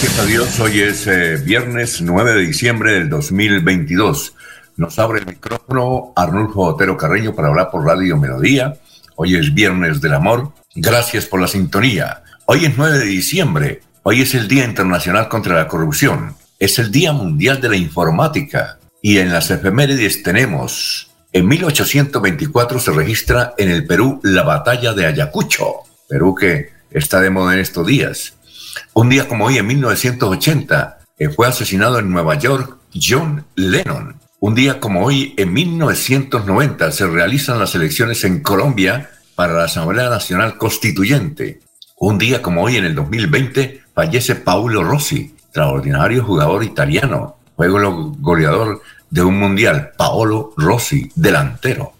Gracias a Dios, hoy es eh, viernes 9 de diciembre del 2022. Nos abre el micrófono Arnulfo Otero Carreño para hablar por Radio Melodía. Hoy es viernes del amor. Gracias por la sintonía. Hoy es 9 de diciembre. Hoy es el Día Internacional contra la Corrupción. Es el Día Mundial de la Informática. Y en las efemérides tenemos, en 1824 se registra en el Perú la batalla de Ayacucho. Perú que está de moda en estos días. Un día como hoy, en 1980, eh, fue asesinado en Nueva York John Lennon. Un día como hoy, en 1990, se realizan las elecciones en Colombia para la Asamblea Nacional Constituyente. Un día como hoy, en el 2020, fallece Paulo Rossi, extraordinario jugador italiano, juego goleador de un mundial, Paolo Rossi, delantero.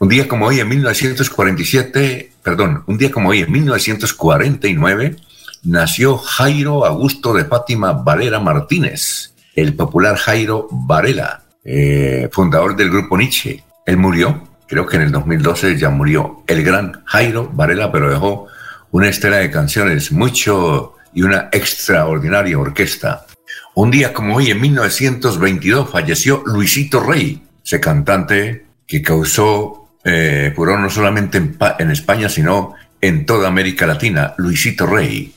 Un día como hoy, en 1947, perdón, un día como hoy, en 1949, nació Jairo Augusto de Fátima Varela Martínez, el popular Jairo Varela, eh, fundador del grupo Nietzsche. Él murió, creo que en el 2012 ya murió, el gran Jairo Varela, pero dejó una estela de canciones, mucho y una extraordinaria orquesta. Un día como hoy, en 1922, falleció Luisito Rey, ese cantante que causó eh, no solamente en, en España, sino en toda América Latina, Luisito Rey.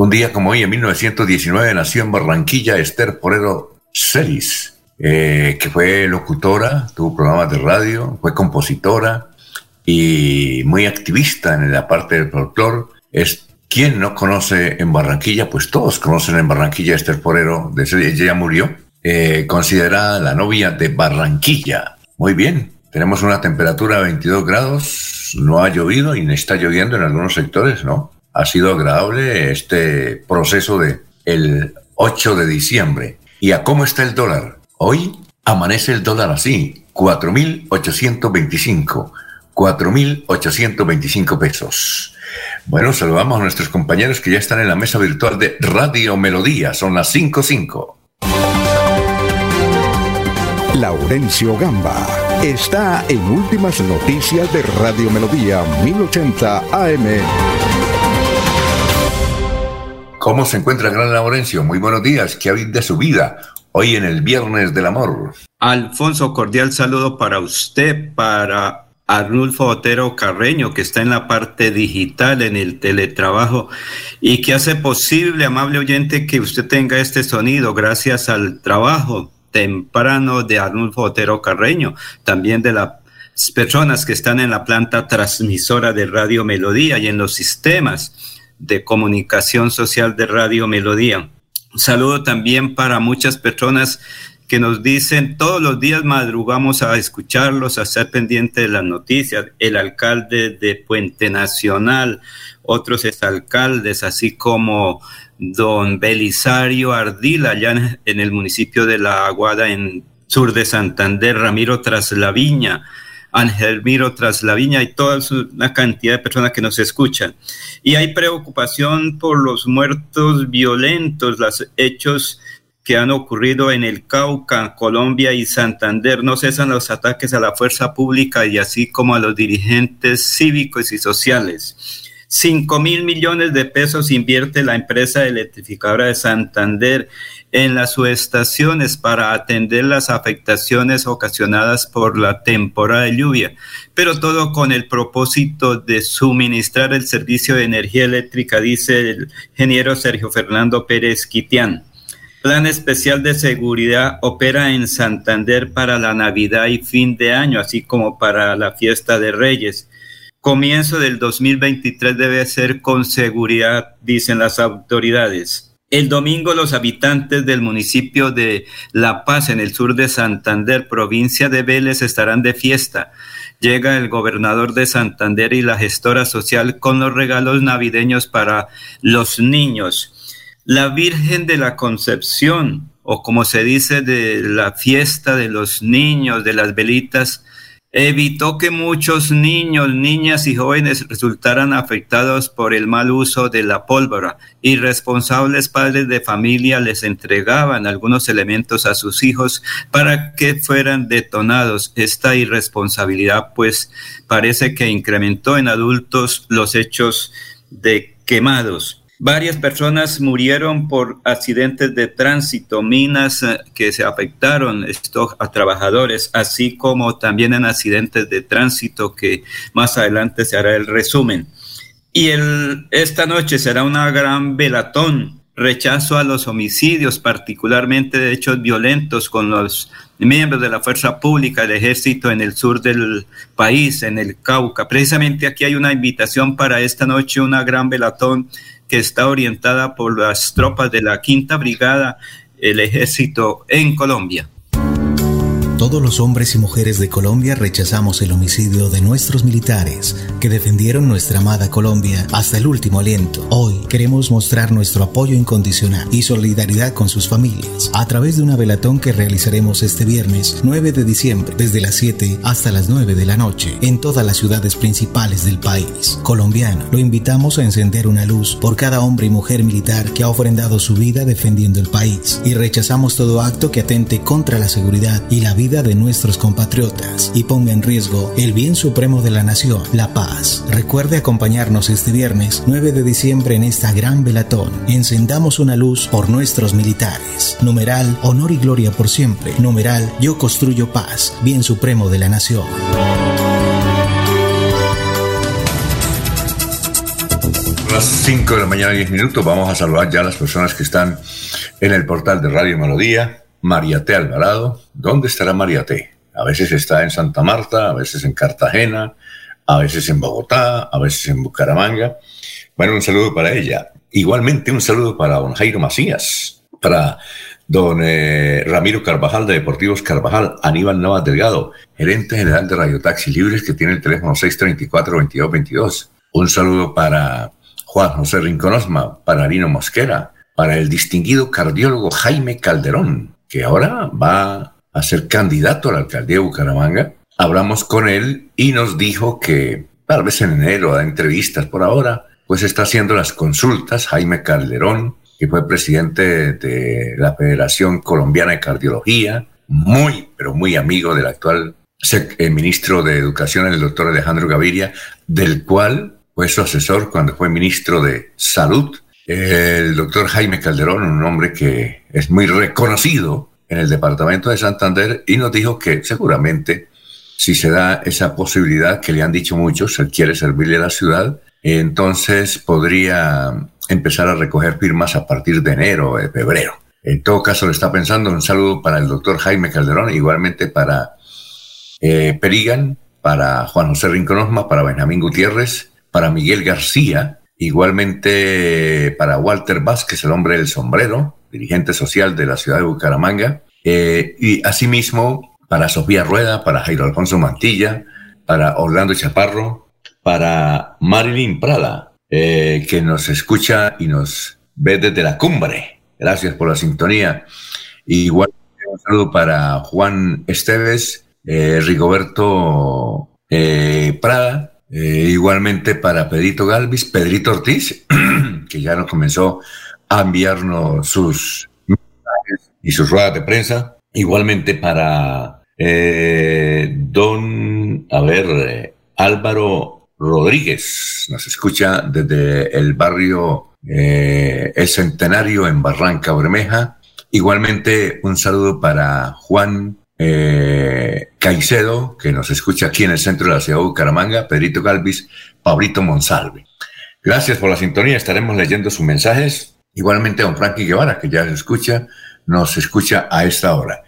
Un día como hoy, en 1919, nació en Barranquilla Esther Porero Celis, eh, que fue locutora, tuvo programas de radio, fue compositora y muy activista en la parte del folclore. Es quien no conoce en Barranquilla, pues todos conocen en Barranquilla Esther Porero de Celis, ella ya murió, eh, considerada la novia de Barranquilla. Muy bien, tenemos una temperatura de 22 grados, no ha llovido y está lloviendo en algunos sectores, ¿no? Ha sido agradable este proceso de el 8 de diciembre. ¿Y a cómo está el dólar? Hoy amanece el dólar así, 4.825, 4.825 pesos. Bueno, saludamos a nuestros compañeros que ya están en la mesa virtual de Radio Melodía, son las 5.5. Laurencio Gamba está en Últimas Noticias de Radio Melodía 1080 AM. ¿Cómo se encuentra Gran Laurencio? Muy buenos días. ¿Qué habéis de su vida hoy en el Viernes del Amor? Alfonso, cordial saludo para usted, para Arnulfo Otero Carreño, que está en la parte digital, en el teletrabajo, y que hace posible, amable oyente, que usted tenga este sonido gracias al trabajo temprano de Arnulfo Otero Carreño, también de las personas que están en la planta transmisora de Radio Melodía y en los sistemas de comunicación social de Radio Melodía. Un saludo también para muchas personas que nos dicen todos los días madrugamos a escucharlos, a estar pendientes de las noticias. El alcalde de Puente Nacional, otros exalcaldes, así como don Belisario Ardila, allá en el municipio de La Aguada, en sur de Santander, Ramiro Traslaviña, Ángel Miro tras la viña y toda una cantidad de personas que nos escuchan. Y hay preocupación por los muertos violentos, los hechos que han ocurrido en el Cauca, Colombia y Santander. No cesan los ataques a la fuerza pública y así como a los dirigentes cívicos y sociales. 5 mil millones de pesos invierte la empresa electrificadora de Santander en las subestaciones para atender las afectaciones ocasionadas por la temporada de lluvia, pero todo con el propósito de suministrar el servicio de energía eléctrica, dice el ingeniero Sergio Fernando Pérez Quitián. Plan especial de seguridad opera en Santander para la Navidad y fin de año, así como para la fiesta de Reyes. Comienzo del 2023 debe ser con seguridad, dicen las autoridades. El domingo los habitantes del municipio de La Paz, en el sur de Santander, provincia de Vélez, estarán de fiesta. Llega el gobernador de Santander y la gestora social con los regalos navideños para los niños. La Virgen de la Concepción, o como se dice de la fiesta de los niños, de las velitas, evitó que muchos niños, niñas y jóvenes resultaran afectados por el mal uso de la pólvora. Irresponsables padres de familia les entregaban algunos elementos a sus hijos para que fueran detonados. Esta irresponsabilidad pues parece que incrementó en adultos los hechos de quemados. Varias personas murieron por accidentes de tránsito, minas eh, que se afectaron estos a trabajadores, así como también en accidentes de tránsito que más adelante se hará el resumen. Y el, esta noche será una gran velatón, rechazo a los homicidios, particularmente de hechos violentos con los miembros de la fuerza pública, del ejército en el sur del país, en el Cauca. Precisamente aquí hay una invitación para esta noche, una gran velatón que está orientada por las tropas de la Quinta Brigada, el ejército en Colombia. Todos los hombres y mujeres de Colombia rechazamos el homicidio de nuestros militares que defendieron nuestra amada Colombia hasta el último aliento. Hoy queremos mostrar nuestro apoyo incondicional y solidaridad con sus familias a través de una velatón que realizaremos este viernes 9 de diciembre desde las 7 hasta las 9 de la noche en todas las ciudades principales del país. Colombiano, lo invitamos a encender una luz por cada hombre y mujer militar que ha ofrendado su vida defendiendo el país y rechazamos todo acto que atente contra la seguridad y la vida de nuestros compatriotas y ponga en riesgo el bien supremo de la nación, la paz. Recuerde acompañarnos este viernes 9 de diciembre en esta gran velatón. Encendamos una luz por nuestros militares. Numeral, honor y gloria por siempre. Numeral, yo construyo paz, bien supremo de la nación. las 5 de la mañana, 10 minutos. Vamos a saludar ya a las personas que están en el portal de Radio Melodía. Mariate Alvarado. ¿Dónde estará Mariate? A veces está en Santa Marta, a veces en Cartagena, a veces en Bogotá, a veces en Bucaramanga. Bueno, un saludo para ella. Igualmente un saludo para don Jairo Macías, para don eh, Ramiro Carvajal de Deportivos Carvajal, Aníbal Navas Delgado, gerente general de Radio Taxi Libres, que tiene el teléfono 634-2222. Un saludo para Juan José Rinconosma, para Arino Mosquera, para el distinguido cardiólogo Jaime Calderón, que ahora va a ser candidato a la alcaldía de Bucaramanga. Hablamos con él y nos dijo que tal vez en enero da entrevistas por ahora, pues está haciendo las consultas. Jaime Calderón, que fue presidente de la Federación Colombiana de Cardiología, muy, pero muy amigo del actual eh, ministro de Educación, el doctor Alejandro Gaviria, del cual fue su asesor cuando fue ministro de Salud el doctor Jaime Calderón, un hombre que es muy reconocido en el departamento de Santander, y nos dijo que seguramente si se da esa posibilidad que le han dicho muchos, él quiere servirle a la ciudad, entonces podría empezar a recoger firmas a partir de enero o de febrero. En todo caso, le está pensando un saludo para el doctor Jaime Calderón, igualmente para eh, Perigan, para Juan José Rinconosma, para Benjamín Gutiérrez, para Miguel García, Igualmente para Walter Vázquez, el hombre del sombrero, dirigente social de la ciudad de Bucaramanga. Eh, y asimismo para Sofía Rueda, para Jairo Alfonso Mantilla, para Orlando Chaparro, para Marilyn Prada, eh, que nos escucha y nos ve desde la cumbre. Gracias por la sintonía. Igual un saludo para Juan Esteves, eh, Rigoberto Prada, eh, igualmente para Pedrito Galvis, Pedrito Ortiz, que ya nos comenzó a enviarnos sus mensajes y sus ruedas de prensa. Igualmente para eh, don, a ver, eh, Álvaro Rodríguez. Nos escucha desde el barrio El Centenario en Barranca Bermeja. Igualmente un saludo para Juan eh, Caicedo, que nos escucha aquí en el centro de la ciudad de Bucaramanga, Pedrito Galvis, Pablito Monsalve. Gracias por la sintonía, estaremos leyendo sus mensajes. Igualmente don Frankie Guevara, que ya se escucha, nos escucha a esta hora.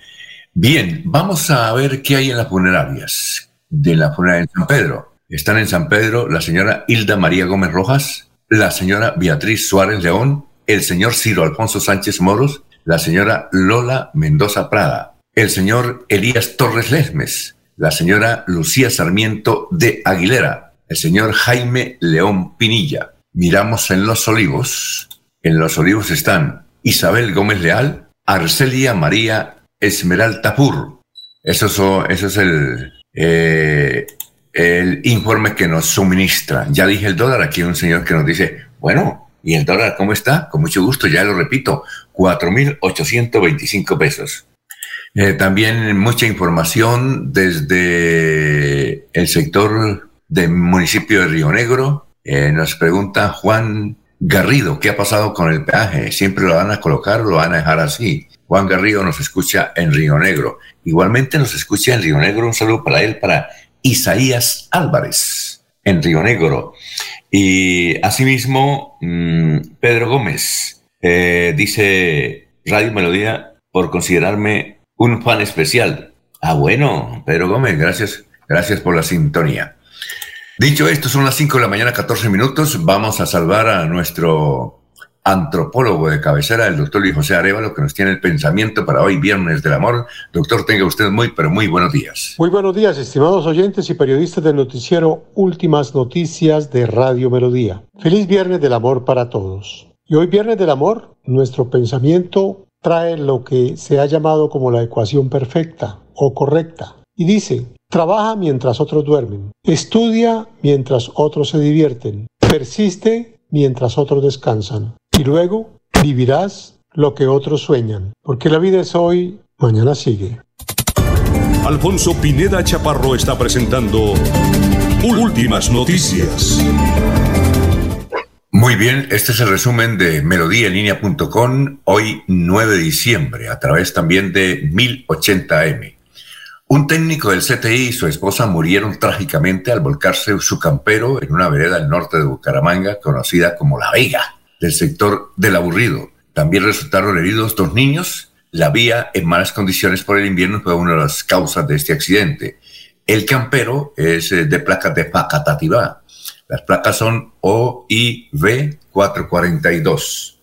Bien, vamos a ver qué hay en las funerarias de la funeraria en San Pedro. Están en San Pedro la señora Hilda María Gómez Rojas, la señora Beatriz Suárez León, el señor Ciro Alfonso Sánchez Moros, la señora Lola Mendoza Prada, el señor Elías Torres Lesmes, la señora Lucía Sarmiento de Aguilera, el señor Jaime León Pinilla. Miramos en Los Olivos. En Los Olivos están Isabel Gómez Leal, Arcelia María Esmeralda Pur. Eso, es el, eh, el informe que nos suministra. Ya dije el dólar, aquí hay un señor que nos dice, bueno, ¿y el dólar cómo está? Con mucho gusto, ya lo repito, 4.825 pesos. Eh, también mucha información desde el sector del municipio de Río Negro. Eh, nos pregunta Juan Garrido, ¿qué ha pasado con el peaje? ¿Siempre lo van a colocar o lo van a dejar así? Juan Garrido nos escucha en Río Negro. Igualmente nos escucha en Río Negro. Un saludo para él, para Isaías Álvarez, en Río Negro. Y asimismo, mm, Pedro Gómez eh, dice Radio Melodía por considerarme un fan especial. Ah, bueno, Pedro Gómez, gracias, gracias por la sintonía. Dicho esto, son las 5 de la mañana, 14 minutos. Vamos a salvar a nuestro antropólogo de cabecera, el doctor Luis José Arevalo, que nos tiene el pensamiento para hoy, Viernes del Amor. Doctor, tenga usted muy, pero muy buenos días. Muy buenos días, estimados oyentes y periodistas del noticiero Últimas Noticias de Radio Melodía. Feliz Viernes del Amor para todos. Y hoy, Viernes del Amor, nuestro pensamiento trae lo que se ha llamado como la ecuación perfecta o correcta. Y dice, trabaja mientras otros duermen, estudia mientras otros se divierten, persiste mientras otros descansan y luego vivirás lo que otros sueñan, porque la vida es hoy, mañana sigue. Alfonso Pineda Chaparro está presentando Últimas Noticias. Muy bien, este es el resumen de melodíaenlínea.com hoy 9 de diciembre, a través también de 1080m. Un técnico del CTI y su esposa murieron trágicamente al volcarse su campero en una vereda al norte de Bucaramanga conocida como La Vega del sector del aburrido. También resultaron heridos dos niños. La vía en malas condiciones por el invierno fue una de las causas de este accidente. El campero es eh, de placas de Facatativá. Las placas son OIV 442.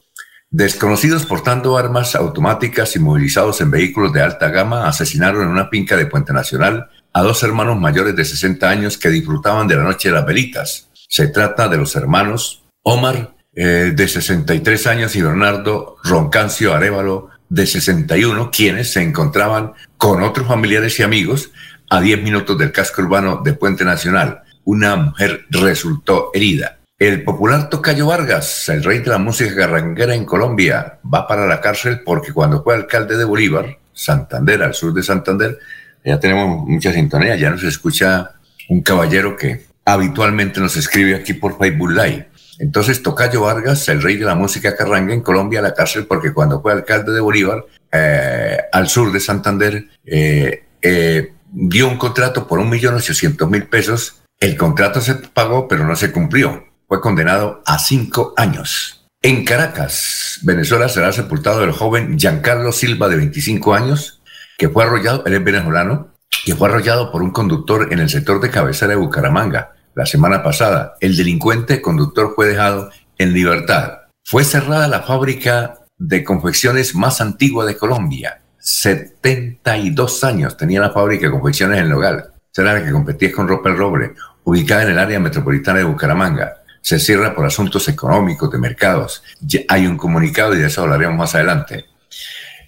Desconocidos portando armas automáticas y movilizados en vehículos de alta gama asesinaron en una finca de Puente Nacional a dos hermanos mayores de 60 años que disfrutaban de la noche de las velitas. Se trata de los hermanos Omar eh, de 63 años y Bernardo Roncancio Arevalo de 61, quienes se encontraban con otros familiares y amigos a 10 minutos del casco urbano de Puente Nacional. Una mujer resultó herida. El popular Tocayo Vargas, el rey de la música garranguera en Colombia, va para la cárcel porque cuando fue alcalde de Bolívar, Santander, al sur de Santander, ya tenemos mucha sintonía, ya nos escucha un caballero que habitualmente nos escribe aquí por Facebook Live. Entonces Tocayo Vargas, el rey de la música carranga en Colombia, a la cárcel porque cuando fue alcalde de Bolívar, eh, al sur de Santander, eh, eh, dio un contrato por un millón ochocientos mil pesos. El contrato se pagó, pero no se cumplió. Fue condenado a cinco años. En Caracas, Venezuela, será sepultado el joven Giancarlo Silva, de 25 años, que fue arrollado, él es venezolano, que fue arrollado por un conductor en el sector de cabecera de Bucaramanga la semana pasada. El delincuente conductor fue dejado en libertad. Fue cerrada la fábrica de confecciones más antigua de Colombia. 72 años tenía la fábrica de confecciones en Logal. Será la que competía con Ropa el Roble, ubicada en el área metropolitana de Bucaramanga. Se cierra por asuntos económicos, de mercados. Hay un comunicado y de eso hablaremos más adelante.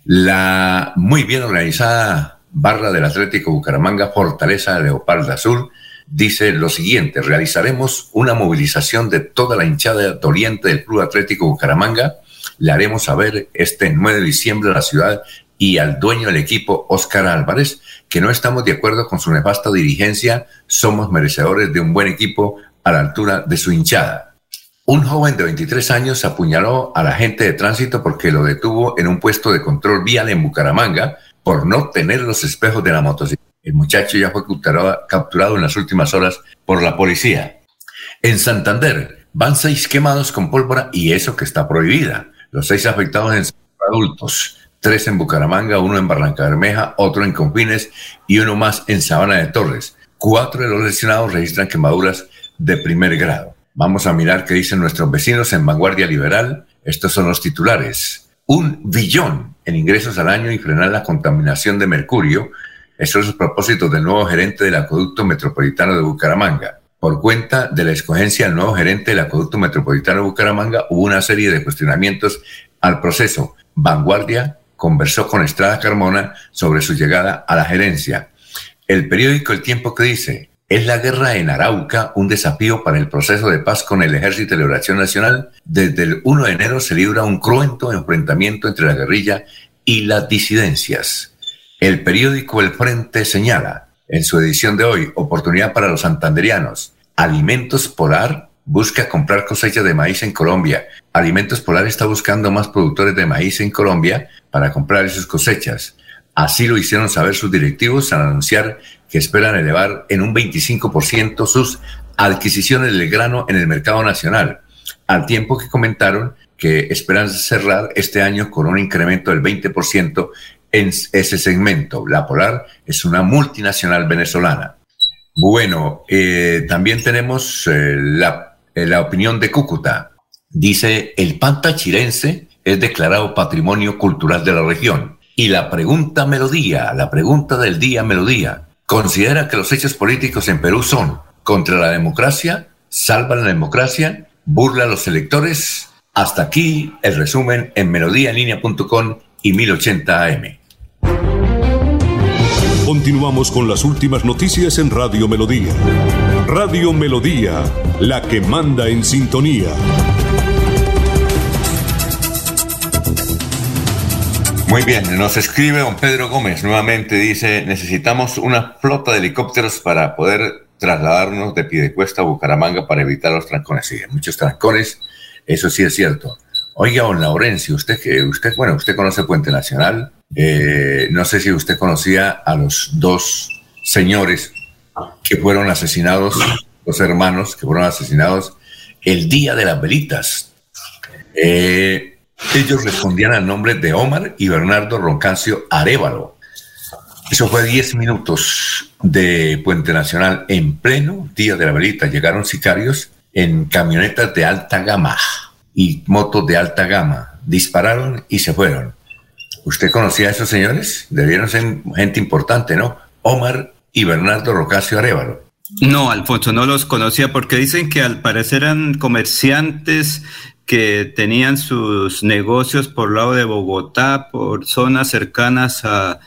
La muy bien organizada barra del Atlético Bucaramanga Fortaleza Leopardo Azul dice lo siguiente, realizaremos una movilización de toda la hinchada doliente del Club Atlético Bucaramanga, le haremos saber este 9 de diciembre a la ciudad y al dueño del equipo, Óscar Álvarez, que no estamos de acuerdo con su nefasta dirigencia, somos merecedores de un buen equipo a la altura de su hinchada. Un joven de 23 años apuñaló a la gente de tránsito porque lo detuvo en un puesto de control vial en Bucaramanga por no tener los espejos de la motocicleta. El muchacho ya fue capturado en las últimas horas por la policía. En Santander van seis quemados con pólvora y eso que está prohibida. Los seis afectados en adultos, tres en Bucaramanga, uno en Barranca Bermeja, otro en Confines y uno más en Sabana de Torres. Cuatro de los lesionados registran quemaduras de primer grado. Vamos a mirar qué dicen nuestros vecinos en Vanguardia Liberal. Estos son los titulares. Un billón en ingresos al año y frenar la contaminación de mercurio. Esos son los propósitos del nuevo gerente del Acueducto Metropolitano de Bucaramanga. Por cuenta de la escogencia del nuevo gerente del Acueducto Metropolitano de Bucaramanga, hubo una serie de cuestionamientos al proceso. Vanguardia conversó con Estrada Carmona sobre su llegada a la gerencia. El periódico El Tiempo que dice, ¿es la guerra en Arauca un desafío para el proceso de paz con el Ejército de Liberación Nacional? Desde el 1 de enero se libra un cruento enfrentamiento entre la guerrilla y las disidencias. El periódico El Frente señala, en su edición de hoy, oportunidad para los santanderianos, Alimentos Polar busca comprar cosechas de maíz en Colombia. Alimentos Polar está buscando más productores de maíz en Colombia para comprar sus cosechas. Así lo hicieron saber sus directivos al anunciar que esperan elevar en un 25% sus adquisiciones del grano en el mercado nacional, al tiempo que comentaron que esperan cerrar este año con un incremento del 20% en ese segmento. La Polar es una multinacional venezolana. Bueno, eh, también tenemos eh, la, la, opinión de Cúcuta. Dice, el panta chirense es declarado patrimonio cultural de la región. Y la pregunta melodía, la pregunta del día melodía, ¿considera que los hechos políticos en Perú son contra la democracia, salvan la democracia, burla a los electores? Hasta aquí el resumen en melodíaenlínea.com y 1080 AM. Continuamos con las últimas noticias en Radio Melodía. Radio Melodía, la que manda en sintonía. Muy bien, nos escribe don Pedro Gómez nuevamente, dice, necesitamos una flota de helicópteros para poder trasladarnos de Piedecuesta a Bucaramanga para evitar los trancones. Sí, muchos trancones, eso sí es cierto. Oiga, don Laurencio, usted que usted, bueno, usted conoce Puente Nacional, eh, no sé si usted conocía a los dos señores que fueron asesinados, los hermanos que fueron asesinados el día de las velitas. Eh, ellos respondían al nombre de Omar y Bernardo Roncancio Arevalo. Eso fue 10 minutos de Puente Nacional en pleno día de la velita. Llegaron sicarios en camionetas de alta gama y motos de alta gama. Dispararon y se fueron. ¿Usted conocía a esos señores? Debieron ser gente importante, ¿no? Omar y Bernardo Rocasio Arevalo. No, Alfonso, no los conocía porque dicen que al parecer eran comerciantes que tenían sus negocios por lado de Bogotá, por zonas cercanas a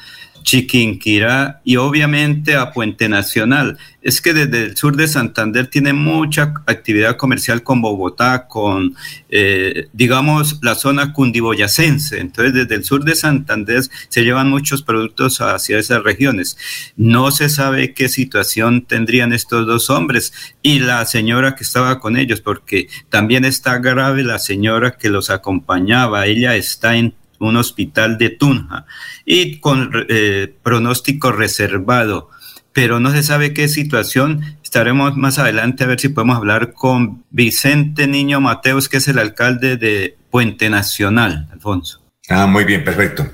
Chiquinquirá y obviamente a Puente Nacional. Es que desde el sur de Santander tiene mucha actividad comercial con Bogotá, con, eh, digamos, la zona cundiboyacense. Entonces, desde el sur de Santander se llevan muchos productos hacia esas regiones. No se sabe qué situación tendrían estos dos hombres y la señora que estaba con ellos, porque también está grave la señora que los acompañaba. Ella está en un hospital de Tunja y con eh, pronóstico reservado, pero no se sabe qué situación. Estaremos más adelante a ver si podemos hablar con Vicente Niño Mateos, que es el alcalde de Puente Nacional, Alfonso. Ah, muy bien, perfecto.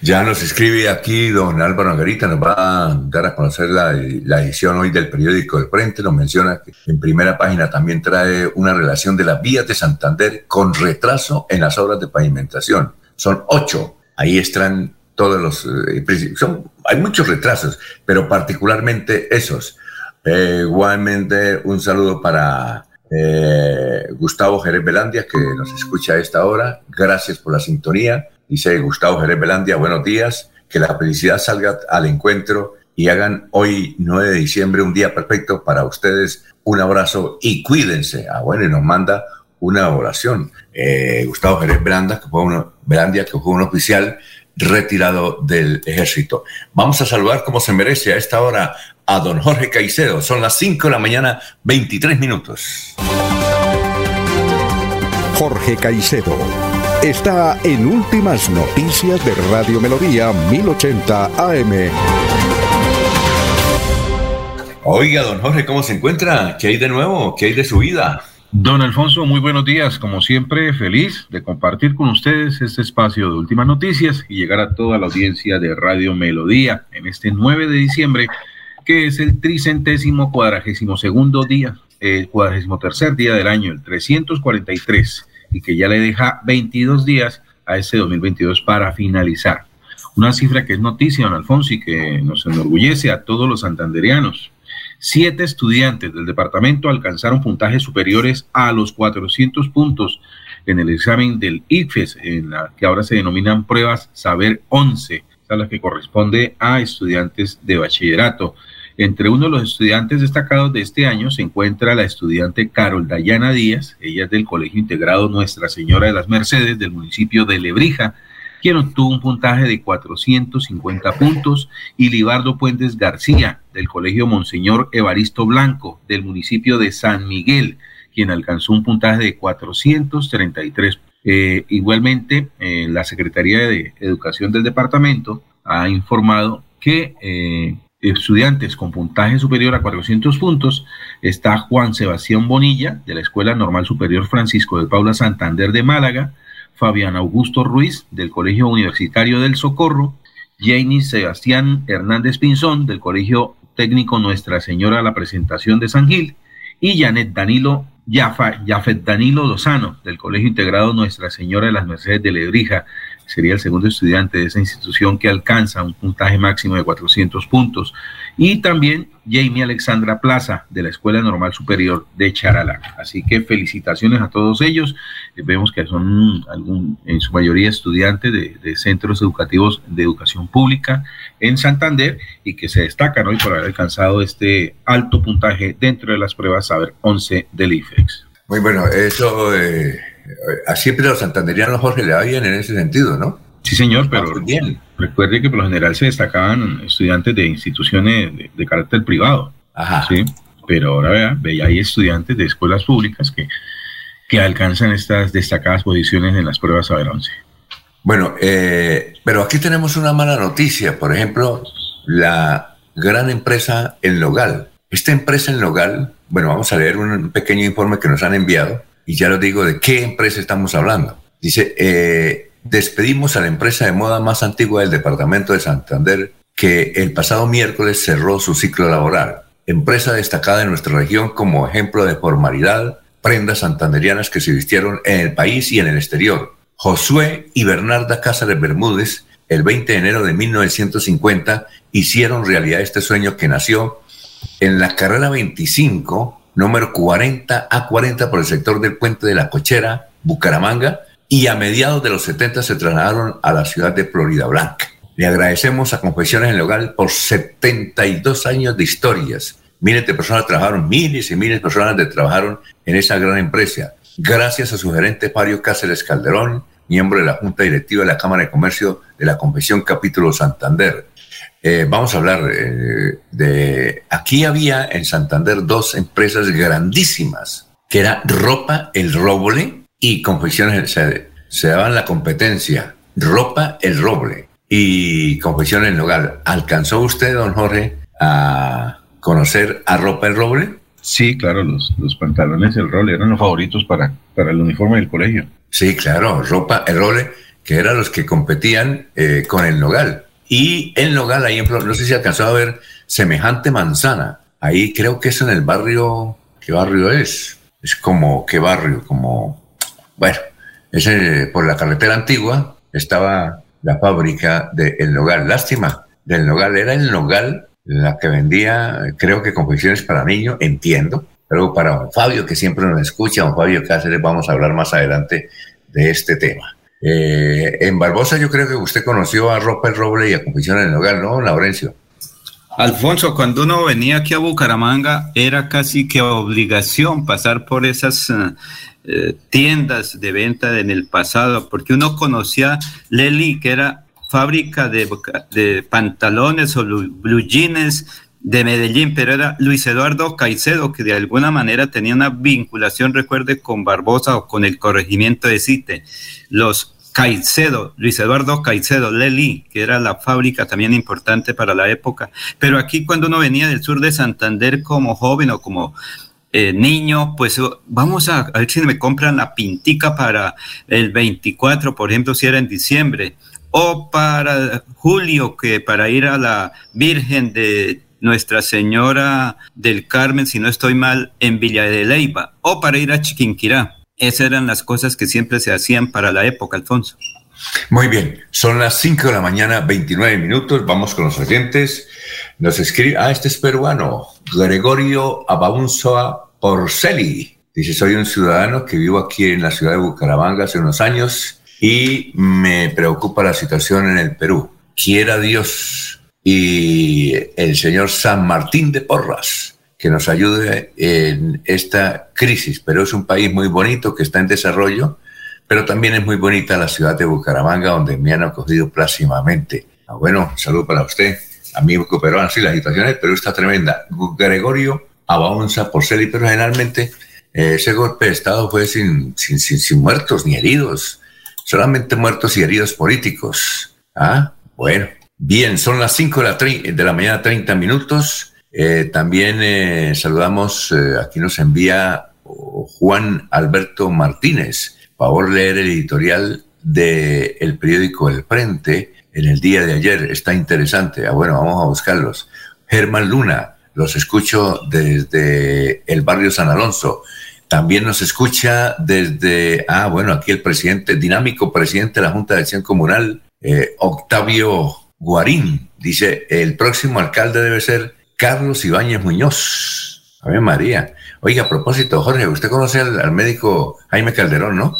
Ya nos escribe aquí don Álvaro Garita, nos va a dar a conocer la, la, edición hoy del periódico del Frente, nos menciona que en primera página también trae una relación de las vías de Santander con retraso en las obras de pavimentación son ocho. Ahí están todos los... Eh, son, hay muchos retrasos, pero particularmente esos. Eh, igualmente, un saludo para eh, Gustavo Jerez Belandia, que nos escucha a esta hora. Gracias por la sintonía. Dice Gustavo Jerez Belandia, buenos días. Que la felicidad salga al encuentro y hagan hoy, 9 de diciembre, un día perfecto para ustedes. Un abrazo y cuídense. Ah, bueno, y nos manda una oración. Eh, Gustavo Jerez que fue uno, Brandia, que fue un oficial retirado del ejército. Vamos a saludar como se merece a esta hora a don Jorge Caicedo. Son las 5 de la mañana, 23 minutos. Jorge Caicedo está en Últimas Noticias de Radio Melodía 1080 AM. Oiga, don Jorge, ¿cómo se encuentra? ¿Qué hay de nuevo? ¿Qué hay de su vida? Don Alfonso, muy buenos días. Como siempre, feliz de compartir con ustedes este espacio de últimas noticias y llegar a toda la audiencia de Radio Melodía en este 9 de diciembre, que es el tricentésimo cuadragésimo segundo día, el cuadragésimo tercer día del año, el 343, y que ya le deja 22 días a este 2022 para finalizar. Una cifra que es noticia, don Alfonso, y que nos enorgullece a todos los santanderianos Siete estudiantes del departamento alcanzaron puntajes superiores a los 400 puntos en el examen del ICFES, en la que ahora se denominan pruebas Saber 11, a las que corresponde a estudiantes de bachillerato. Entre uno de los estudiantes destacados de este año se encuentra la estudiante Carol Dayana Díaz, ella es del Colegio Integrado Nuestra Señora de las Mercedes del municipio de Lebrija, quien obtuvo un puntaje de 450 puntos, y Libardo Puentes García, del Colegio Monseñor Evaristo Blanco, del municipio de San Miguel, quien alcanzó un puntaje de 433. Eh, igualmente, eh, la Secretaría de Educación del departamento ha informado que eh, estudiantes con puntaje superior a 400 puntos está Juan Sebastián Bonilla, de la Escuela Normal Superior Francisco de Paula Santander de Málaga, Fabián Augusto Ruiz, del Colegio Universitario del Socorro, Janie Sebastián Hernández Pinzón, del Colegio Técnico Nuestra Señora la Presentación de San Gil, y Janet Danilo Yafa, Jafet Danilo Lozano, del Colegio Integrado Nuestra Señora de las Mercedes de Lebrija, sería el segundo estudiante de esa institución que alcanza un puntaje máximo de 400 puntos y también Jamie Alexandra Plaza de la Escuela Normal Superior de Charalá. Así que felicitaciones a todos ellos. Eh, vemos que son algún, en su mayoría estudiantes de, centros educativos de educación pública en Santander y que se destacan hoy por haber alcanzado este alto puntaje dentro de las pruebas Saber 11 del IFEX. Muy bueno, eso eh, siempre los santanderianos Jorge le va bien en ese sentido, ¿no? Sí, señor, pero bien. recuerde que por lo general se destacaban estudiantes de instituciones de, carácter privado. Ajá. Sí, pero ahora vea, ve, hay estudiantes de escuelas públicas que, que alcanzan estas destacadas posiciones en las pruebas Saber 11. Bueno, eh, pero aquí tenemos una mala noticia. Por ejemplo, la gran empresa El Logal. Esta empresa El Logal, bueno, vamos a leer un pequeño informe que nos han enviado y ya lo digo de qué empresa estamos hablando. Dice, eh, despedimos a la empresa de moda más antigua del departamento de Santander que el pasado miércoles cerró su ciclo laboral. Empresa destacada en nuestra región como ejemplo de formalidad, prendas santanderianas que se vistieron en el país y en el exterior. Josué y Bernarda Cáceres Bermúdez, el 20 de enero de 1950, hicieron realidad este sueño que nació en la carrera 25, número 40 a 40 por el sector del puente de la Cochera, Bucaramanga, y a mediados de los 70 se trasladaron a la ciudad de Florida Blanca. Le agradecemos a Confesiones en el Hogar por 72 años de historias. Miles de personas trabajaron, miles y miles de personas de trabajaron en esa gran empresa. Gracias a su gerente Mario Cáceres Calderón, miembro de la Junta Directiva de la Cámara de Comercio de la Confesión Capítulo Santander. Eh, vamos a hablar eh, de... Aquí había en Santander dos empresas grandísimas, que era Ropa El Roble y confecciones se, se daban la competencia ropa el roble y confecciones el hogar. ¿Alcanzó usted, don Jorge, a conocer a ropa el roble? Sí, claro, los, los pantalones el roble eran los favoritos para, para el uniforme del colegio. Sí, claro, ropa el roble, que eran los que competían eh, con el nogal. Y el nogal, ahí en no sé si alcanzó a ver semejante manzana. Ahí creo que es en el barrio, ¿qué barrio es? Es como, ¿qué barrio? Como bueno, ese, por la carretera antigua estaba la fábrica de El Nogal. Lástima, del Nogal. Era el Nogal la que vendía, creo que confecciones para niños, entiendo. Pero para don Fabio, que siempre nos escucha, don Fabio Cáceres, vamos a hablar más adelante de este tema. Eh, en Barbosa yo creo que usted conoció a Ropa el Roble y a Confecciones del Nogal, ¿no, Laurencio? Alfonso, cuando uno venía aquí a Bucaramanga, era casi que obligación pasar por esas eh, eh, tiendas de venta en el pasado, porque uno conocía Leli, que era fábrica de, de pantalones o blue jeans de Medellín, pero era Luis Eduardo Caicedo, que de alguna manera tenía una vinculación, recuerde, con Barbosa o con el corregimiento de Cite. Los Caicedo, Luis Eduardo Caicedo, Leli, que era la fábrica también importante para la época. Pero aquí cuando uno venía del sur de Santander como joven o como eh, niño, pues oh, vamos a, a, ver si me compran la pintica para el 24, por ejemplo, si era en diciembre, o para julio, que para ir a la Virgen de Nuestra Señora del Carmen, si no estoy mal, en Villa de o para ir a Chiquinquirá. Esas eran las cosas que siempre se hacían para la época, Alfonso. Muy bien, son las 5 de la mañana, 29 minutos, vamos con los oyentes. Nos escribe, ah, este es peruano, Gregorio Abaunzoa Porceli. Dice, soy un ciudadano que vivo aquí en la ciudad de Bucaramanga hace unos años y me preocupa la situación en el Perú. Quiera Dios y el señor San Martín de Porras que nos ayude en esta crisis. Pero es un país muy bonito que está en desarrollo, pero también es muy bonita la ciudad de Bucaramanga, donde me han acogido plácidamente. Ah, bueno, salud para usted, amigo peruano. Sí, la situación en Perú está tremenda. Gregorio Abaunza por ser, pero generalmente eh, ese golpe de Estado fue sin, sin, sin, sin, muertos ni heridos, solamente muertos y heridos políticos. Ah, bueno. Bien, son las 5 de la, mañana, 30 minutos. Eh, también eh, saludamos, eh, aquí nos envía Juan Alberto Martínez. Favor leer el editorial del el periódico El Frente en el día de ayer. Está interesante. Ah, bueno, vamos a buscarlos. Germán Luna, los escucho desde el barrio San Alonso. También nos escucha desde, ah, bueno, aquí el presidente, dinámico presidente de la Junta de Acción Comunal, Octavio Guarín. Dice, el próximo alcalde debe ser Carlos Ibáñez Muñoz. A ver, María. Oiga, a propósito, Jorge, usted conoce al, médico Jaime Calderón, ¿no?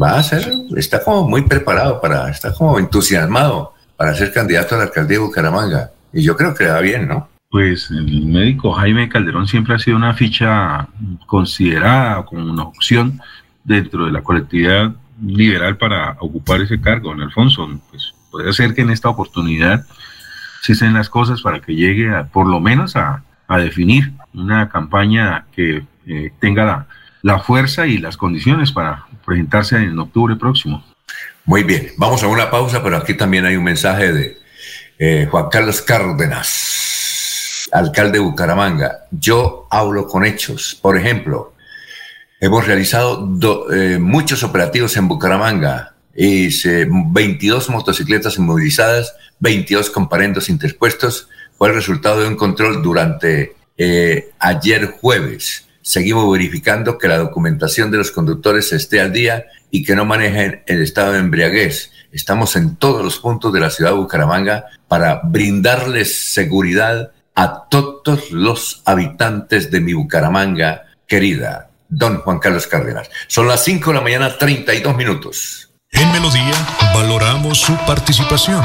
Va a ser, está como muy preparado para, está como entusiasmado para ser candidato a la alcaldía de Bucaramanga. Y yo creo que va bien, ¿no? Pues el médico Jaime Calderón siempre ha sido una ficha considerada como una opción dentro de la colectividad liberal para ocupar ese cargo, en Alfonso. Pues puede ser que en esta oportunidad se sean las cosas para que llegue por lo menos a, definir una campaña que eh, tenga la, fuerza y las condiciones para presentarse en octubre próximo. Muy bien, vamos a una pausa, pero aquí también hay un mensaje de eh, Juan Carlos Cárdenas, alcalde de Bucaramanga. Yo hablo con hechos. Por ejemplo, hemos realizado eh, muchos operativos en Bucaramanga y 22 motocicletas inmovilizadas, 22 comparendos interpuestos. Fue el resultado de un control durante eh, ayer jueves. Seguimos verificando que la documentación de los conductores esté al día y que no manejen el estado de embriaguez. Estamos en todos los puntos de la ciudad de Bucaramanga para brindarles seguridad a todos los habitantes de mi Bucaramanga querida. Don Juan Carlos Cárdenas. Son las 5 de la mañana, 32 minutos. En Melodía valoramos su participación.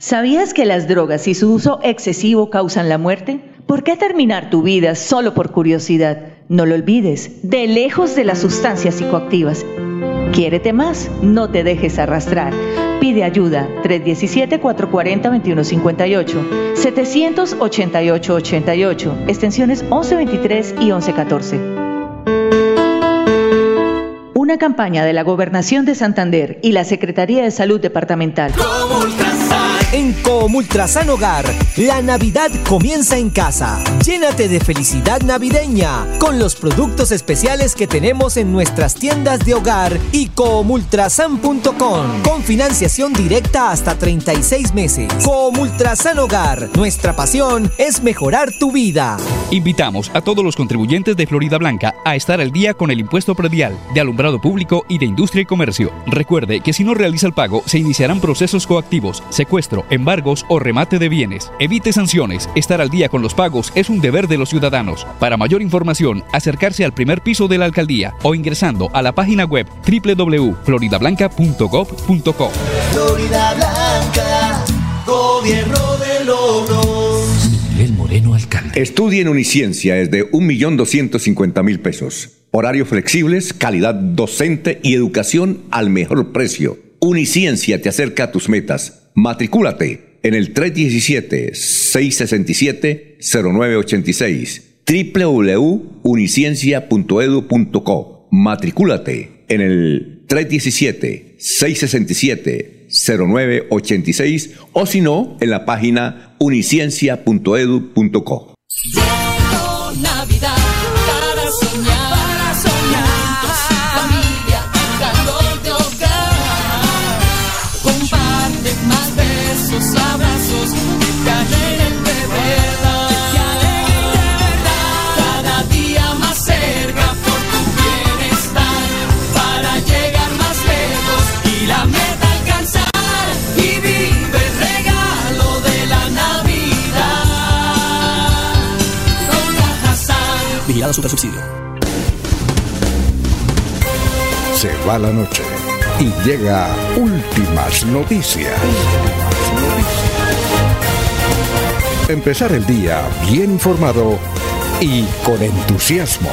¿Sabías que las drogas y su uso excesivo causan la muerte? ¿Por qué terminar tu vida solo por curiosidad? No lo olvides, de lejos de las sustancias psicoactivas. Quiérete más, no te dejes arrastrar. Pide ayuda 317-440-2158, 788-88, extensiones 1123 y 1114. Una campaña de la Gobernación de Santander y la Secretaría de Salud Departamental. En Comultrasan Hogar, la Navidad comienza en casa. Llénate de felicidad navideña con los productos especiales que tenemos en nuestras tiendas de hogar y comultrasan.com con financiación directa hasta 36 meses. Comultrasan Hogar, nuestra pasión es mejorar tu vida. Invitamos a todos los contribuyentes de Florida Blanca a estar al día con el impuesto predial de alumbrado público y de industria y comercio. Recuerde que si no realiza el pago se iniciarán procesos coactivos, secuestro secuestro, embargos o remate de bienes. Evite sanciones. Estar al día con los pagos es un deber de los ciudadanos. Para mayor información, acercarse al primer piso de la alcaldía o ingresando a la página web www.floridablanca.gov.co. Florida Blanca, gobierno de logros. Miguel Moreno, alcalde. Estudie en Uniciencia desde 1.250.000 pesos. Horario flexibles, calidad docente y educación al mejor precio. Uniciencia te acerca a tus metas. Matricúlate en el 317-667-0986 www.uniciencia.edu.co. Matricúlate en el 317-667-0986 o si no, en la página uniciencia.edu.co. Super Subsidio. Se va la noche y llega últimas noticias. Empezar el día bien informado y con entusiasmo.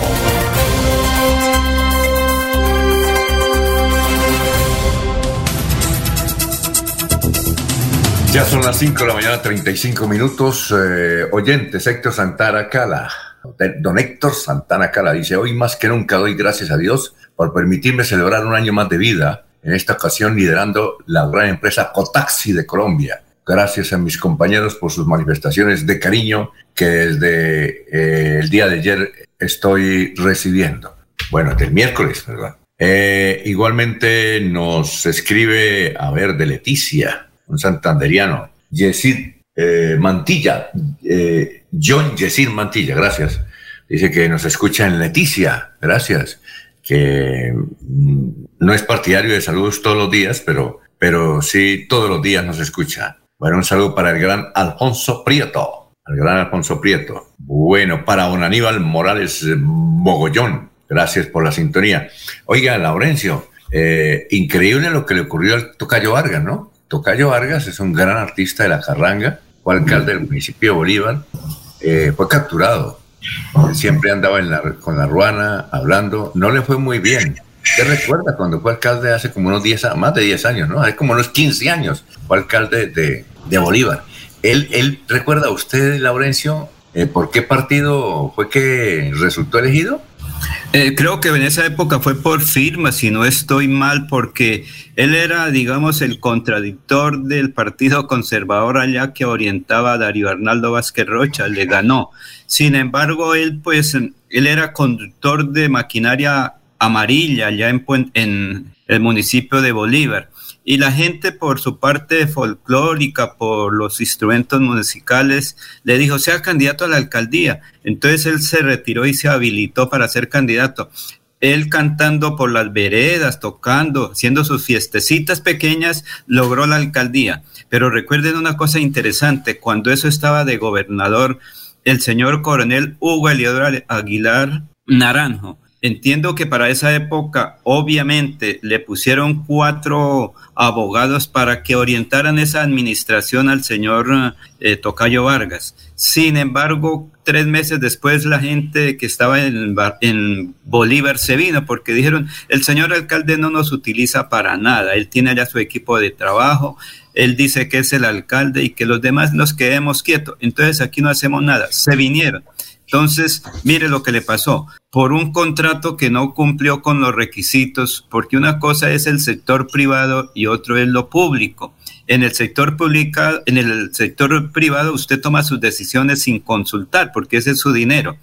Ya son las 5 de la mañana, 35 minutos. Eh, oyentes, Héctor Santara Cala. Don Héctor Santana Cala dice, hoy más que nunca doy gracias a Dios por permitirme celebrar un año más de vida, en esta ocasión liderando la gran empresa Cotaxi de Colombia. Gracias a mis compañeros por sus manifestaciones de cariño que desde eh, el día de ayer estoy recibiendo. Bueno, del miércoles, ¿verdad? Eh, igualmente nos escribe, a ver, de Leticia, un santanderiano, Yesid eh, Mantilla, eh, John Yesir Mantilla, gracias. Dice que nos escucha en Leticia, gracias. Que mm, no es partidario de saludos todos los días, pero, pero sí todos los días nos escucha. Bueno, un saludo para el gran Alfonso Prieto, al gran Alfonso Prieto. Bueno, para don Aníbal Morales Mogollón, gracias por la sintonía. Oiga, Laurencio, eh, increíble lo que le ocurrió al Tocayo Vargas, ¿no? Tocayo Vargas es un gran artista de la carranga, fue alcalde del municipio de Bolívar, eh, fue capturado. Siempre andaba con la ruana hablando, no le fue muy bien. ¿Usted recuerda cuando fue alcalde hace como unos 10, más de 10 años, ¿no? Hace como unos 15 años fue alcalde de, Bolívar. Él, él, ¿Recuerda usted, Laurencio, eh, por qué partido fue que resultó elegido? Eh, creo que en esa época fue por firma, si no estoy mal, porque él era, digamos, el contradictor del Partido Conservador allá que orientaba a Darío Arnaldo Vázquez Rocha, le ganó. Sin embargo, él, pues, él era conductor de maquinaria amarilla allá en, en el municipio de Bolívar y la gente por su parte folclórica, por los instrumentos musicales, le dijo, sea candidato a la alcaldía. Entonces él se retiró y se habilitó para ser candidato. Él cantando por las veredas, tocando, haciendo sus fiestecitas pequeñas, logró la alcaldía. Pero recuerden una cosa interesante, cuando eso estaba de gobernador, el señor coronel Hugo Eliodoro Aguilar Naranjo, Entiendo que para esa época, obviamente, le pusieron cuatro abogados para que orientaran esa administración al señor eh, Tocayo Vargas. Sin embargo, tres meses después la gente que estaba en, en, Bolívar se vino porque dijeron, el señor alcalde no nos utiliza para nada, él tiene ya su equipo de trabajo, él dice que es el alcalde y que los demás nos quedemos quietos, entonces aquí no hacemos nada, se vinieron. Entonces, mire lo que le pasó. Por un contrato que no cumplió con los requisitos, porque una cosa es el sector privado y otro es lo público. En el sector público, en el sector privado usted toma sus decisiones sin consultar, porque ese es su dinero.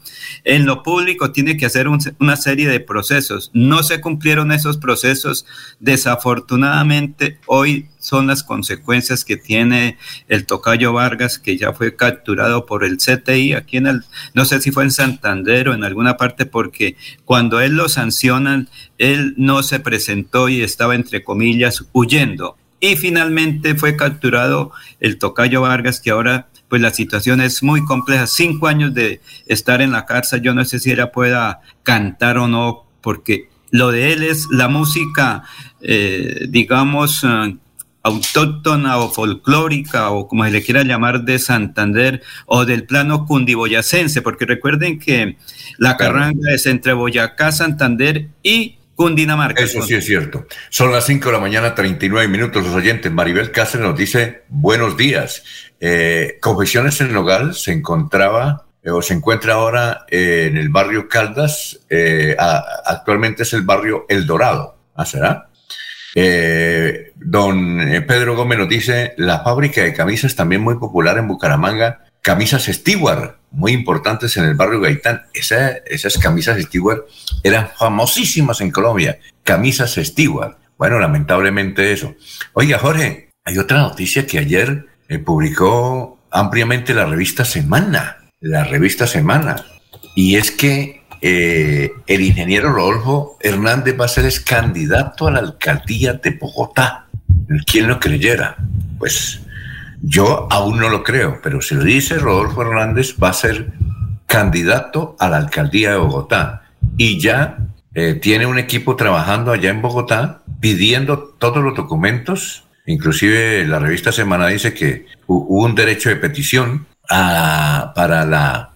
En lo público tiene que hacer una serie de procesos. No se cumplieron esos procesos. Desafortunadamente, hoy son las consecuencias que tiene el tocayo Vargas, que ya fue capturado por el CTI aquí en el, no sé si fue en Santander o en alguna parte, porque cuando él lo sancionan, él no se presentó y estaba entre comillas huyendo y finalmente fue capturado el tocayo Vargas, que ahora pues la situación es muy compleja. Cinco años de estar en la cárcel, yo no sé si ella pueda cantar o no, porque lo de él es la música, eh, digamos, eh, autóctona o folclórica o como se le quiera llamar de Santander o del plano cundiboyacense, porque recuerden que la carranga es entre Boyacá, Santander y Cundinamarca. Eso sí es cierto. Son las 5 de la mañana, 39 minutos. Los oyentes, Maribel Cáceres nos dice, buenos días. Eh, Confesiones en Nogal se encontraba eh, o se encuentra ahora eh, en el barrio Caldas. Eh, actualmente es el barrio El Dorado. ¿Ah, será? don Pedro Gómez nos dice, la fábrica de camisas también muy popular en Bucaramanga camisas Stewart, muy importantes en el barrio Gaitán. esas camisas Stewart eran famosísimas en Colombia, camisas Stewart. Bueno, lamentablemente eso. Oiga, Jorge, hay otra noticia que ayer eh, publicó ampliamente la revista Semana, la revista Semana, y es que eh, el ingeniero Rodolfo Hernández va a ser candidato a la alcaldía de Bogotá. ¿Quién lo creyera? Pues yo aún no lo creo, pero si lo dice Rodolfo Hernández, va a ser candidato a la alcaldía de Bogotá y ya eh, tiene un equipo trabajando allá en Bogotá pidiendo todos los documentos. Inclusive la revista Semana dice que hubo un derecho de petición para, la,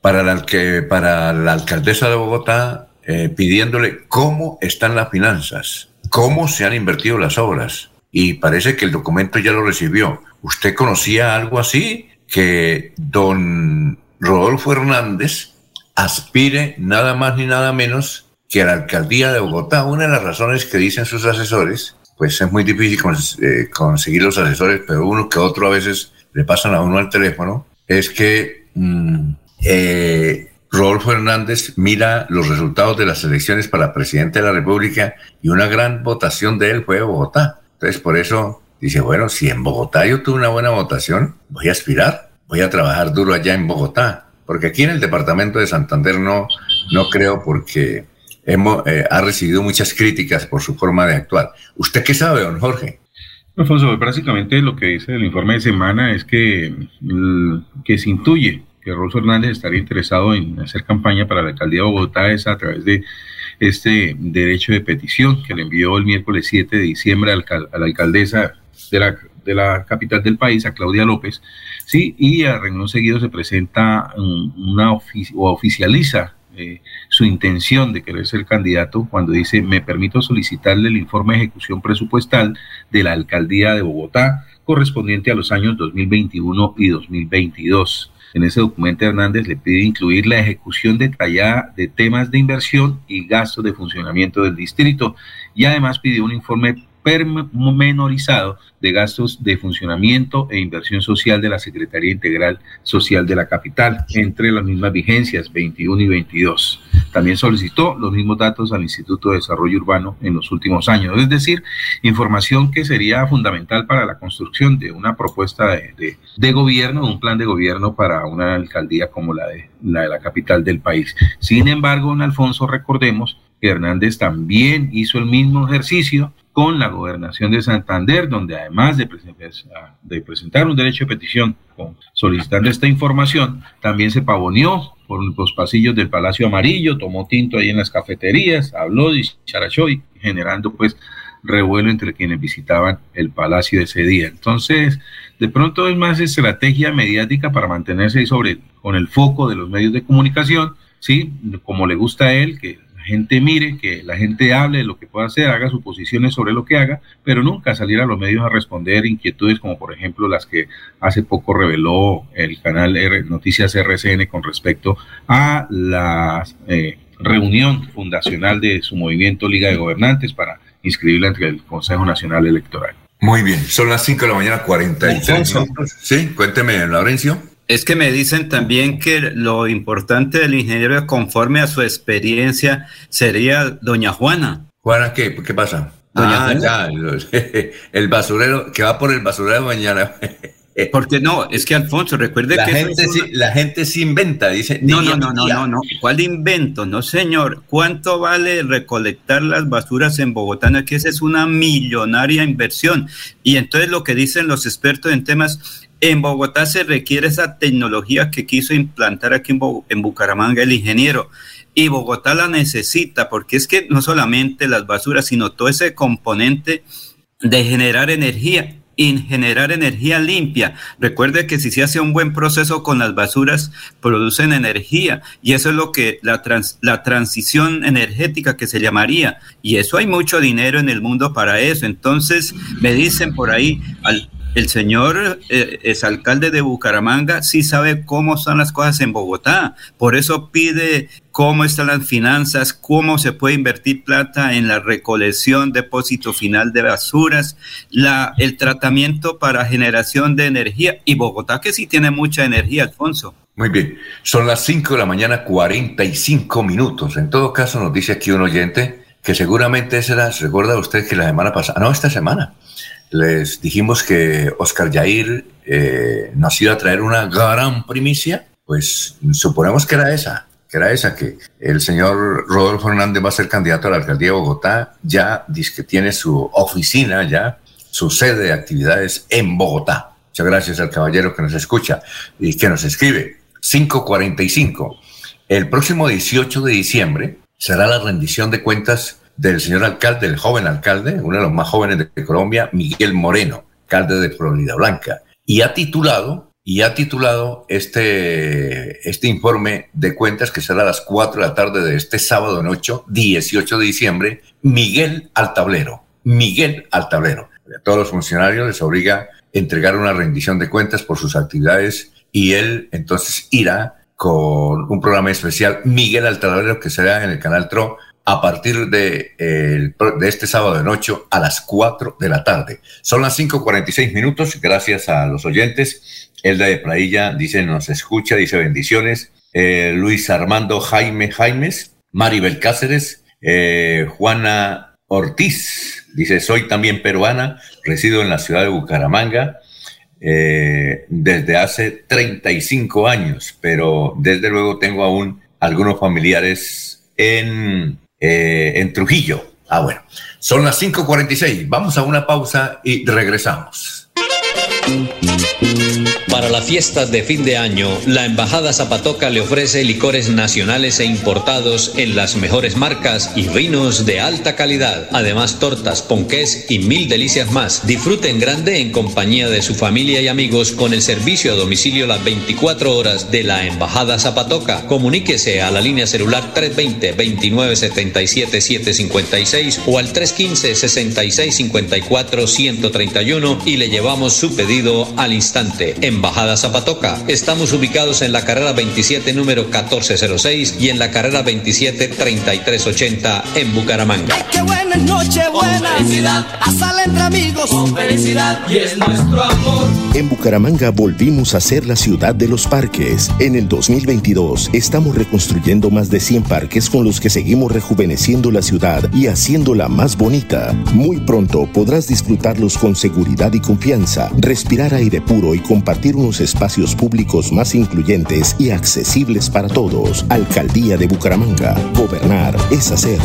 para, la, para la alcaldesa de Bogotá eh, pidiéndole cómo están las finanzas, cómo se han invertido las obras. Y parece que el documento ya lo recibió. ¿Usted conocía algo así? Que don Rodolfo Hernández aspire nada más ni nada menos que a la alcaldía de Bogotá. Una de las razones que dicen sus asesores, pues es muy difícil eh, conseguir los asesores, pero uno que otro a veces le pasan a uno al teléfono, es que mm, eh, Rodolfo Hernández mira los resultados de las elecciones para presidente de la República y una gran votación de él fue de Bogotá. Entonces, por eso dice, bueno, si en Bogotá yo tuve una buena votación, voy a aspirar, voy a trabajar duro allá en Bogotá, porque aquí en el departamento de Santander no, no creo porque hemos, eh, ha recibido muchas críticas por su forma de actuar. ¿Usted qué sabe, don Jorge? Alfonso, básicamente lo que dice el informe de semana es que, que se intuye que Rosso Hernández estaría interesado en hacer campaña para la alcaldía de Bogotá es a través de este derecho de petición que le envió el miércoles 7 de diciembre a la alcaldesa de la, de la capital del país, a Claudia López, sí, y a renglón seguido se presenta una o oficializa eh, su intención de querer ser candidato cuando dice me permito solicitarle el informe de ejecución presupuestal de la alcaldía de Bogotá correspondiente a los años 2021 y 2022. En ese documento Hernández le pide incluir la ejecución detallada de temas de inversión y gastos de funcionamiento del distrito y además pidió un informe menorizado de gastos de funcionamiento e inversión social de la Secretaría Integral Social de la capital, entre las mismas vigencias 21 y 22. También solicitó los mismos datos al Instituto de Desarrollo Urbano en los últimos años, es decir, información que sería fundamental para la construcción de una propuesta de, de, gobierno, un plan de gobierno para una alcaldía como la de la, de la capital del país. Sin embargo, en Alfonso, recordemos que Hernández también hizo el mismo ejercicio con la gobernación de Santander, donde además de, presentar un derecho de petición solicitando esta información, también se pavoneó por los pasillos del Palacio Amarillo, tomó tinto ahí en las cafeterías, habló y charachó generando pues revuelo entre quienes visitaban el palacio ese día. Entonces, de pronto es más estrategia mediática para mantenerse ahí sobre con el foco de los medios de comunicación, sí, como le gusta a él, que gente mire, que la gente hable de lo que pueda hacer, haga suposiciones sobre lo que haga, pero nunca salir a los medios a responder inquietudes como por ejemplo las que hace poco reveló el canal Noticias RCN con respecto a la eh, reunión fundacional de su movimiento Liga de Gobernantes para inscribirla entre el Consejo Nacional Electoral. Muy bien, son las 5 de la mañana, 43 minutos. Sí, cuénteme, Laurencio. Es que me dicen también que lo importante del ingeniero, conforme a su experiencia, sería doña Juana. ¿Juana qué? ¿Qué pasa? Doña ah, ya, el, basurero, que va por el basurero mañana. Porque no, es que Alfonso, recuerde la que... Gente la gente se inventa, dice. No, no, no, no, no, no. ¿Cuál invento? No, señor. ¿Cuánto vale recolectar las basuras en Bogotá? No, que esa es una millonaria inversión. Y entonces lo que dicen los expertos en temas, en Bogotá se requiere esa tecnología que quiso implantar aquí en, en Bucaramanga el ingeniero y Bogotá la necesita porque es que no solamente las basuras, sino todo ese componente de generar energía y generar energía limpia. Recuerde que si se hace un buen proceso con las basuras, producen energía y eso es lo que la, la transición energética que se llamaría. Y eso hay mucho dinero en el mundo para eso. Entonces me dicen por ahí, al, el señor eh, es alcalde de Bucaramanga, sí sabe cómo están las cosas en Bogotá. Por eso pide cómo están las finanzas, cómo se puede invertir plata en la recolección, depósito final de basuras, la, el tratamiento para generación de energía. Y Bogotá que sí tiene mucha energía, Alfonso. Muy bien, son las 5 de la mañana, 45 minutos. En todo caso, nos dice aquí un oyente que seguramente será, recuerda usted que la semana pasada, no, esta semana, les dijimos que Oscar Yair eh, nos iba a traer una gran primicia, pues suponemos que era esa, que era esa, que el señor Rodolfo Hernández va a ser candidato a la alcaldía de Bogotá, ya dice que tiene su oficina, ya su sede de actividades en Bogotá. Muchas gracias al caballero que nos escucha y que nos escribe. 545. El próximo 18 de diciembre será la rendición de cuentas del señor alcalde, el joven alcalde, uno de los más jóvenes de Colombia, Miguel Moreno, alcalde de Florida Blanca, y ha titulado y ha titulado este, este informe de cuentas que será a las 4 de la tarde de este sábado noche, 18 de diciembre, Miguel al tablero. Miguel al tablero. A todos los funcionarios les obliga a entregar una rendición de cuentas por sus actividades y él entonces irá con un programa especial Miguel al tablero que será en el canal TRO a partir de, de, este sábado de noche a las 4 de la tarde. Son las 5.46 minutos, gracias a los oyentes. Elda de Prailla dice, nos escucha, dice bendiciones. Eh, Luis Armando Jaime Jaimes, Maribel Cáceres, eh, Juana Ortiz, dice, soy también peruana, resido en la ciudad de Bucaramanga. Eh, desde hace 35 años, pero desde luego tengo aún algunos familiares en eh, en Trujillo. Ah, bueno, son las 5.46. Vamos a una pausa y regresamos. Para la fiesta de fin de año, la Embajada Zapatoca le ofrece licores nacionales e importados en las mejores marcas y vinos de alta calidad. Además, tortas, ponqués y mil delicias más. Disfruten grande en compañía de su familia y amigos con el servicio a domicilio las 24 horas de la Embajada Zapatoca. Comuníquese a la línea celular 320-2977-756 o al 315-6654-131 y le llevamos su pedido al instante. Embajada Zapatoca. Estamos ubicados en la carrera 27, número 1406 y en la carrera 27, 3380 en Bucaramanga. Qué buena noche, buena. felicidad. A entre amigos. Con felicidad. Y es nuestro amor. En Bucaramanga volvimos a ser la ciudad de los parques. En el 2022 estamos reconstruyendo más de 100 parques con los que seguimos rejuveneciendo la ciudad y haciéndola más bonita. Muy pronto podrás disfrutarlos con seguridad y confianza, respirar aire puro y compartir unos espacios públicos más incluyentes y accesibles para todos. Alcaldía de Bucaramanga. Gobernar es hacer.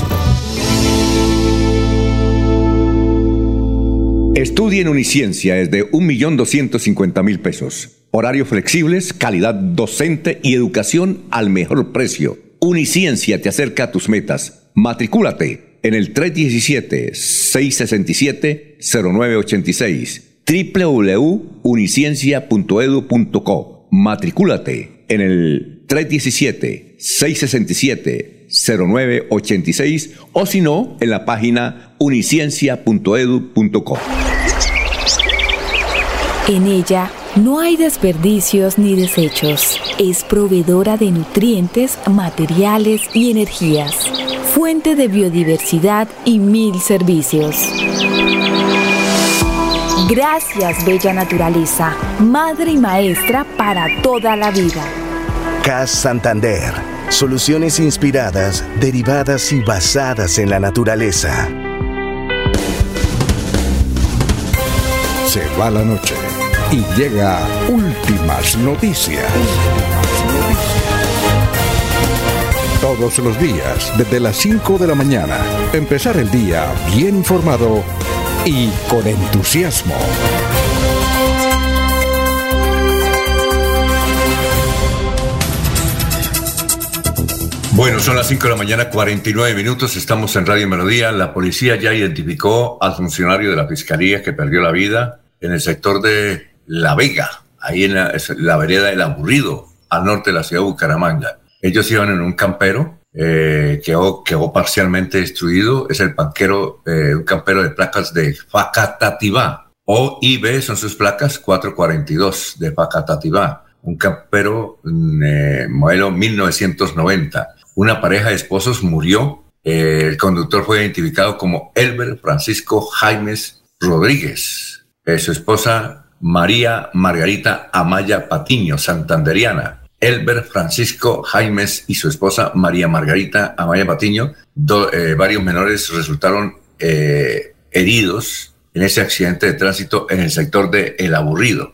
Estudie en Uniciencia desde 1.250.000 pesos. Horarios flexibles, calidad docente y educación al mejor precio. Uniciencia te acerca a tus metas. Matricúlate en el 317-667-0986 www.uniciencia.edu.co. Matricúlate en el 317-667-0986 o si no, en la página uniciencia.edu.co. En ella no hay desperdicios ni desechos. Es proveedora de nutrientes, materiales y energías. Fuente de biodiversidad y mil servicios. Gracias, bella naturaleza, madre y maestra para toda la vida. CAS Santander. Soluciones inspiradas, derivadas y basadas en la naturaleza. Se va la noche y llega Últimas Noticias. Todos los días, desde las 5 de la mañana, empezar el día bien informado y con entusiasmo. Bueno, son las 5 de la mañana, 49 minutos. Estamos en Radio Melodía. La policía ya identificó al funcionario de la fiscalía que perdió la vida en el sector de La Vega, ahí en la, vereda del Aburrido, al norte de la ciudad de Bucaramanga. Ellos iban en un campero eh, quedó, quedó, parcialmente destruido. Es el panquero, eh, un campero de placas de Facatativá. O IB son sus placas 442 de Facatativá. Un campero mm, eh, modelo 1990 una pareja de esposos murió. Eh, el conductor fue identificado como Elber Francisco Jaimes Rodríguez. Su esposa María Margarita Amaya Patiño, santanderiana. Elber Francisco Jaimes y su esposa María Margarita Amaya Patiño, eh, varios menores resultaron heridos en ese accidente de tránsito en el sector de El Aburrido.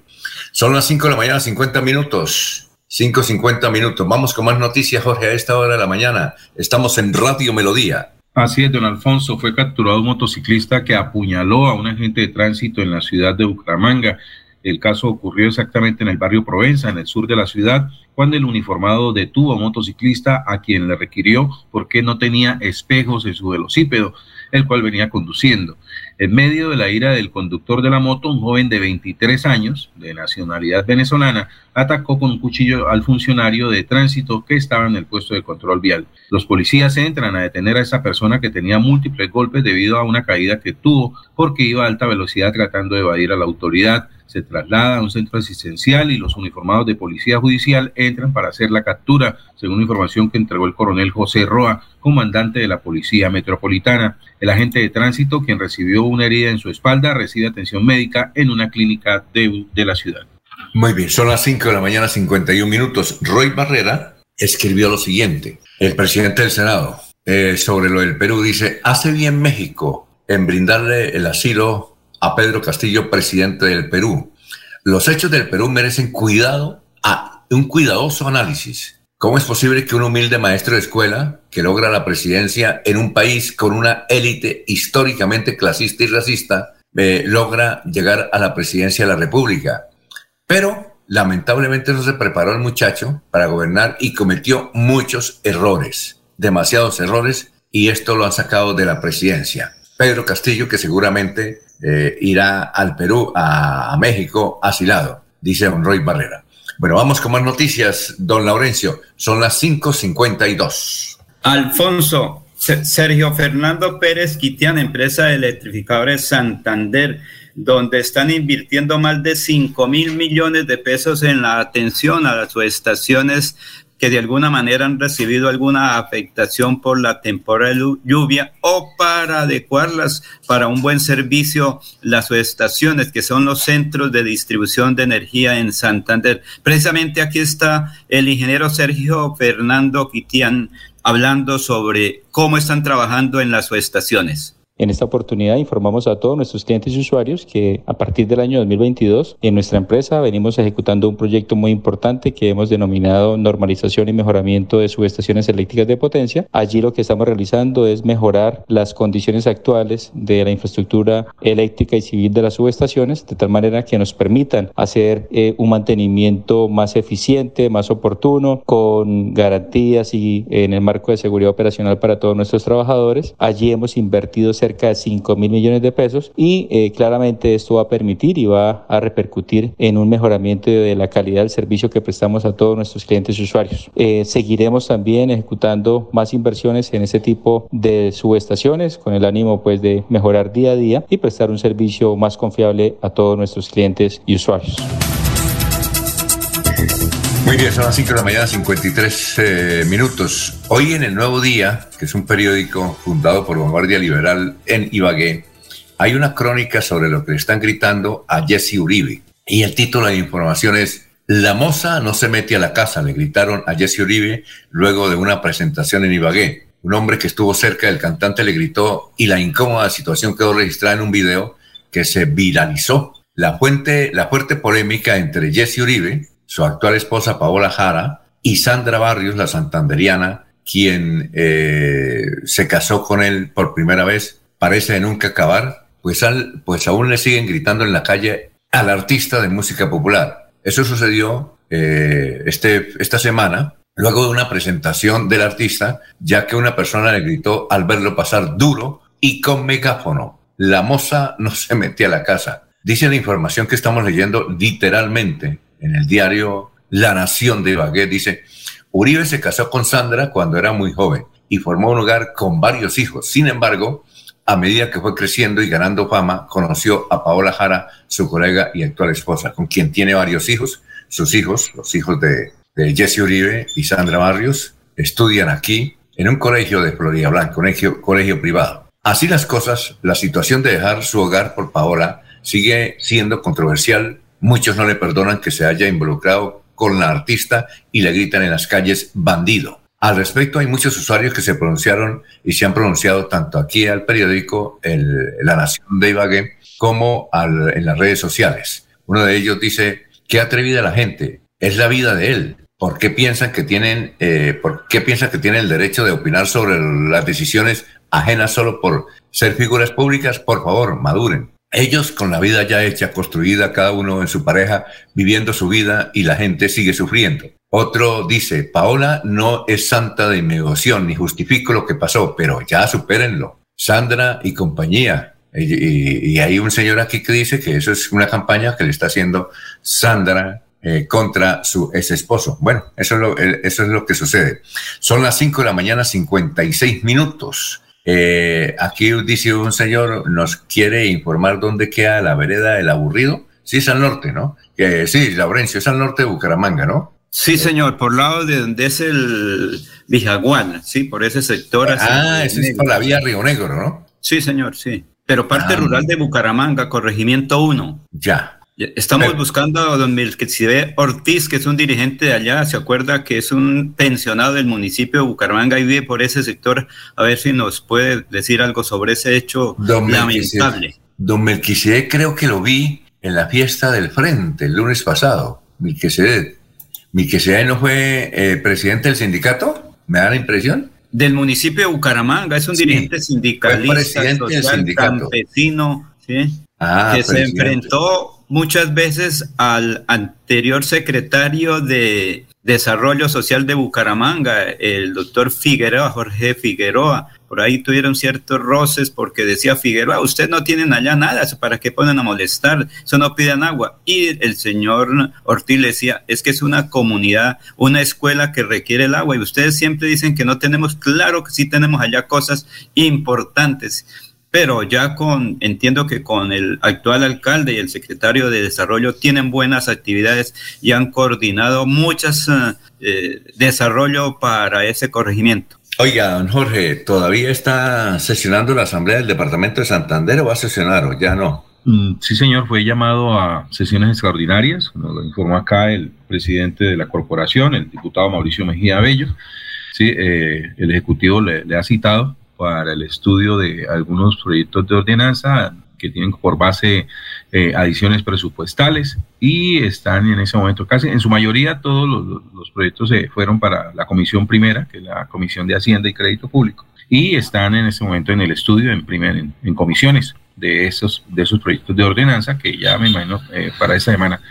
Son las 5 de la mañana, 50 minutos. 5.50 minutos. Vamos con más noticias, Jorge, a esta hora de la mañana. Estamos en Radio Melodía. Así es, don Alfonso. Fue capturado un motociclista que apuñaló a un agente de tránsito en la ciudad de Bucaramanga. El caso ocurrió exactamente en el barrio Provenza, en el sur de la ciudad, cuando el uniformado detuvo a un motociclista a quien le requirió porque no tenía espejos en su velocípedo, el cual venía conduciendo. En medio de la ira del conductor de la moto, un joven de 23 años, de nacionalidad venezolana, atacó con un cuchillo al funcionario de tránsito que estaba en el puesto de control vial. Los policías entran a detener a esa persona que tenía múltiples golpes debido a una caída que tuvo porque iba a alta velocidad tratando de evadir a la autoridad. Se traslada a un centro asistencial y los uniformados de policía judicial entran para hacer la captura, según información que entregó el coronel José Roa, comandante de la Policía Metropolitana. El agente de tránsito, quien recibió una herida en su espalda, recibe atención médica en una clínica de, de la ciudad. Muy bien, son las 5 de la mañana, 51 minutos. Roy Barrera escribió lo siguiente. El presidente del Senado, eh, sobre lo del Perú, dice, hace bien México en brindarle el asilo a Pedro Castillo, presidente del Perú. Los hechos del Perú merecen cuidado, un cuidadoso análisis. ¿Cómo es posible que un humilde maestro de escuela que logra la presidencia en un país con una élite históricamente clasista y racista eh, logra llegar a la presidencia de la República? Pero lamentablemente no se preparó el muchacho para gobernar y cometió muchos errores, demasiados errores, y esto lo ha sacado de la presidencia. Pedro Castillo, que seguramente eh, irá al Perú, a, a México, asilado, dice don Roy Barrera. Bueno, vamos con más noticias, don Laurencio. Son las 5.52. Alfonso, Sergio Fernando Pérez Quitian, empresa de electrificadores Santander, donde están invirtiendo más de 5 mil millones de pesos en la atención a las subestaciones que de alguna manera han recibido alguna afectación por la temporada de lluvia o para adecuarlas para un buen servicio las estaciones que son los centros de distribución de energía en Santander. Precisamente aquí está el ingeniero Sergio Fernando Quitián hablando sobre cómo están trabajando en las subestaciones. En esta oportunidad informamos a todos nuestros clientes y usuarios que a partir del año 2022 en nuestra empresa venimos ejecutando un proyecto muy importante que hemos denominado normalización y mejoramiento de subestaciones eléctricas de potencia. Allí lo que estamos realizando es mejorar las condiciones actuales de la infraestructura eléctrica y civil de las subestaciones de tal manera que nos permitan hacer eh, un mantenimiento más eficiente, más oportuno, con garantías y en el marco de seguridad operacional para todos nuestros trabajadores. Allí hemos invertido cerca de 5 mil millones de pesos y eh, claramente esto va a permitir y va a repercutir en un mejoramiento de la calidad del servicio que prestamos a todos nuestros clientes y usuarios. Eh, seguiremos también ejecutando más inversiones en este tipo de subestaciones con el ánimo pues de mejorar día a día y prestar un servicio más confiable a todos nuestros clientes y usuarios. Muy bien, son las 5 de la mañana, 53 eh, minutos. Hoy en el Nuevo Día, que es un periódico fundado por Vanguardia Liberal en Ibagué, hay una crónica sobre lo que le están gritando a Jesse Uribe. Y el título de la información es La moza no se mete a la casa, le gritaron a Jesse Uribe luego de una presentación en Ibagué. Un hombre que estuvo cerca del cantante le gritó y la incómoda situación quedó registrada en un video que se viralizó la, fuente, la fuerte polémica entre Jesse Uribe, su actual esposa Paola Jara, y Sandra Barrios, la santanderiana, quien eh, se casó con él por primera vez, parece de nunca acabar, pues, al, pues aún le siguen gritando en la calle al artista de música popular. Eso sucedió eh, este, esta semana, luego de una presentación del artista, ya que una persona le gritó al verlo pasar duro y con megáfono. La moza no se metía a la casa. Dice la información que estamos leyendo literalmente en el diario La Nación de Ibagué. Dice, Uribe se casó con Sandra cuando era muy joven y formó un hogar con varios hijos. Sin embargo, a medida que fue creciendo y ganando fama, conoció a Paola Jara, su colega y actual esposa, con quien tiene varios hijos. Sus hijos, los hijos de, Jesse Uribe y Sandra Barrios, estudian aquí en un colegio de Florida Blanca, colegio, colegio privado. Así las cosas, la situación de dejar su hogar por Paola sigue siendo controversial. Muchos no le perdonan que se haya involucrado con la artista y le gritan en las calles bandido. Al respecto, hay muchos usuarios que se pronunciaron y se han pronunciado tanto aquí al periódico La Nación de Ibagué como en las redes sociales. Uno de ellos dice, qué atrevida la gente, es la vida de él. ¿Por qué piensan que tienen, eh, por qué piensan que tienen el derecho de opinar sobre las decisiones ajenas solo por ser figuras públicas, por favor, maduren. Ellos con la vida ya hecha, construida, cada uno en su pareja, viviendo su vida y la gente sigue sufriendo. Otro dice, Paola no es santa de mi ni justifico lo que pasó, pero ya supérenlo. Sandra y compañía. Y, hay un señor aquí que dice que eso es una campaña que le está haciendo Sandra eh, contra su ex esposo. Bueno, eso es, lo, eso es lo que sucede. Son las 5 de la mañana, 56 minutos. Eh, aquí dice un señor, nos quiere informar dónde queda la vereda del aburrido. Sí, es al norte, ¿no? sí, Laurencio, es al norte de Bucaramanga, ¿no? Sí, señor, por lado de donde es el Vijaguana, sí, por ese sector. Ah, ese es por la vía Río Negro, ¿no? Sí, señor, sí. Pero parte ah. rural de Bucaramanga, corregimiento 1. Ya. Estamos buscando a don Melquisedec Ortiz, que es un dirigente de allá, se acuerda que es un pensionado del municipio de Bucaramanga y vive por ese sector, a ver si nos puede decir algo sobre ese hecho lamentable. Don Melquisedec creo que lo vi en la fiesta del Frente el lunes pasado, Melquisedec. ¿Melquisedec no fue eh, presidente del sindicato? ¿Me da la impresión? Del municipio de Bucaramanga, es un dirigente sindicalista, social, campesino, ¿sí? Ah, que se enfrentó muchas veces al anterior secretario de Desarrollo Social de Bucaramanga, el doctor Figueroa, Jorge Figueroa. Por ahí tuvieron ciertos roces porque decía Figueroa, ustedes no tienen allá nada, ¿para qué ponen a molestar? Eso no piden agua. Y el señor Ortiz le decía, es que es una comunidad, una escuela que requiere el agua y ustedes siempre dicen que no tenemos, claro que sí tenemos allá cosas importantes pero ya con, entiendo que con el actual alcalde y el secretario de Desarrollo tienen buenas actividades y han coordinado muchas eh, eh, desarrollo para ese corregimiento. Oiga, don Jorge, ¿todavía está sesionando la Asamblea del Departamento de Santander o va a sesionar o ya no? Mm, sí, señor, fue llamado a sesiones extraordinarias, nos lo informó acá el presidente de la corporación, el diputado Mauricio Mejía Bello. Sí, eh, el Ejecutivo le ha citado para el estudio de algunos proyectos de ordenanza que tienen por base eh, adiciones presupuestales y están en ese momento casi, en su mayoría todos los, proyectos se fueron para la comisión primera, que es la Comisión de Hacienda y Crédito Público, y están en ese momento en el estudio en, primer, en, comisiones de esos, de esos proyectos de ordenanza que ya me imagino eh, para esta semana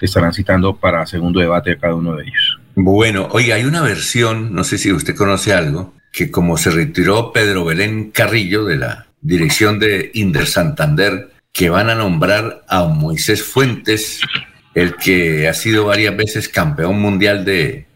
estarán citando para segundo debate de cada uno de ellos. Bueno, oye, hay una versión, no sé si usted conoce algo, que como se retiró Pedro Belén Carrillo de la dirección de Inder Santander, que van a nombrar a Moisés Fuentes, el que ha sido varias veces campeón mundial de,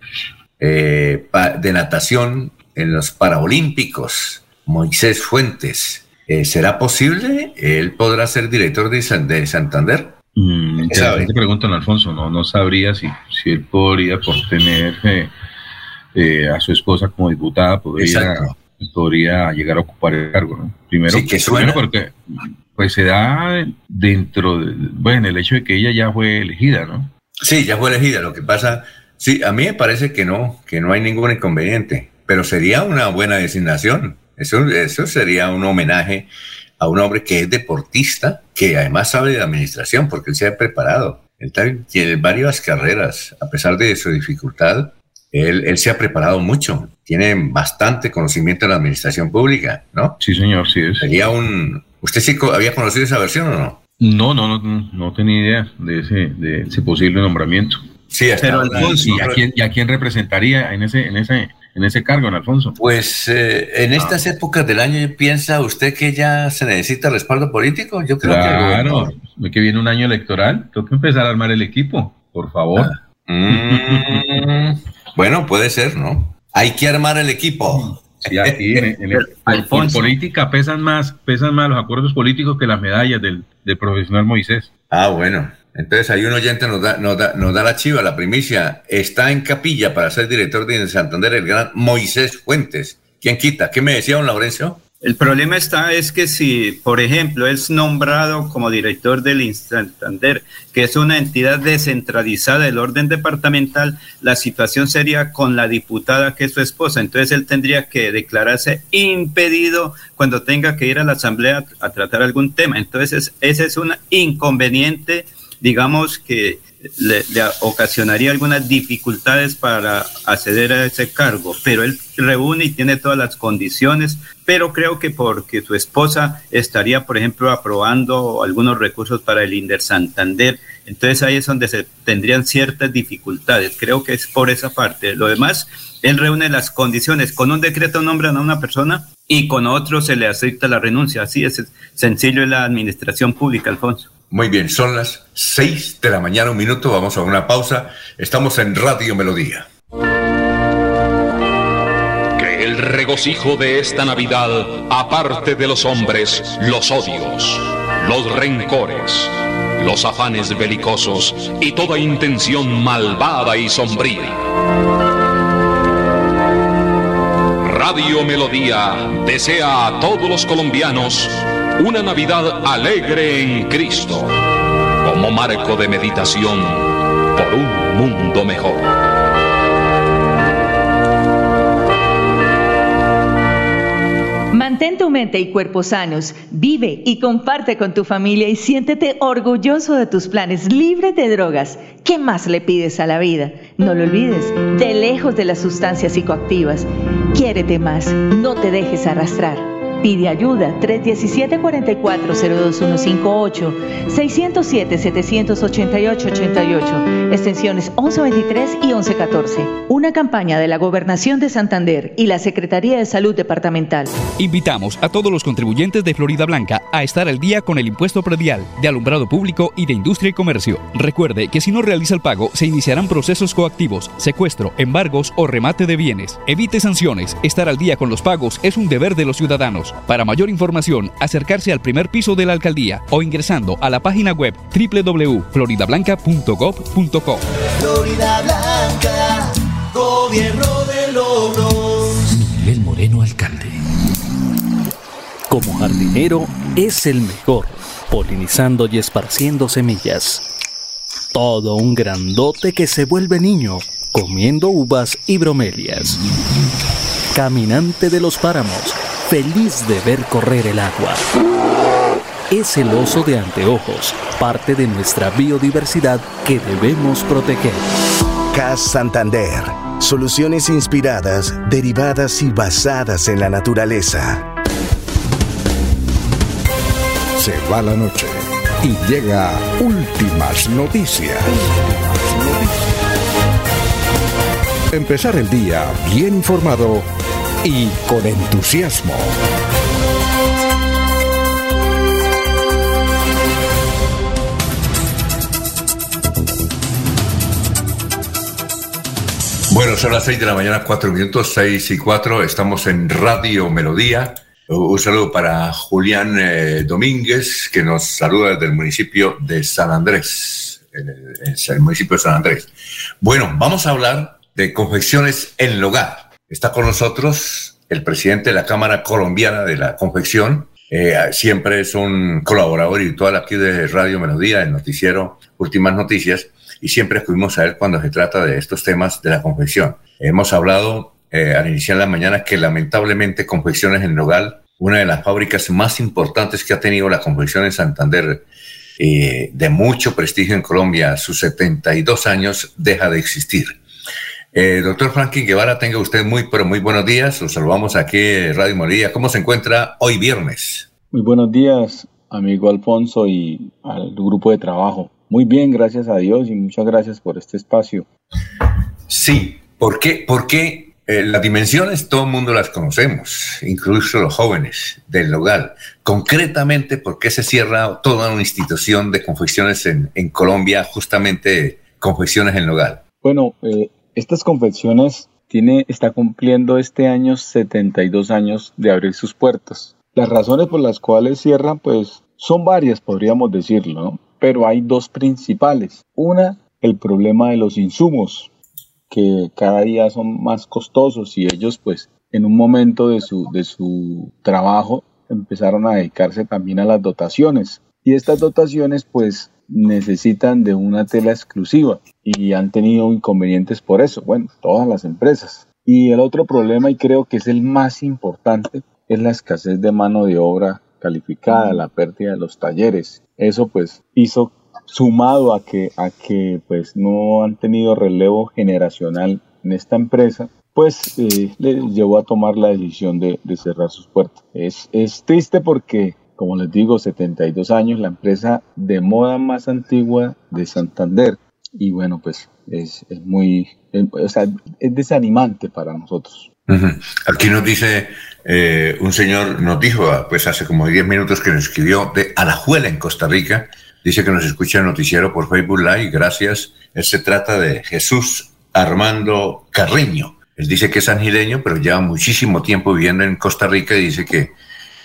eh, de natación en los Paralímpicos, Moisés Fuentes. Eh, ¿Será posible? ¿Él podrá ser director de, de Santander? Mm, te pregunto, Alfonso, no, no sabría si, si él podría por tener eh, eh, a su esposa como diputada podría, podría llegar a ocupar el cargo, ¿no? Primero, que porque pues se da dentro, de, bueno, el hecho de que ella ya fue elegida, ¿no? Sí, ya fue elegida. Lo que pasa, sí, a mí me parece que no, que no hay ningún inconveniente, pero sería una buena designación. Eso, eso sería un homenaje a un hombre que es deportista, que además sabe de administración, porque él se ha preparado. Él tiene varias carreras, a pesar de su dificultad, él, él, se ha preparado mucho, tiene bastante conocimiento en la administración pública, ¿no? Sí, señor, sí es. Sería un... ¿Usted sí había conocido esa versión o no? No, no, no, no tenía idea de ese, de ese posible nombramiento. Sí, Pero Alfonso, ¿y a, quién, ¿y a quién representaría en ese, en ese, en ese cargo, en Alfonso? Pues eh, en estas épocas del año, ¿piensa usted que ya se necesita respaldo político? Yo creo claro, que, que viene un año electoral, tengo que empezar a armar el equipo, por favor. Mm, bueno, puede ser, ¿no? Hay que armar el equipo. Sí, aquí en, en, política pesan más, pesan más los acuerdos políticos que las medallas del, del profesional Moisés. Ah, bueno. Entonces ahí un oyente nos da, nos da, nos da la chiva, la primicia. Está en capilla para ser director de Santander el gran Moisés Fuentes. ¿Quién quita? ¿Qué me decía don Laurencio? El problema está es que si, por ejemplo, es nombrado como director del Santander, que es una entidad descentralizada del orden departamental, la situación sería con la diputada que es su esposa. Entonces él tendría que declararse impedido cuando tenga que ir a la asamblea a, tratar algún tema. Entonces ese es un inconveniente digamos que le, ocasionaría algunas dificultades para acceder a ese cargo, pero él reúne y tiene todas las condiciones, pero creo que porque su esposa estaría, por ejemplo, aprobando algunos recursos para el Inder Santander, entonces ahí es donde se tendrían ciertas dificultades. Creo que es por esa parte. Lo demás, él reúne las condiciones. Con un decreto nombran a una persona y con otro se le acepta la renuncia. Así es sencillo en la administración pública, Alfonso. Muy bien, son las seis de la mañana, un minuto, vamos a una pausa. Estamos en Radio Melodía. Que el regocijo de esta Navidad aparte de los hombres los odios, los rencores, los afanes belicosos y toda intención malvada y sombría. Radio Melodía desea a todos los colombianos una Navidad alegre en Cristo, como marco de meditación por un mundo mejor. Mantén tu mente y cuerpo sanos, vive y comparte con tu familia y siéntete orgulloso de tus planes libres de drogas. ¿Qué más le pides a la vida? No lo olvides, de lejos de las sustancias psicoactivas. Quiérete más, no te dejes arrastrar. Pide ayuda 317-440-21158, 607-788-88, extensiones 1123 y 1114. Una campaña de la Gobernación de Santander y la Secretaría de Salud Departamental. Invitamos a todos los contribuyentes de Florida Blanca a estar al día con el impuesto predial, de alumbrado público y de industria y comercio. Recuerde que si no realiza el pago, se iniciarán procesos coactivos, secuestro, embargos o remate de bienes. Evite sanciones. Estar al día con los pagos es un deber de los ciudadanos. Para mayor información, acercarse al primer piso de la alcaldía o ingresando a la página web www.floridablanca.gov.co. Florida Blanca, gobierno de logros. Miguel Moreno, alcalde. Como jardinero, es el mejor, polinizando y esparciendo semillas. Todo un grandote que se vuelve niño, comiendo uvas y bromelias. Caminante de los páramos feliz de ver correr el agua. Es el oso de anteojos, parte de nuestra biodiversidad que debemos proteger. CAS Santander. Soluciones inspiradas, derivadas y basadas en la naturaleza. Se va la noche y llega últimas noticias. Empezar el día bien informado y con entusiasmo. Bueno, son las seis de la mañana, cuatro minutos, seis y cuatro. Estamos en Radio Melodía. Un saludo para Julián eh, Domínguez, que nos saluda desde el municipio de San Andrés, el, el municipio de San Andrés. Bueno, vamos a hablar de confecciones en el hogar. Está con nosotros el presidente de la Cámara Colombiana de la Confección. Eh, siempre es un colaborador habitual aquí de Radio Melodía, el noticiero Últimas Noticias, y siempre escuchamos a él cuando se trata de estos temas de la confección. Hemos hablado eh, al iniciar la mañana que lamentablemente Confecciones en Nogal una de las fábricas más importantes que ha tenido la confección en Santander, eh, de mucho prestigio en Colombia, a sus 72 años deja de existir. Eh, doctor Franklin Guevara, tenga usted muy, pero muy buenos días. Los saludamos aquí en Radio Moría. ¿Cómo se encuentra hoy viernes? Muy buenos días, amigo Alfonso y al grupo de trabajo. Muy bien, gracias a Dios y muchas gracias por este espacio. Sí, ¿por qué? Porque eh, las dimensiones todo el mundo las conocemos, incluso los jóvenes del local. Concretamente, ¿por qué se cierra toda una institución de confecciones en, Colombia, justamente confecciones en Logal? Bueno, eh, estas confecciones tiene, está cumpliendo este año 72 años de abrir sus puertas. Las razones por las cuales cierran, pues son varias, podríamos decirlo, pero hay dos principales. Una, el problema de los insumos, que cada día son más costosos y ellos pues en un momento de su, de su trabajo empezaron a dedicarse también a las dotaciones. Y estas dotaciones pues necesitan de una tela exclusiva y han tenido inconvenientes por eso, bueno, todas las empresas. Y el otro problema, y creo que es el más importante, es la escasez de mano de obra calificada, la pérdida de los talleres. Eso pues hizo sumado a que, a que pues no han tenido relevo generacional en esta empresa, pues eh, les llevó a tomar la decisión de, de cerrar sus puertas. Es, es triste porque como les digo, 72 años, la empresa de moda más antigua de Santander. Y bueno, pues es, muy, o sea, es desanimante para nosotros. Aquí nos dice eh, un señor, nos dijo pues hace como 10 minutos que nos escribió de Alajuela en Costa Rica. Dice que nos escucha el noticiero por Facebook Live. Gracias. Él se trata de Jesús Armando Carreño. Él dice que es angileño, pero lleva muchísimo tiempo viviendo en Costa Rica y dice que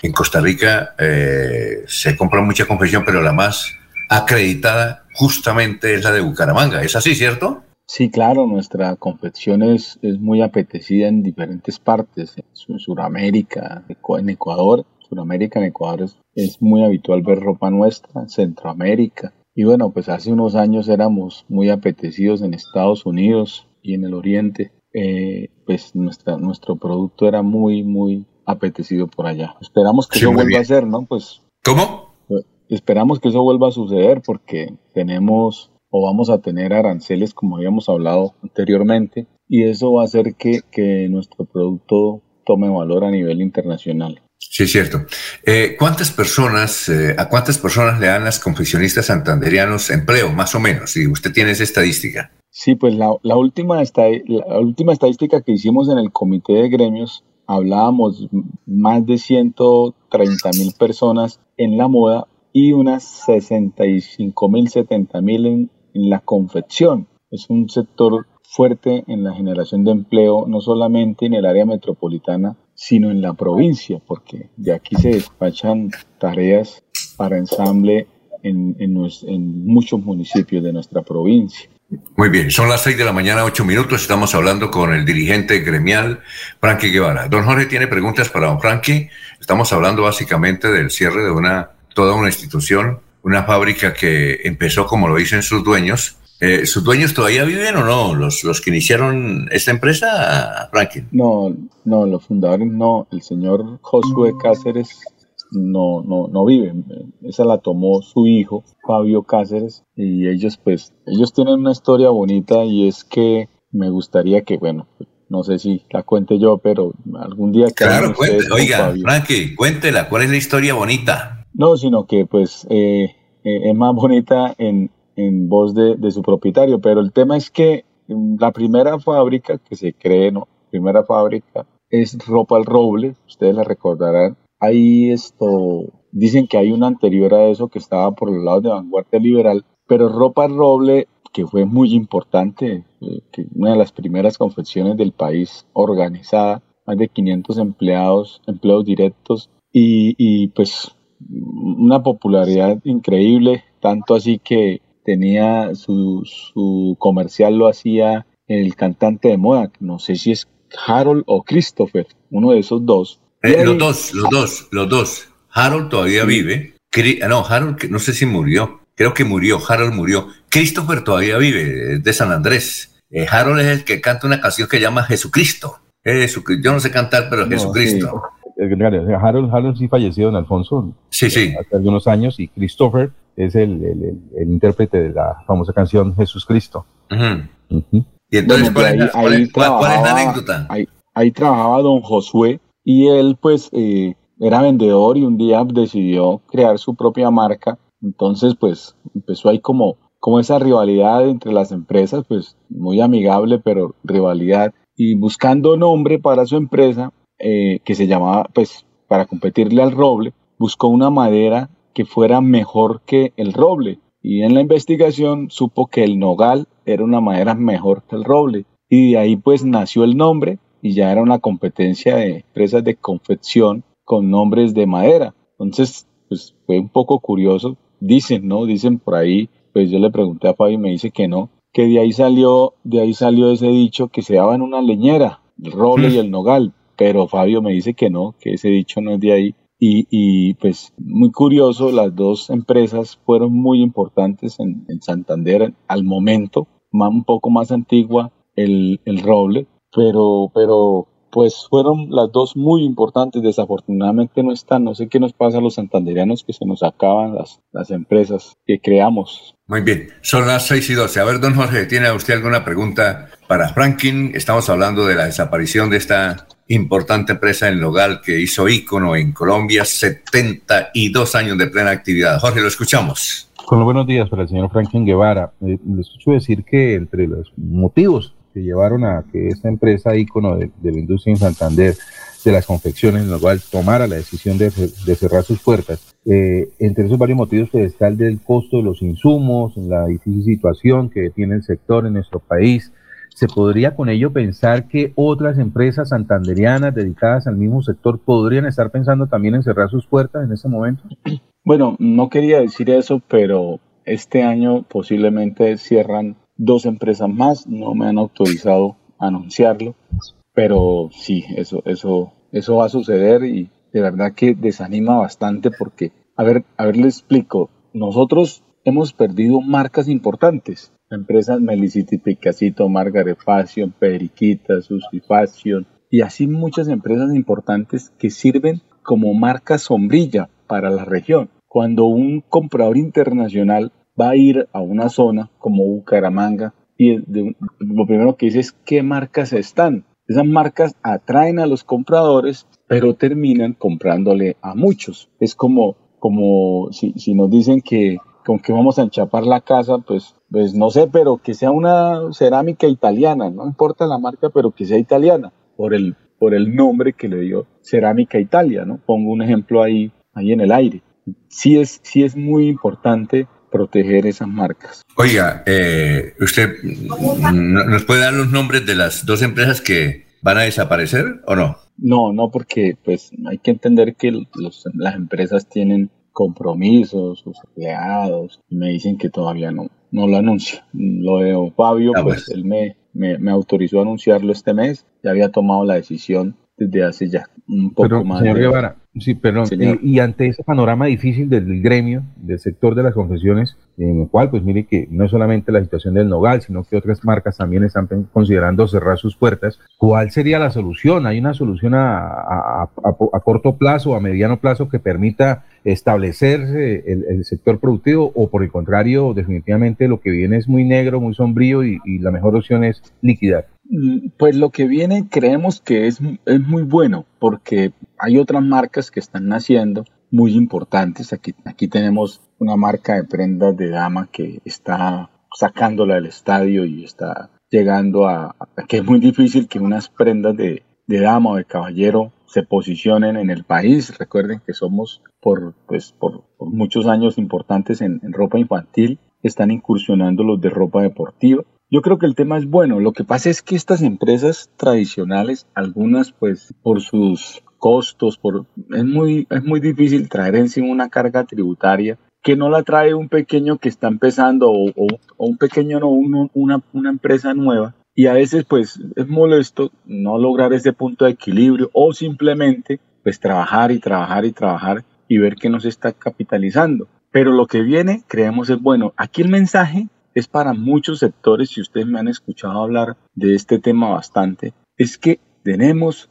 en Costa Rica eh, se compra mucha confección, pero la más acreditada justamente es la de Bucaramanga. ¿Es así, cierto? Sí, claro, nuestra confección es, es muy apetecida en diferentes partes, en Sudamérica, en Ecuador. Sudamérica, en Ecuador es, muy habitual ver ropa nuestra, en Centroamérica. Y bueno, pues hace unos años éramos muy apetecidos en Estados Unidos y en el Oriente. Eh, pues nuestra, nuestro producto era muy, muy apetecido por allá. Esperamos que eso vuelva a ser, ¿no? Pues. ¿Cómo? Pues, esperamos que eso vuelva a suceder porque tenemos o vamos a tener aranceles como habíamos hablado anteriormente y eso va a hacer que, que nuestro producto tome valor a nivel internacional. Sí, es cierto. Eh, ¿Cuántas personas, eh, a cuántas personas le dan las confeccionistas santanderianos empleo, más o menos? Si usted tiene esa estadística. Sí, pues la, la última, la última estadística que hicimos en el comité de gremios hablábamos más de 130 mil personas en la moda y unas 65 mil, 70 mil en, la confección. Es un sector fuerte en la generación de empleo, no solamente en el área metropolitana, sino en la provincia, porque de aquí se despachan tareas para ensamble en, en muchos municipios de nuestra provincia. Muy bien, son las seis de la mañana, ocho minutos. Estamos hablando con el dirigente gremial, Frankie Guevara. Don Jorge tiene preguntas para don Frankie. Estamos hablando básicamente del cierre de una, toda una institución, una fábrica que empezó, como lo dicen sus dueños. Eh, ¿Sus dueños todavía viven o no? ¿Los, los que iniciaron esta empresa, Frankie? No, no, los fundadores no. El señor Josué Cáceres no, no, no viven. Esa la tomó su hijo, Fabio Cáceres, y ellos pues, ellos tienen una historia bonita y es que me gustaría que, bueno, no sé si la cuente yo, pero algún día... Claro, cuente, oiga, Frankie, cuéntela, ¿cuál es la historia bonita? No, sino que pues eh, eh, es más bonita en, en voz de, de, su propietario, pero el tema es que mm, la primera fábrica que se cree, ¿no? Primera fábrica es Ropa al Roble, ustedes la recordarán, hay esto, dicen que hay una anterior a eso que estaba por los lados de vanguardia liberal, pero Ropa Roble, que fue muy importante, eh, que una de las primeras confecciones del país organizada, más de 500 empleados, empleos directos y, y pues una popularidad increíble, tanto así que tenía su, su comercial lo hacía el cantante de moda, no sé si es Harold o Christopher, uno de esos dos, eh, los dos, los dos, los dos. Harold todavía vive. No, Harold, no sé si murió. Creo que murió. Harold murió. Christopher todavía vive, de San Andrés. Eh, Harold es el que canta una canción que llama Jesucristo. Yo no sé cantar, pero Jesucristo. Harold, Harold sí falleció, don Alfonso. Sí, sí. Hace algunos años y Christopher es el, el, el, intérprete de la famosa canción Jesús Cristo. Y entonces, ¿cuál, es, la anécdota? Ahí, trabajaba don Josué y él pues eh, era vendedor y un día decidió crear su propia marca. Entonces pues empezó ahí como, como esa rivalidad entre las empresas, pues muy amigable, pero rivalidad. Y buscando nombre para su empresa, eh, que se llamaba, pues para competirle al roble, buscó una madera que fuera mejor que el roble. Y en la investigación supo que el nogal era una madera mejor que el roble. Y de ahí pues nació el nombre y ya era una competencia de empresas de confección con nombres de madera. Entonces, pues fue un poco curioso. Dicen, ¿no? Dicen por ahí, pues yo le pregunté a Fabi y me dice que no, que de ahí salió, de ahí salió ese dicho que se daba en una leñera, el roble y el nogal. Pero Fabio me dice que no, que ese dicho no es de ahí. Y, y, pues muy curioso, las dos empresas fueron muy importantes en, en Santander al momento, un poco más antigua el, el roble, pero, pero pues fueron las dos muy importantes. Desafortunadamente no están. No sé qué nos pasa a los santanderianos que se nos acaban las, las empresas que creamos. Muy bien, son las 6 y 12. A ver, don Jorge, ¿tiene usted alguna pregunta para Franklin? Estamos hablando de la desaparición de esta importante empresa en Logal que hizo ícono en Colombia, 72 años de plena actividad. Jorge, lo escuchamos. Con los buenos días para el señor Franklin Guevara. Eh, le escucho decir que entre los motivos que llevaron a que esta empresa ícono de, la industria en Santander, de las confecciones, en lo cual tomara la decisión de, cerrar sus puertas. Eh, entre esos varios motivos pues, está el del costo de los insumos, la difícil situación que tiene el sector en nuestro país. ¿Se podría con ello pensar que otras empresas santanderianas dedicadas al mismo sector podrían estar pensando también en cerrar sus puertas en ese momento? Bueno, no quería decir eso, pero este año posiblemente cierran dos empresas más, no me han autorizado anunciarlo, pero sí, eso, eso, eso va a suceder y de verdad que desanima bastante porque, a ver, a ver, le explico, nosotros hemos perdido marcas importantes, empresas Melicity Picasito, Margaret Fashion, Periquita, Susi Fashion, y así muchas empresas importantes que sirven como marca sombrilla para la región. Cuando un comprador internacional va a ir a una zona como Bucaramanga y lo primero que dice es qué marcas están. Esas marcas atraen a los compradores, pero terminan comprándole a muchos. Es como, como si, si nos dicen que con que vamos a enchapar la casa, pues, pues no sé, pero que sea una cerámica italiana, no importa la marca, pero que sea italiana, por el, por el nombre que le dio Cerámica Italia, ¿no? Pongo un ejemplo ahí, ahí en el aire. Sí es, sí es muy importante proteger esas marcas. Oiga, eh, ¿usted nos puede dar los nombres de las dos empresas que van a desaparecer o no? No, no, porque pues hay que entender que las empresas tienen compromisos, sus empleados, y me dicen que todavía no, no lo anuncia. Lo de Fabio, ah, pues, pues, él me, me, me, autorizó a anunciarlo este mes, ya había tomado la decisión desde hace ya un poco más. Señor Guevara, sí, perdón, eh, y ante ese panorama difícil del gremio, del sector de las confesiones, en el cual, pues mire que no es solamente la situación del Nogal, sino que otras marcas también están considerando cerrar sus puertas, ¿cuál sería la solución? ¿Hay una solución a, a, a, corto plazo o a mediano plazo que permita establecerse el, sector productivo o por el contrario, definitivamente lo que viene es muy negro, muy sombrío y, y la mejor opción es liquidar? Mm, pues lo que viene creemos que es, es muy bueno porque hay otras marcas que están naciendo muy importantes. Aquí, aquí tenemos una marca de prendas de dama que está sacándola del estadio y está llegando a, que es muy difícil que unas prendas de, de, dama o de caballero se posicionen en el país. Recuerden que somos por, pues, por, muchos años importantes en, en ropa infantil. Están incursionando los de ropa deportiva yo creo que el tema es bueno. Lo que pasa es que estas empresas tradicionales, algunas pues por sus costos, por es muy es muy difícil traer encima una carga tributaria que no la trae un pequeño que está empezando o, un pequeño no una, una empresa nueva y a veces pues es molesto no lograr ese punto de equilibrio o simplemente pues trabajar y trabajar y trabajar y ver que no se está capitalizando. Pero lo que viene creemos es bueno. Aquí el mensaje es para muchos sectores, si ustedes me han escuchado hablar de este tema bastante, es que tenemos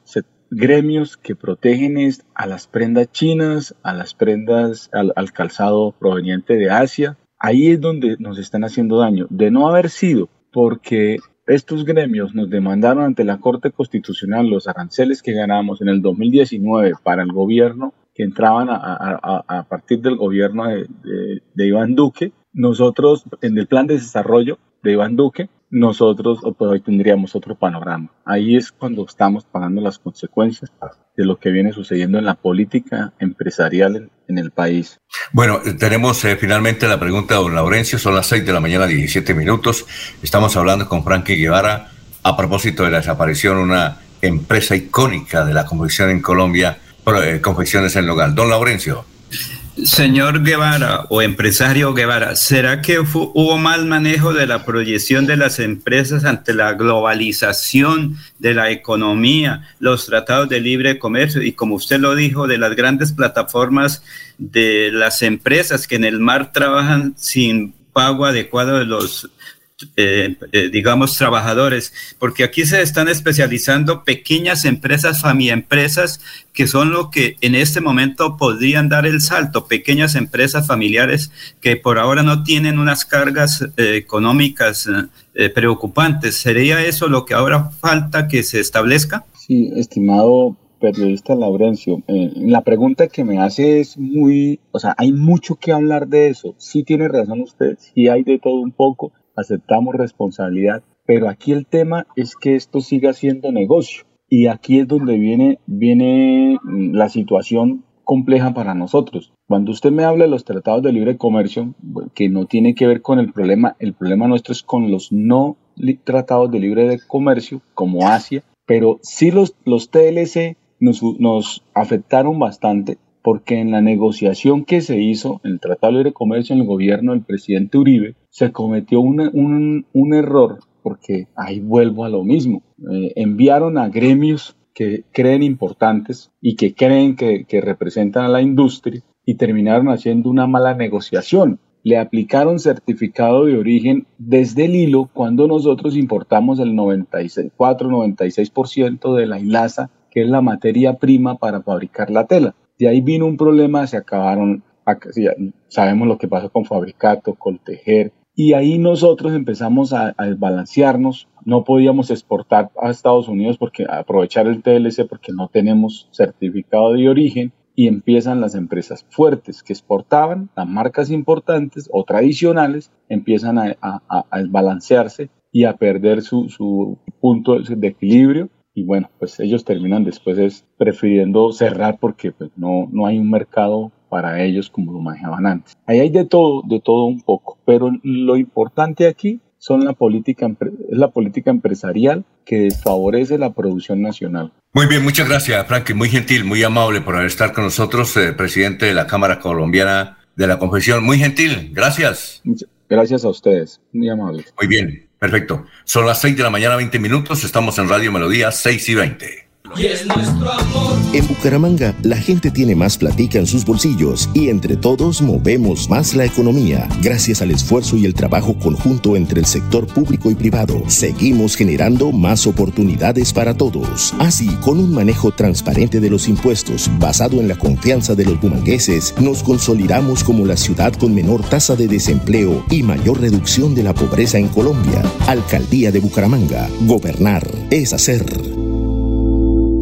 gremios que protegen a las prendas chinas, a las prendas, al, calzado proveniente de Asia. Ahí es donde nos están haciendo daño. De no haber sido porque estos gremios nos demandaron ante la Corte Constitucional los aranceles que ganamos en el 2019 para el gobierno, que entraban a, partir del gobierno de, de Iván Duque. Nosotros, en el plan de desarrollo de Iván Duque, nosotros hoy tendríamos otro panorama. Ahí es cuando estamos pagando las consecuencias de lo que viene sucediendo en la política empresarial en, el país. Bueno, tenemos eh, finalmente la pregunta de don Laurencio, son las 6 de la mañana, 17 minutos. Estamos hablando con Frankie Guevara a propósito de la desaparición de una empresa icónica de la confección en Colombia, eh, Confecciones en Local. Don Laurencio. Señor Guevara o empresario Guevara, ¿será que hubo mal manejo de la proyección de las empresas ante la globalización de la economía, los tratados de libre comercio y como usted lo dijo, de las grandes plataformas de las empresas que en el mar trabajan sin pago adecuado de los eh, eh, digamos, trabajadores, porque aquí se están especializando pequeñas empresas, empresas que son lo que en este momento podrían dar el salto, pequeñas empresas familiares que por ahora no tienen unas cargas eh, económicas preocupantes. ¿Sería eso lo que ahora falta que se establezca? Sí, estimado periodista Laurencio, la pregunta que me hace es muy, o sea, hay mucho que hablar de eso. Sí tiene razón usted, sí hay de todo un poco aceptamos responsabilidad, pero aquí el tema es que esto siga siendo negocio. Y aquí es donde viene, viene mm, la situación compleja para nosotros. Cuando usted me habla de los tratados de libre comercio, que no tiene que ver con el problema, el problema nuestro es con los no tratados de libre comercio, como Asia, pero sí los, los TLC nos, nos afectaron bastante porque en la negociación que se hizo, en el Tratado de Comercio en el gobierno del presidente Uribe, se cometió un, un, error, porque ahí vuelvo a lo mismo. Eh, enviaron a gremios que creen importantes y que creen que, que representan a la industria y terminaron haciendo una mala negociación. Le aplicaron certificado de origen desde el hilo cuando nosotros importamos el 94-96% de la hilaza, que es la materia prima para fabricar la tela. De ahí vino un problema, se acabaron, sabemos lo que pasó con Fabricato, con Tejer, y ahí nosotros empezamos a, desbalancearnos, no podíamos exportar a Estados Unidos porque aprovechar el TLC porque no tenemos certificado de origen y empiezan las empresas fuertes que exportaban, las marcas importantes o tradicionales empiezan a, desbalancearse y a perder su punto de equilibrio y bueno, pues ellos terminan después es prefiriendo cerrar porque pues, no, no hay un mercado para ellos como lo manejaban antes. Ahí hay de todo, de todo un poco, pero lo importante aquí son la política, es la política empresarial que desfavorece la producción nacional. Muy bien, muchas gracias, Frankie. Muy gentil, muy amable por estar con nosotros, eh, presidente de la Cámara Colombiana de la Confesión. Muy gentil, gracias. gracias a ustedes, muy amable. Muy bien. Perfecto. Son las 6 de la mañana, 20 minutos. Estamos en Radio Melodía, 6 y 20 y es nuestro amor. En Bucaramanga, la gente tiene más platica en sus bolsillos y entre todos movemos más la economía. Gracias al esfuerzo y el trabajo conjunto entre el sector público y privado, seguimos generando más oportunidades para todos. Así, con un manejo transparente de los impuestos basado en la confianza de los bumangueses, nos consolidamos como la ciudad con menor tasa de desempleo y mayor reducción de la pobreza en Colombia. Alcaldía de Bucaramanga. Gobernar es hacer.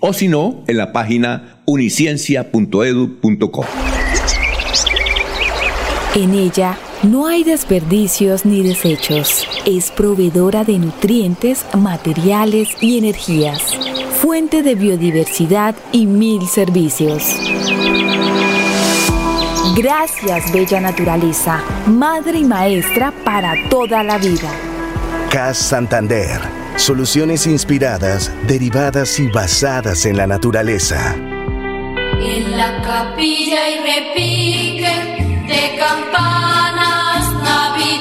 o si no, en la página uniciencia.edu.co. En ella no hay desperdicios ni desechos. Es proveedora de nutrientes, materiales y energías. Fuente de biodiversidad y mil servicios. Gracias, Bella Naturaleza, madre y maestra para toda la vida. CAS Santander. Soluciones inspiradas, derivadas y basadas en la naturaleza. en la capilla y repique de navideñas.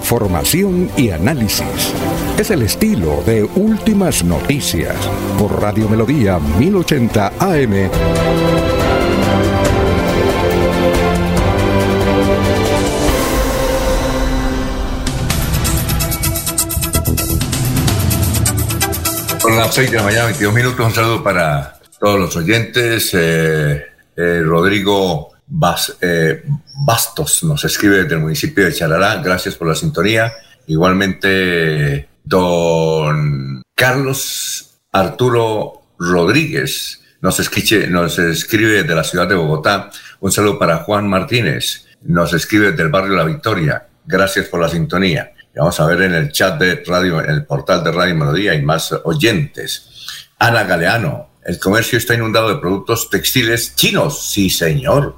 Información y análisis. Es el estilo de Últimas Noticias por Radio Melodía 1080 AM. Son las 6 de la mañana, 22 minutos. Un saludo para todos los oyentes. Eh, eh, Rodrigo Bas, eh, Bastos nos escribe desde el municipio de Charalá. Gracias por la sintonía. Igualmente, don Carlos Arturo Rodríguez nos, esquiche, nos escribe de la ciudad de Bogotá. Un saludo para Juan Martínez. Nos escribe del barrio La Victoria. Gracias por la sintonía. Vamos a ver en el chat de radio, en el portal de Radio Melodía, hay más oyentes. Ana Galeano, el comercio está inundado de productos textiles chinos. Sí, señor.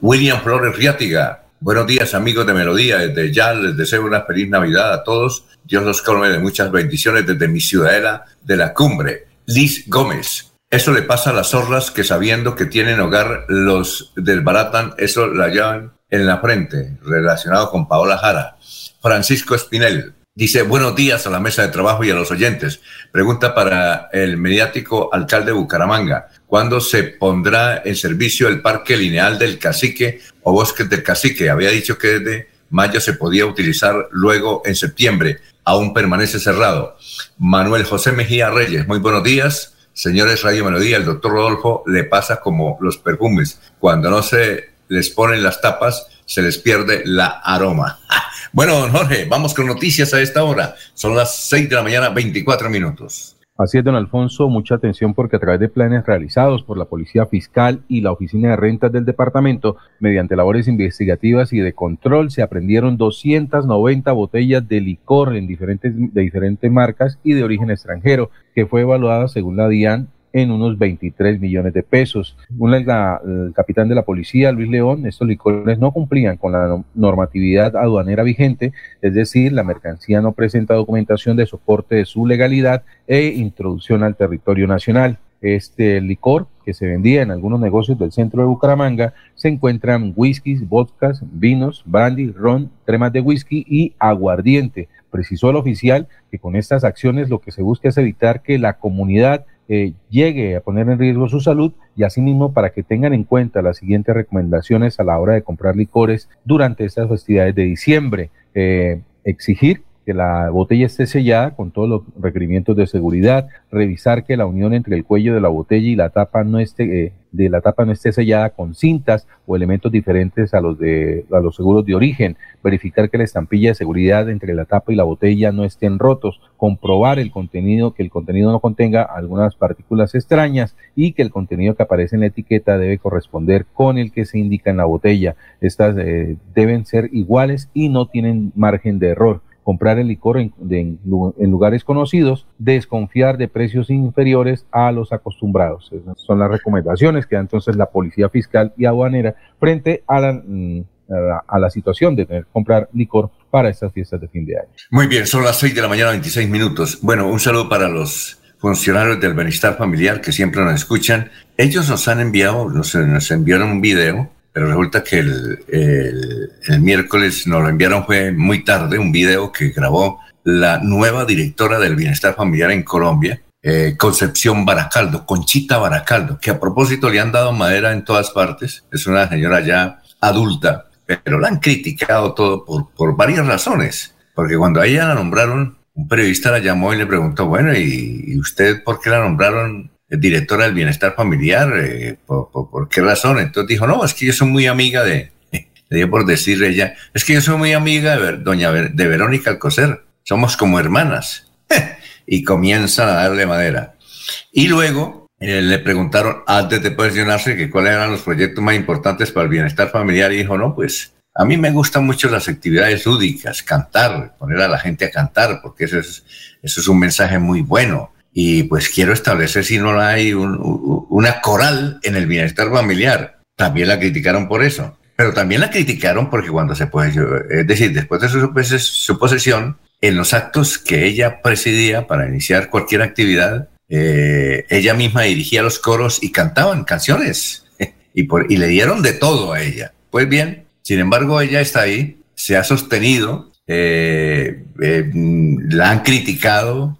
William Flores Riátiga. Buenos días, amigos de Melodía. Desde ya les deseo una feliz Navidad a todos. Dios los colme de muchas bendiciones desde mi ciudadela de la cumbre. Liz Gómez. Eso le pasa a las zorras que sabiendo que tienen hogar los desbaratan, eso la llevan en la frente, relacionado con Paola Jara. Francisco Espinel. Dice, buenos días a la mesa de trabajo y a los oyentes. Pregunta para el mediático alcalde de Bucaramanga. ¿Cuándo se pondrá en servicio el parque lineal del cacique o bosques del cacique? Había dicho que desde mayo se podía utilizar luego en septiembre. Aún permanece cerrado. Manuel José Mejía Reyes, muy buenos días. Señores Radio Melodía, el doctor Rodolfo le pasa como los perfumes. Cuando no se les ponen las tapas, se les pierde la aroma. Bueno, don Jorge, vamos con noticias a esta hora. Son las 6 de la mañana, 24 minutos. Así es, don Alfonso, mucha atención porque a través de planes realizados por la Policía Fiscal y la Oficina de Rentas del Departamento, mediante labores investigativas y de control, se aprendieron 290 botellas de licor en diferentes, de diferentes marcas y de origen extranjero, que fue evaluada según la DIAN en unos 23 millones de pesos. Según el, capitán de la policía, Luis León, estos licores no cumplían con la normatividad aduanera vigente, es decir, la mercancía no presenta documentación de soporte de su legalidad e introducción al territorio nacional. Este licor que se vendía en algunos negocios del centro de Bucaramanga se encuentran whiskies, vodkas, vinos, brandy, ron, cremas de whisky y aguardiente. Precisó el oficial que con estas acciones lo que se busca es evitar que la comunidad eh, llegue a poner en riesgo su salud y asimismo para que tengan en cuenta las siguientes recomendaciones a la hora de comprar licores durante estas festividades de diciembre. Eh, exigir que la botella esté sellada con todos los requerimientos de seguridad, revisar que la unión entre el cuello de la botella y la tapa no esté, eh, de la tapa no esté sellada con cintas o elementos diferentes a los de a los seguros de origen, verificar que la estampilla de seguridad entre la tapa y la botella no estén rotos, comprobar el contenido, que el contenido no contenga algunas partículas extrañas y que el contenido que aparece en la etiqueta debe corresponder con el que se indica en la botella. Estas eh, deben ser iguales y no tienen margen de error comprar el licor en, lugares conocidos, desconfiar de precios inferiores a los acostumbrados. Son las recomendaciones que da entonces la Policía Fiscal y Aduanera frente a la, mm, situación de tener comprar licor para estas fiestas de fin de año. Muy bien, son las 6 de la mañana, 26 minutos. Bueno, un saludo para los funcionarios del bienestar familiar que siempre nos escuchan. Ellos nos han enviado, nos, nos enviaron un video pero resulta que el, el, miércoles nos lo enviaron, fue muy tarde, un video que grabó la nueva directora del bienestar familiar en Colombia, eh, Concepción Baracaldo, Conchita Baracaldo, que a propósito le han dado madera en todas partes, es una señora ya adulta, pero la han criticado todo por, por varias razones, porque cuando a ella la nombraron, un periodista la llamó y le preguntó, bueno, ¿y, y usted por qué la nombraron directora del bienestar familiar, eh, ¿por, qué razón? Entonces dijo, no, es que yo soy muy amiga de, le dio por decir ella, es que yo soy muy amiga de, doña de Verónica Alcocer, somos como hermanas. y comienzan a darle madera. Y luego eh, le preguntaron antes de posicionarse que cuáles eran los proyectos más importantes para el bienestar familiar y dijo, no, pues a mí me gustan mucho las actividades lúdicas, cantar, poner a la gente a cantar, porque eso es, eso es un mensaje muy bueno. Y pues quiero establecer si no hay una coral en el bienestar familiar. También la criticaron por eso. Pero también la criticaron porque cuando se puede, es decir, después de su, su posesión, en los actos que ella presidía para iniciar cualquier actividad, eh, ella misma dirigía los coros y cantaban canciones y, por, y le dieron de todo a ella. Pues bien, sin embargo, ella está ahí, se ha sostenido, eh, eh, la han criticado,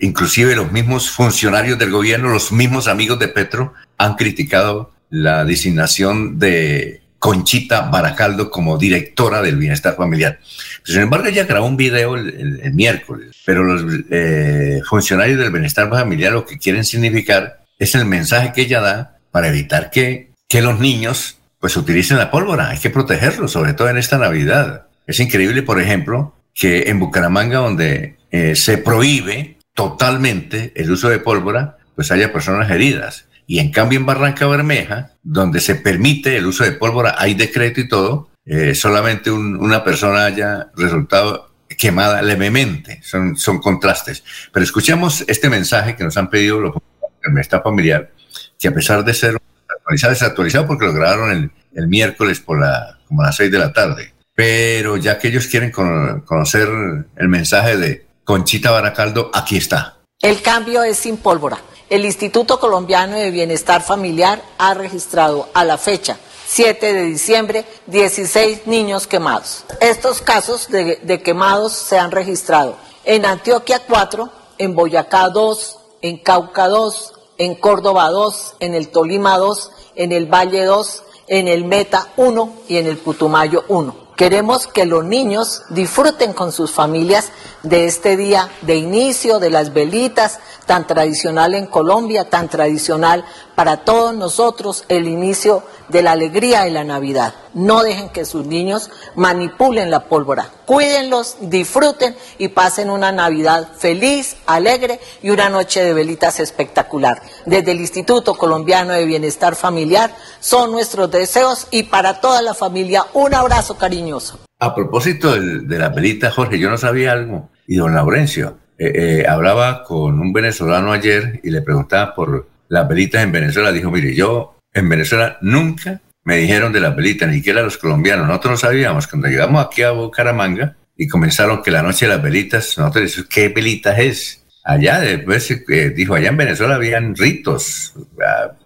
inclusive los mismos funcionarios del gobierno, los mismos amigos de Petro han criticado la designación de Conchita Baracaldo como directora del bienestar familiar. Sin embargo, ella grabó un video el, miércoles, pero los eh, funcionarios del bienestar familiar lo que quieren significar es el mensaje que ella da para evitar que, que los niños pues utilicen la pólvora. Hay que protegerlos, sobre todo en esta Navidad. Es increíble, por ejemplo, que en Bucaramanga, donde eh, se prohíbe totalmente el uso de pólvora, pues haya personas heridas. Y en cambio en Barranca Bermeja, donde se permite el uso de pólvora, hay decreto y todo, eh, solamente una persona haya resultado quemada levemente. Son, son contrastes. Pero escuchemos este mensaje que nos han pedido los del Estado familiar, que a pesar de ser actualizado, desactualizado porque lo grabaron el, el miércoles por la, como a las seis de la tarde. Pero ya que ellos quieren conocer el mensaje de Conchita Baracaldo, aquí está. El cambio es sin pólvora. El Instituto Colombiano de Bienestar Familiar ha registrado a la fecha 7 de diciembre 16 niños quemados. Estos casos de, quemados se han registrado en Antioquia 4, en Boyacá 2, en Cauca 2, en Córdoba 2, en el Tolima 2, en el Valle 2, en el Meta 1 y en el Putumayo 1. Queremos que los niños disfruten con sus familias de este día de inicio, de las velitas, tan tradicional en Colombia, tan tradicional para todos nosotros, el inicio de la alegría de la Navidad. No dejen que sus niños manipulen la pólvora. Cuídenlos, disfruten y pasen una Navidad feliz, alegre y una noche de velitas espectacular. Desde el Instituto Colombiano de Bienestar Familiar son nuestros deseos y para toda la familia un abrazo cariñoso. A propósito de, de la velita, Jorge, yo no sabía algo. Y don Laurencio, eh, eh, hablaba con un venezolano ayer y le preguntaba por las velitas en Venezuela. Dijo, mire, yo en Venezuela nunca me dijeron de las velitas, ni siquiera los colombianos. Nosotros no sabíamos. Cuando llegamos aquí a Bucaramanga y comenzaron que la noche de las velitas, nosotros decimos, ¿qué velitas es? Allá después eh, dijo, allá en Venezuela habían ritos,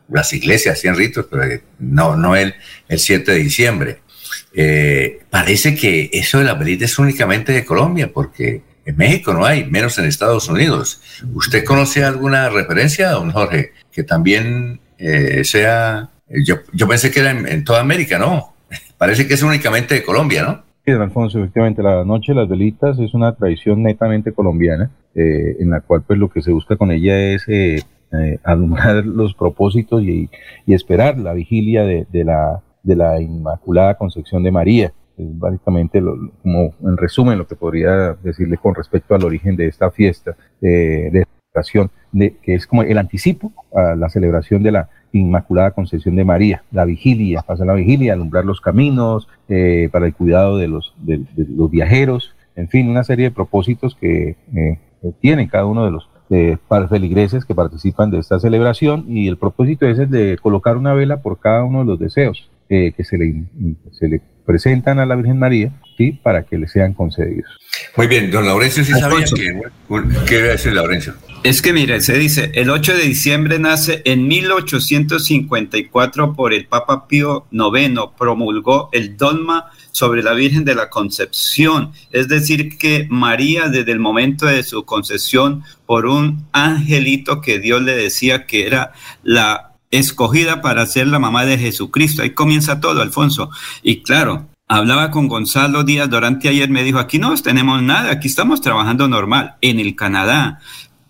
las iglesias hacían ritos, pero no, no el, el 7 de diciembre. parece que eso de las velitas es únicamente de Colombia, porque en México no hay, menos en Estados Unidos. ¿Usted conoce alguna referencia, don Jorge, que también eh, sea... Yo, yo, pensé que era en, toda América, ¿no? Parece que es únicamente de Colombia, ¿no? Sí, Alfonso, efectivamente, la noche de las velitas es una tradición netamente colombiana, eh, en la cual pues lo que se busca con ella es eh, alumbrar los propósitos y, esperar la vigilia de, de, la, de la Inmaculada Concepción de María es básicamente como en resumen lo que podría decirle con respecto al origen de esta fiesta eh, de de, que es como el anticipo a la celebración de la Inmaculada Concepción de María, la vigilia, pasar la vigilia, alumbrar los caminos, eh, para el cuidado de los, de, los viajeros, en fin, una serie de propósitos que eh, tiene cada uno de los eh, feligreses que participan de esta celebración y el propósito es el de colocar una vela por cada uno de los deseos que se le, se le presentan a la Virgen María ¿sí? para que le sean concedidos. Muy bien, don Laurencio, ¿sí sabía que, ¿qué debe decir Laurencio? Es que mire, se dice, el 8 de diciembre nace en 1854 por el Papa Pío IX, promulgó el dogma sobre la Virgen de la Concepción, es decir, que María desde el momento de su concepción por un angelito que Dios le decía que era la escogida para ser la mamá de Jesucristo. Ahí comienza todo, Alfonso. Y claro, hablaba con Gonzalo Díaz durante ayer, me dijo, aquí no tenemos nada, aquí estamos trabajando normal. En el Canadá,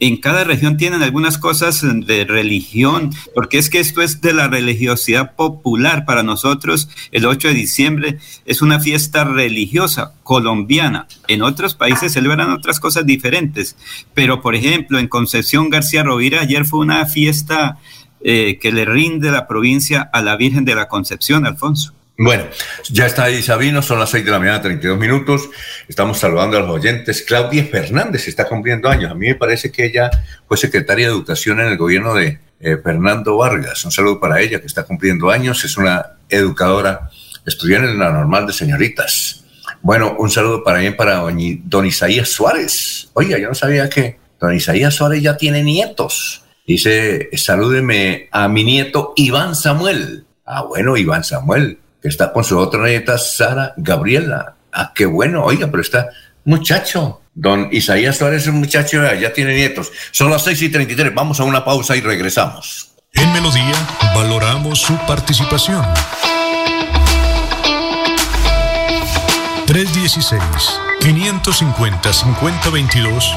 en cada región tienen algunas cosas de religión, porque es que esto es de la religiosidad popular. Para nosotros, el 8 de diciembre es una fiesta religiosa colombiana. En otros países celebran otras cosas diferentes, pero por ejemplo, en Concepción García Rovira ayer fue una fiesta eh, que le rinde la provincia a la Virgen de la Concepción, Alfonso. Bueno, ya está ahí Sabino, son las 6 de la mañana, 32 minutos. Estamos saludando a los oyentes. Claudia Fernández está cumpliendo años. A mí me parece que ella fue secretaria de Educación en el gobierno de eh, Fernando Vargas. Un saludo para ella que está cumpliendo años. Es una educadora, estudiante en la normal de señoritas. Bueno, un saludo para bien para don Isaías Suárez. Oiga, yo no sabía que don Isaías Suárez ya tiene nietos. Dice, salúdeme a mi nieto Iván Samuel. Ah, bueno, Iván Samuel que está con su otra nieta, Sara Gabriela. Ah, qué bueno, oiga, pero está muchacho. Don Isaías Suárez es un muchacho, ya tiene nietos. Son las 6 y 33, vamos a una pausa y regresamos. En Melodía valoramos su participación. 316 550 5022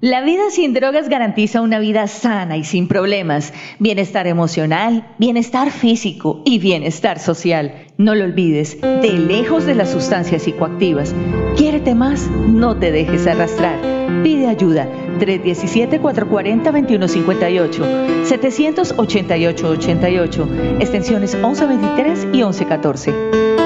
La vida sin drogas garantiza una vida sana y sin problemas, bienestar emocional, bienestar físico y bienestar social. No lo olvides, de lejos de las sustancias psicoactivas. Quiérete más, no te dejes arrastrar. Pide ayuda 317-440-2158, 788-88, extensiones 1123 y 1114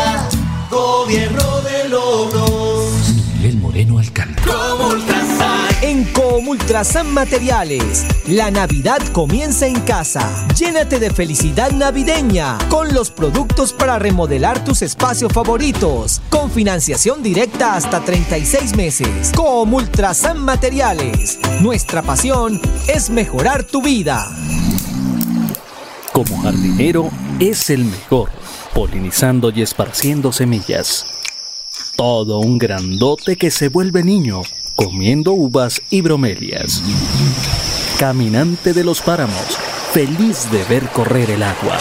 gobierno de logros. Miguel Moreno Alcalde. En Comultrasan Materiales, la Navidad comienza en casa. Llénate de felicidad navideña con los productos para remodelar tus espacios favoritos. Con financiación directa hasta 36 meses. Comultrasan Materiales. Nuestra pasión es mejorar tu vida. Como jardinero, es el mejor polinizando y esparciendo semillas. Todo un grandote que se vuelve niño, comiendo uvas y bromelias. Caminante de los páramos, feliz de ver correr el agua.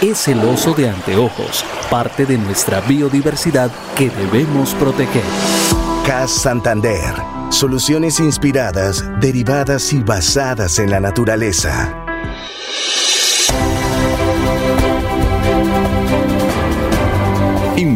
Es el oso de anteojos, parte de nuestra biodiversidad que debemos proteger. CAS Santander. Soluciones inspiradas, derivadas y basadas en la naturaleza.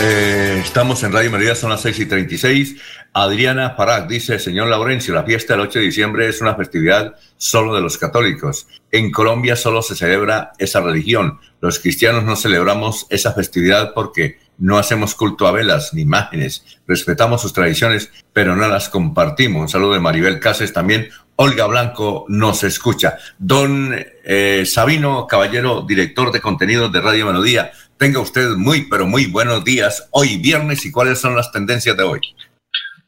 eh, estamos en Radio Melodía, son las 6 y 36. Adriana Farag dice, señor Laurencio, la fiesta del 8 de diciembre es una festividad solo de los católicos. En Colombia solo se celebra esa religión. Los cristianos no celebramos esa festividad porque no hacemos culto a velas ni imágenes. Respetamos sus tradiciones, pero no las compartimos. Un saludo de Maribel Cáceres también. Olga Blanco nos escucha. Don eh, Sabino Caballero, director de contenidos de Radio Melodía, tenga usted muy, pero muy buenos días hoy viernes y cuáles son las tendencias de hoy.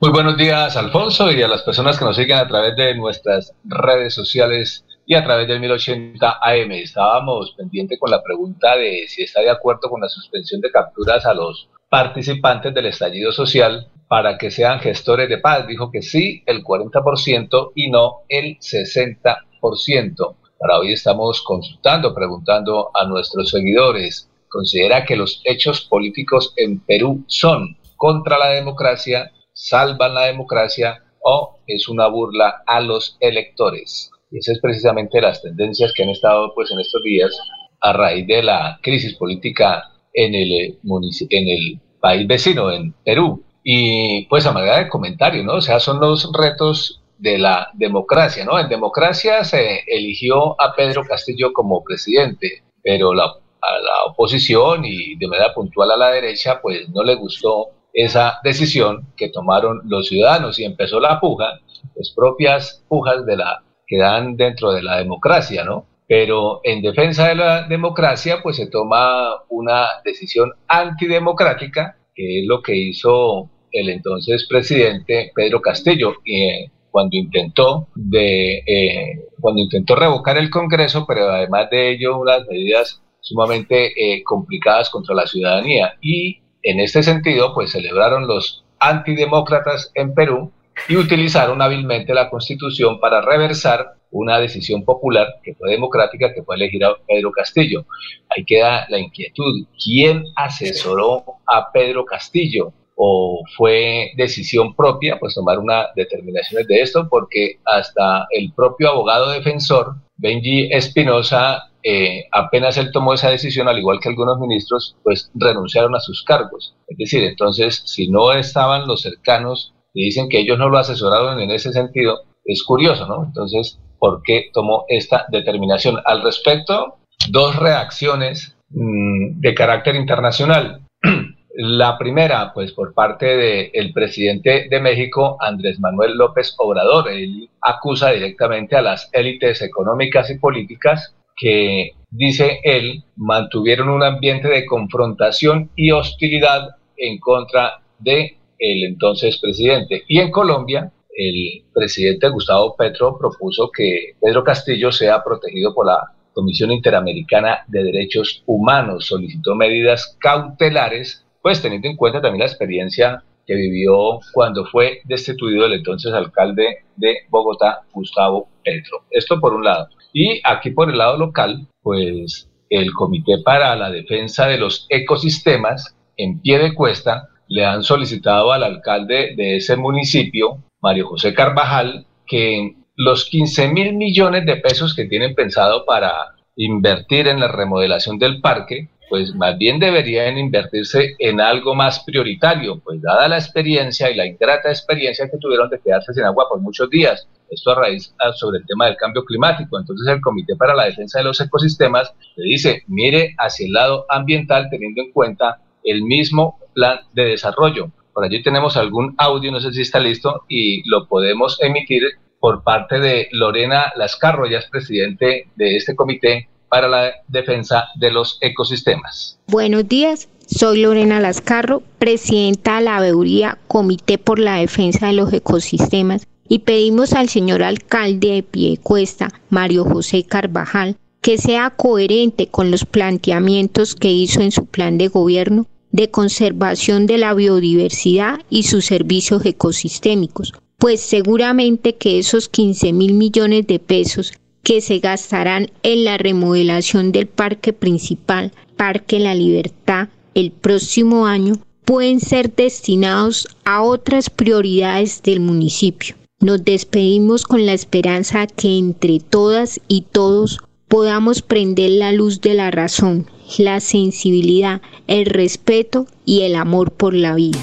Muy buenos días, Alfonso, y a las personas que nos siguen a través de nuestras redes sociales y a través del 1080 AM. Estábamos pendientes con la pregunta de si está de acuerdo con la suspensión de capturas a los participantes del estallido social para que sean gestores de paz. Dijo que sí, el 40% y no el 60%. Para hoy estamos consultando, preguntando a nuestros seguidores. ¿Considera que los hechos políticos en Perú son contra la democracia, salvan la democracia o es una burla a los electores? Y esas es precisamente las tendencias que han estado pues en estos días a raíz de la crisis política en el, en el país vecino, en Perú. Y pues a manera de comentario, ¿no? O sea, son los retos de la democracia, ¿no? En democracia se eligió a Pedro Castillo como presidente, pero la, a la oposición y de manera puntual a la derecha, pues no le gustó esa decisión que tomaron los ciudadanos y empezó la puja, pues propias pujas de la que dan dentro de la democracia, ¿no? Pero en defensa de la democracia, pues se toma una decisión antidemocrática, que es lo que hizo el entonces presidente Pedro Castillo, eh, cuando intentó de eh, cuando intentó revocar el Congreso, pero además de ello unas medidas sumamente eh, complicadas contra la ciudadanía. Y en este sentido, pues celebraron los antidemócratas en Perú y utilizaron hábilmente la Constitución para reversar una decisión popular que fue democrática, que fue elegir a Pedro Castillo. Ahí queda la inquietud. ¿Quién asesoró a Pedro Castillo? ¿O fue decisión propia, pues tomar una determinación de esto? Porque hasta el propio abogado defensor, Benji Espinosa, eh, apenas él tomó esa decisión, al igual que algunos ministros, pues renunciaron a sus cargos. Es decir, entonces, si no estaban los cercanos y dicen que ellos no lo asesoraron en ese sentido, es curioso, ¿no? Entonces, ¿por qué tomó esta determinación? Al respecto, dos reacciones mm, de carácter internacional. La primera, pues por parte del presidente de México, Andrés Manuel López Obrador. Él acusa directamente a las élites económicas y políticas que, dice él, mantuvieron un ambiente de confrontación y hostilidad en contra de el entonces presidente. Y en Colombia, el presidente Gustavo Petro propuso que Pedro Castillo sea protegido por la Comisión Interamericana de Derechos Humanos. Solicitó medidas cautelares, pues teniendo en cuenta también la experiencia que vivió cuando fue destituido el entonces alcalde de Bogotá, Gustavo Petro. Esto por un lado. Y aquí por el lado local, pues el Comité para la Defensa de los Ecosistemas, en pie de cuesta, le han solicitado al alcalde de ese municipio, Mario José Carvajal, que los 15 mil millones de pesos que tienen pensado para invertir en la remodelación del parque, pues más bien deberían invertirse en algo más prioritario, pues dada la experiencia y la ingrata experiencia que tuvieron de quedarse sin agua por muchos días. Esto a raíz ah, sobre el tema del cambio climático. Entonces el Comité para la Defensa de los Ecosistemas le dice, mire hacia el lado ambiental teniendo en cuenta el mismo plan de desarrollo. Por allí tenemos algún audio, no sé si está listo, y lo podemos emitir por parte de Lorena Lascarro, ella es presidente de este comité para la defensa de los ecosistemas. Buenos días, soy Lorena Lascarro, presidenta de la Beuría Comité por la Defensa de los Ecosistemas, y pedimos al señor alcalde de Piedecuesta, Mario José Carvajal, que sea coherente con los planteamientos que hizo en su plan de gobierno de conservación de la biodiversidad y sus servicios ecosistémicos, pues seguramente que esos 15 mil millones de pesos que se gastarán en la remodelación del parque principal, Parque La Libertad, el próximo año, pueden ser destinados a otras prioridades del municipio. Nos despedimos con la esperanza que entre todas y todos podamos prender la luz de la razón, la sensibilidad, el respeto y el amor por la vida.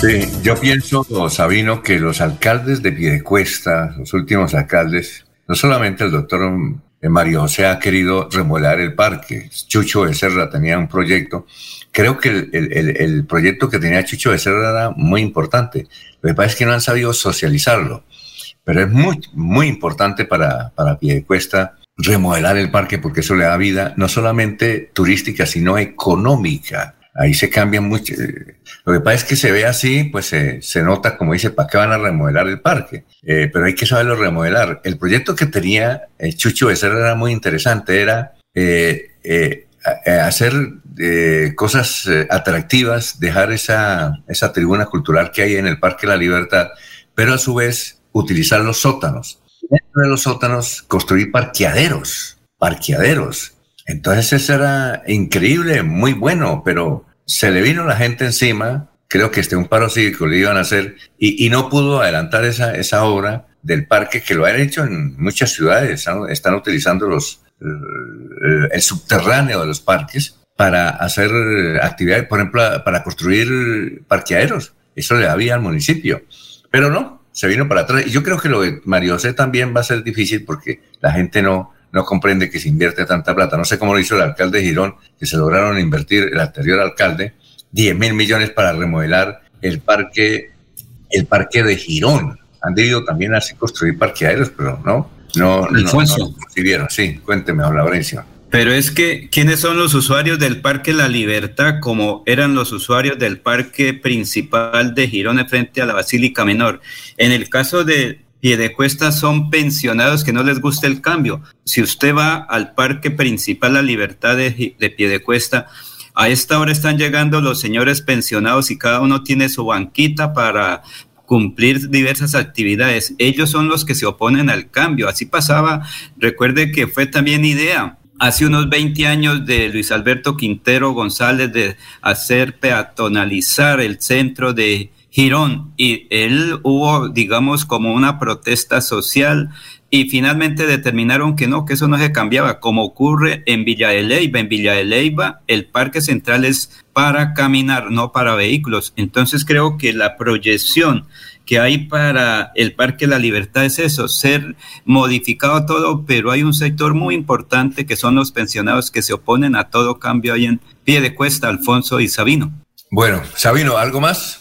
Sí, yo pienso, Sabino, que los alcaldes de Piedecuesta, los últimos alcaldes, no solamente el doctor Mario José ha querido remodelar el parque, Chucho Becerra tenía un proyecto, creo que el, proyecto que tenía Chucho Becerra era muy importante, lo que pasa es que no han sabido socializarlo pero es muy, muy importante para, para Piedecuesta remodelar el parque porque eso le da vida no solamente turística, sino económica. Ahí se cambia mucho. Lo que pasa es que se ve así, pues se nota, como dice, ¿para qué van a remodelar el parque? Eh, pero hay que saberlo remodelar. El proyecto que tenía eh, Chucho Becerra era muy interesante, era eh, hacer cosas atractivas, dejar esa, esa tribuna cultural que hay en el Parque la Libertad, pero a su vez utilizar los sótanos. Dentro de los sótanos construir parqueaderos, parqueaderos entonces eso era increíble, muy bueno, pero se le vino la gente encima, creo que este un paro cívico le iban a hacer, y, no pudo adelantar esa, esa obra del parque que lo han hecho en muchas ciudades, están utilizando los, el, subterráneo de los parques para hacer actividades, por ejemplo, para construir parqueaderos. Eso le había al municipio. Pero no, se vino para atrás. Y yo creo que lo de Mario José también va a ser difícil porque la gente no, no comprende que se invierte tanta plata. No sé cómo lo hizo el alcalde de Girón, que se lograron invertir, el anterior alcalde, 10 mil millones para remodelar el parque, el parque de Girón. Han debido también así construir parqueaderos, pero no, no, Alfonso. no, Sí, cuénteme, Laurencio. Pero es que, ¿quiénes son los usuarios del Parque La Libertad como eran los usuarios del parque principal de Girón frente a la Basílica Menor? En el caso de Piedecuesta son pensionados que no les gusta el cambio. Si usted va al parque principal La Libertad de, de Piedecuesta, a esta hora están llegando los señores pensionados y cada uno tiene su banquita para cumplir diversas actividades. Ellos son los que se oponen al cambio. Así pasaba, recuerde que fue también idea hace unos 20 años de Luis Alberto Quintero González de hacer peatonalizar el centro de Girón y él hubo, digamos, como una protesta social y finalmente determinaron que no, que eso no se cambiaba, como ocurre en Villa de Leyva. En Villa de Leyva el parque central es para caminar, no para vehículos. Entonces creo que la proyección que hay para el Parque La Libertad es eso, ser modificado todo, pero hay un sector muy importante que son los pensionados que se oponen a todo cambio ahí en pie de cuesta, Alfonso y Sabino. Bueno, Sabino, ¿algo más?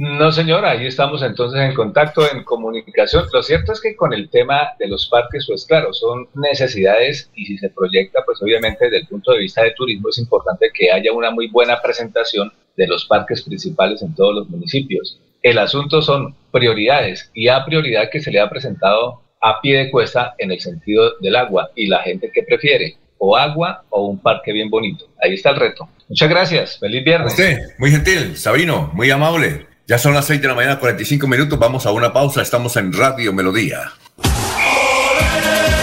No, señora, ahí estamos entonces en contacto, en comunicación. Lo cierto es que con el tema de los parques, pues claro, son necesidades y si se proyecta, pues obviamente desde el punto de vista de turismo es importante que haya una muy buena presentación de los parques principales en todos los municipios. El asunto son prioridades y a prioridad que se le ha presentado a pie de cuesta en el sentido del agua y la gente que prefiere o agua o un parque bien bonito. Ahí está el reto. Muchas gracias. Feliz viernes. usted, muy gentil, Sabino, muy amable. Ya son las 6 de la mañana, 45 minutos. Vamos a una pausa. Estamos en Radio Melodía.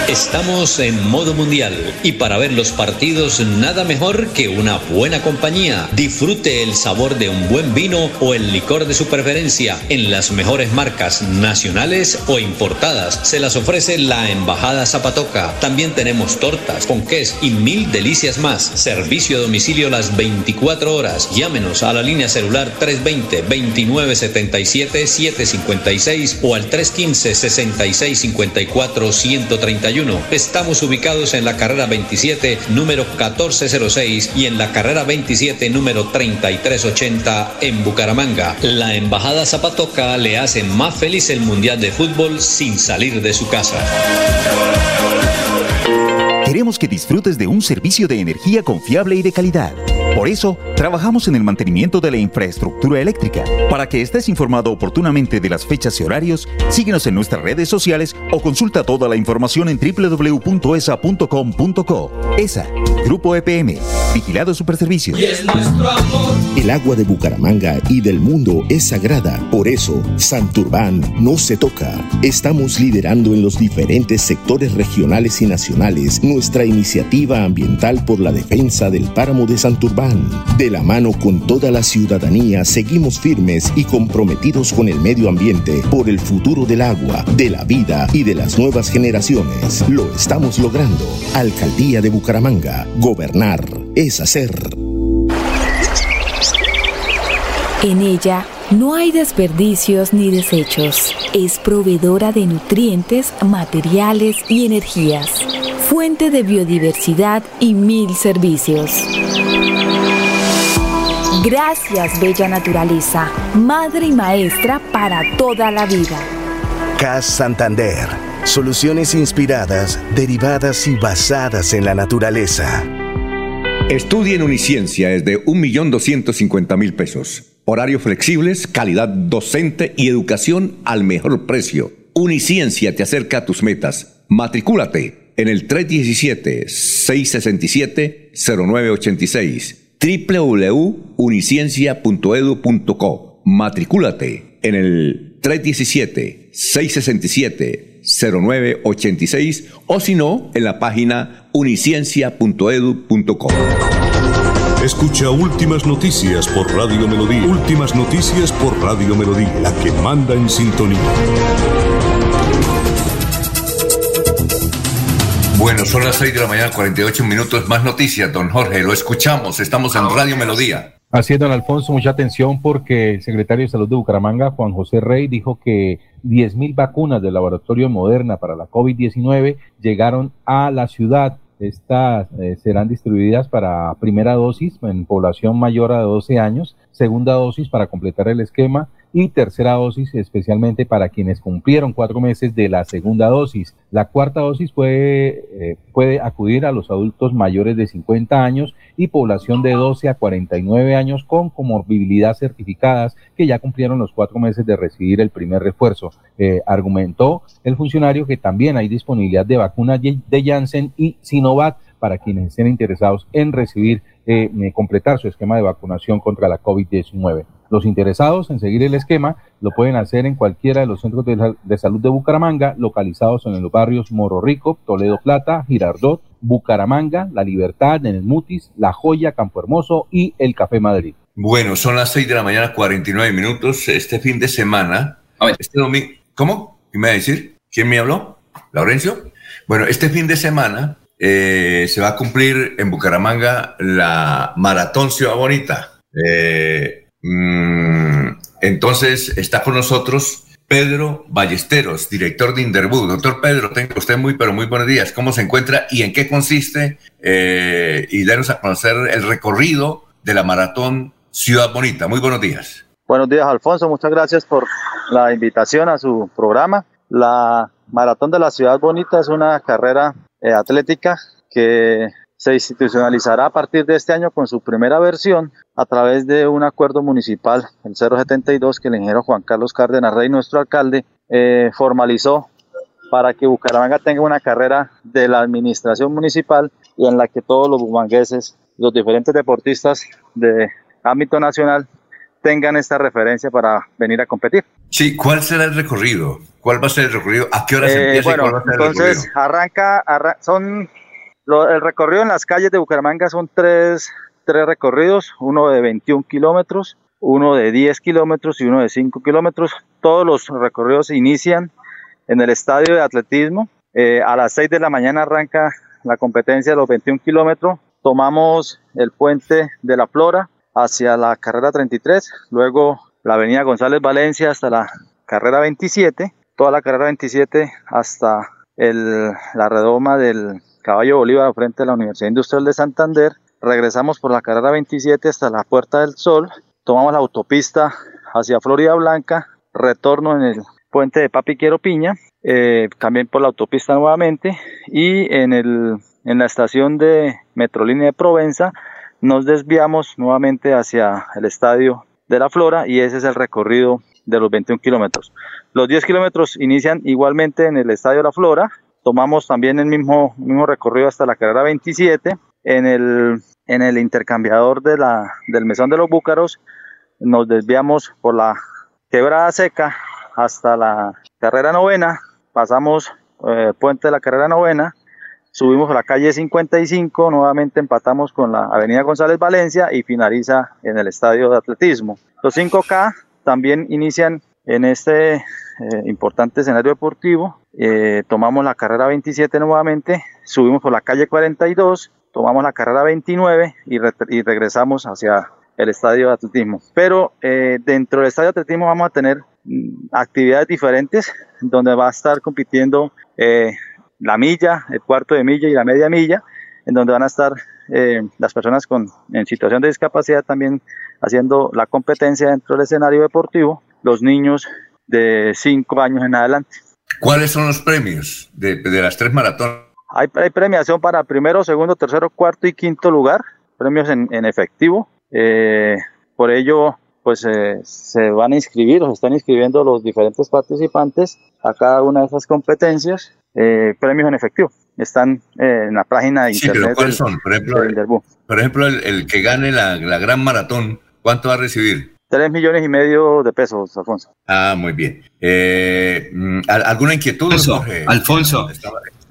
Estamos en modo mundial y para ver los partidos nada mejor que una buena compañía. Disfrute el sabor de un buen vino o el licor de su preferencia en las mejores marcas nacionales o importadas. Se las ofrece la Embajada Zapatoca. También tenemos tortas, ponqués y mil delicias más. Servicio a domicilio las 24 horas. Llámenos a la línea celular 320-2977-756 o al 315-6654-131 Estamos ubicados en la carrera 27, número 1406 y en la carrera 27, número 3380 en Bucaramanga. La Embajada Zapatoca le hace más feliz el Mundial de Fútbol sin salir de su casa. Queremos que disfrutes de un servicio de energía confiable y de calidad. Por eso, trabajamos en el mantenimiento de la infraestructura eléctrica. Para que estés informado oportunamente de las fechas y horarios, síguenos en nuestras redes sociales o consulta toda la información en www.esa.com.co. ESA, Grupo EPM, Vigilado Superservicios. Y es nuestro amor. El agua de Bucaramanga y del mundo es sagrada. Por eso, Santurbán no se toca. Estamos liderando en los diferentes sectores regionales y nacionales nuestra iniciativa ambiental por la defensa del páramo de Santurbán de la mano con toda la ciudadanía, seguimos firmes y comprometidos con el medio ambiente por el futuro del agua, de la vida y de las nuevas generaciones. Lo estamos logrando. Alcaldía de Bucaramanga. Gobernar es hacer. En ella no hay desperdicios ni desechos. Es proveedora de nutrientes, materiales y energías. Fuente de biodiversidad y mil servicios. Gracias, bella naturaleza, madre y maestra para toda la vida. CAS Santander Soluciones inspiradas, derivadas y basadas en la naturaleza. Estudia en Uniciencia es de 1.250.000 pesos. Horarios flexibles, calidad docente y educación al mejor precio. Uniciencia te acerca a tus metas. Matricúlate en el 317-667-0986 www.uniciencia.edu.co. Matricúlate en el 317-667-0986 o si no, en la página uniciencia.edu.co. Escucha Últimas Noticias por Radio Melodía. Últimas Noticias por Radio Melodía, la que manda en sintonía. Bueno, son las 6 de la mañana, 48 minutos. Más noticias, don Jorge. Lo escuchamos. Estamos en Radio Melodía. Así es, don Alfonso, mucha atención porque el secretario de Salud de Bucaramanga, Juan José Rey, dijo que 10.000 vacunas del laboratorio Moderna para la COVID-19 llegaron a la ciudad estas eh, serán distribuidas para primera dosis en población mayor a 12 años, segunda dosis para completar el esquema y tercera dosis especialmente para quienes cumplieron cuatro meses de la segunda dosis. La cuarta dosis puede, eh, puede acudir a los adultos mayores de 50 años y población de 12 a 49 años con comorbilidad certificadas que ya cumplieron los cuatro meses de recibir el primer refuerzo. Eh, argumentó el funcionario que también hay disponibilidad de vacunas de Janssen y Sinovac para quienes estén interesados en recibir, eh, completar su esquema de vacunación contra la COVID-19. Los interesados en seguir el esquema lo pueden hacer en cualquiera de los centros de, salud de Bucaramanga, localizados en los barrios Morro Rico, Toledo Plata, Girardot, Bucaramanga, La Libertad, en el Mutis, La Joya, Campo Hermoso y el Café Madrid. Bueno, son las 6 de la mañana, 49 minutos. Este fin de semana, este domingo, ¿cómo? ¿Qué me va a decir? ¿Quién me habló? ¿Laurencio? Bueno, este fin de semana eh, se va a cumplir en Bucaramanga la Maratón Ciudad Bonita. Eh, entonces está con nosotros Pedro Ballesteros, director de Inderbu. Doctor Pedro, tenga usted muy, pero muy buenos días. ¿Cómo se encuentra y en qué consiste? Eh, y denos a conocer el recorrido de la maratón Ciudad Bonita. Muy buenos días. Buenos días, Alfonso. Muchas gracias por la invitación a su programa. La Maratón de la Ciudad Bonita es una carrera eh, atlética que se institucionalizará a partir de este año con su primera versión a través de un acuerdo municipal, el 072, que el ingeniero Juan Carlos Cárdenas Rey, nuestro alcalde, eh, formalizó para que Bucaramanga tenga una carrera de la administración municipal y en la que todos los bumangueses, los diferentes deportistas de ámbito nacional, tengan esta referencia para venir a competir. Sí, ¿cuál será el recorrido? ¿Cuál va a ser el recorrido? ¿A qué hora se eh, empieza bueno, entonces arranca, son el recorrido en las calles de Bucaramanga son tres, tres recorridos, uno de 21 kilómetros, uno de 10 kilómetros y uno de 5 kilómetros. Todos los recorridos inician en el estadio de atletismo. Eh, a las 6 de la mañana arranca la competencia de los 21 kilómetros. Tomamos el puente de la Flora hacia la carrera 33, luego la avenida González Valencia hasta la carrera 27, toda la carrera 27 hasta el, la redoma del Caballo Bolívar frente a la Universidad Industrial de Santander. Regresamos por la carrera 27 hasta la Puerta del Sol. Tomamos la autopista hacia Florida Blanca. Retorno en el puente de Papiquero Piña. Eh, también por la autopista nuevamente. Y en, el, en la estación de Metrolínea de Provenza nos desviamos nuevamente hacia el estadio de la Flora y ese es el recorrido de los 21 kilómetros. Los 10 kilómetros inician igualmente en el estadio de la Flora tomamos también el mismo, mismo recorrido hasta la carrera 27. En el, en el intercambiador de del mesón de los búcaros nos desviamos por la quebrada seca hasta la carrera novena, pasamos eh, puente de la carrera novena, subimos a la calle 55, nuevamente empatamos con la avenida González Valencia y finaliza en el estadio de atletismo. Los 5K también inician en este eh, importante escenario deportivo. Eh, tomamos la carrera 27 nuevamente, subimos por la calle 42, tomamos la carrera 29 y, regresamos hacia el estadio de atletismo. Pero eh, dentro del estadio de atletismo vamos a tener mm, actividades diferentes donde va a estar compitiendo la milla, el cuarto de milla y la media milla, en donde van a estar las personas con, en situación de discapacidad también haciendo la competencia dentro del escenario deportivo, los niños de 5 años en adelante. ¿Cuáles son los premios de, las tres maratones? Hay, premiación para primero, segundo, tercero, cuarto y quinto lugar, premios en, efectivo. Eh, por ello, pues eh, se van a inscribir o se están inscribiendo los diferentes participantes a cada una de esas competencias, eh, premios en efectivo. Están en la página de sí, Pero ¿cuáles son? Por ejemplo, por ejemplo el, que gane la, la gran maratón, ¿cuánto va a recibir? Tres millones y medio de pesos, Alfonso. Ah, muy bien. Eh, mm, ¿Alguna inquietud, Alfonso?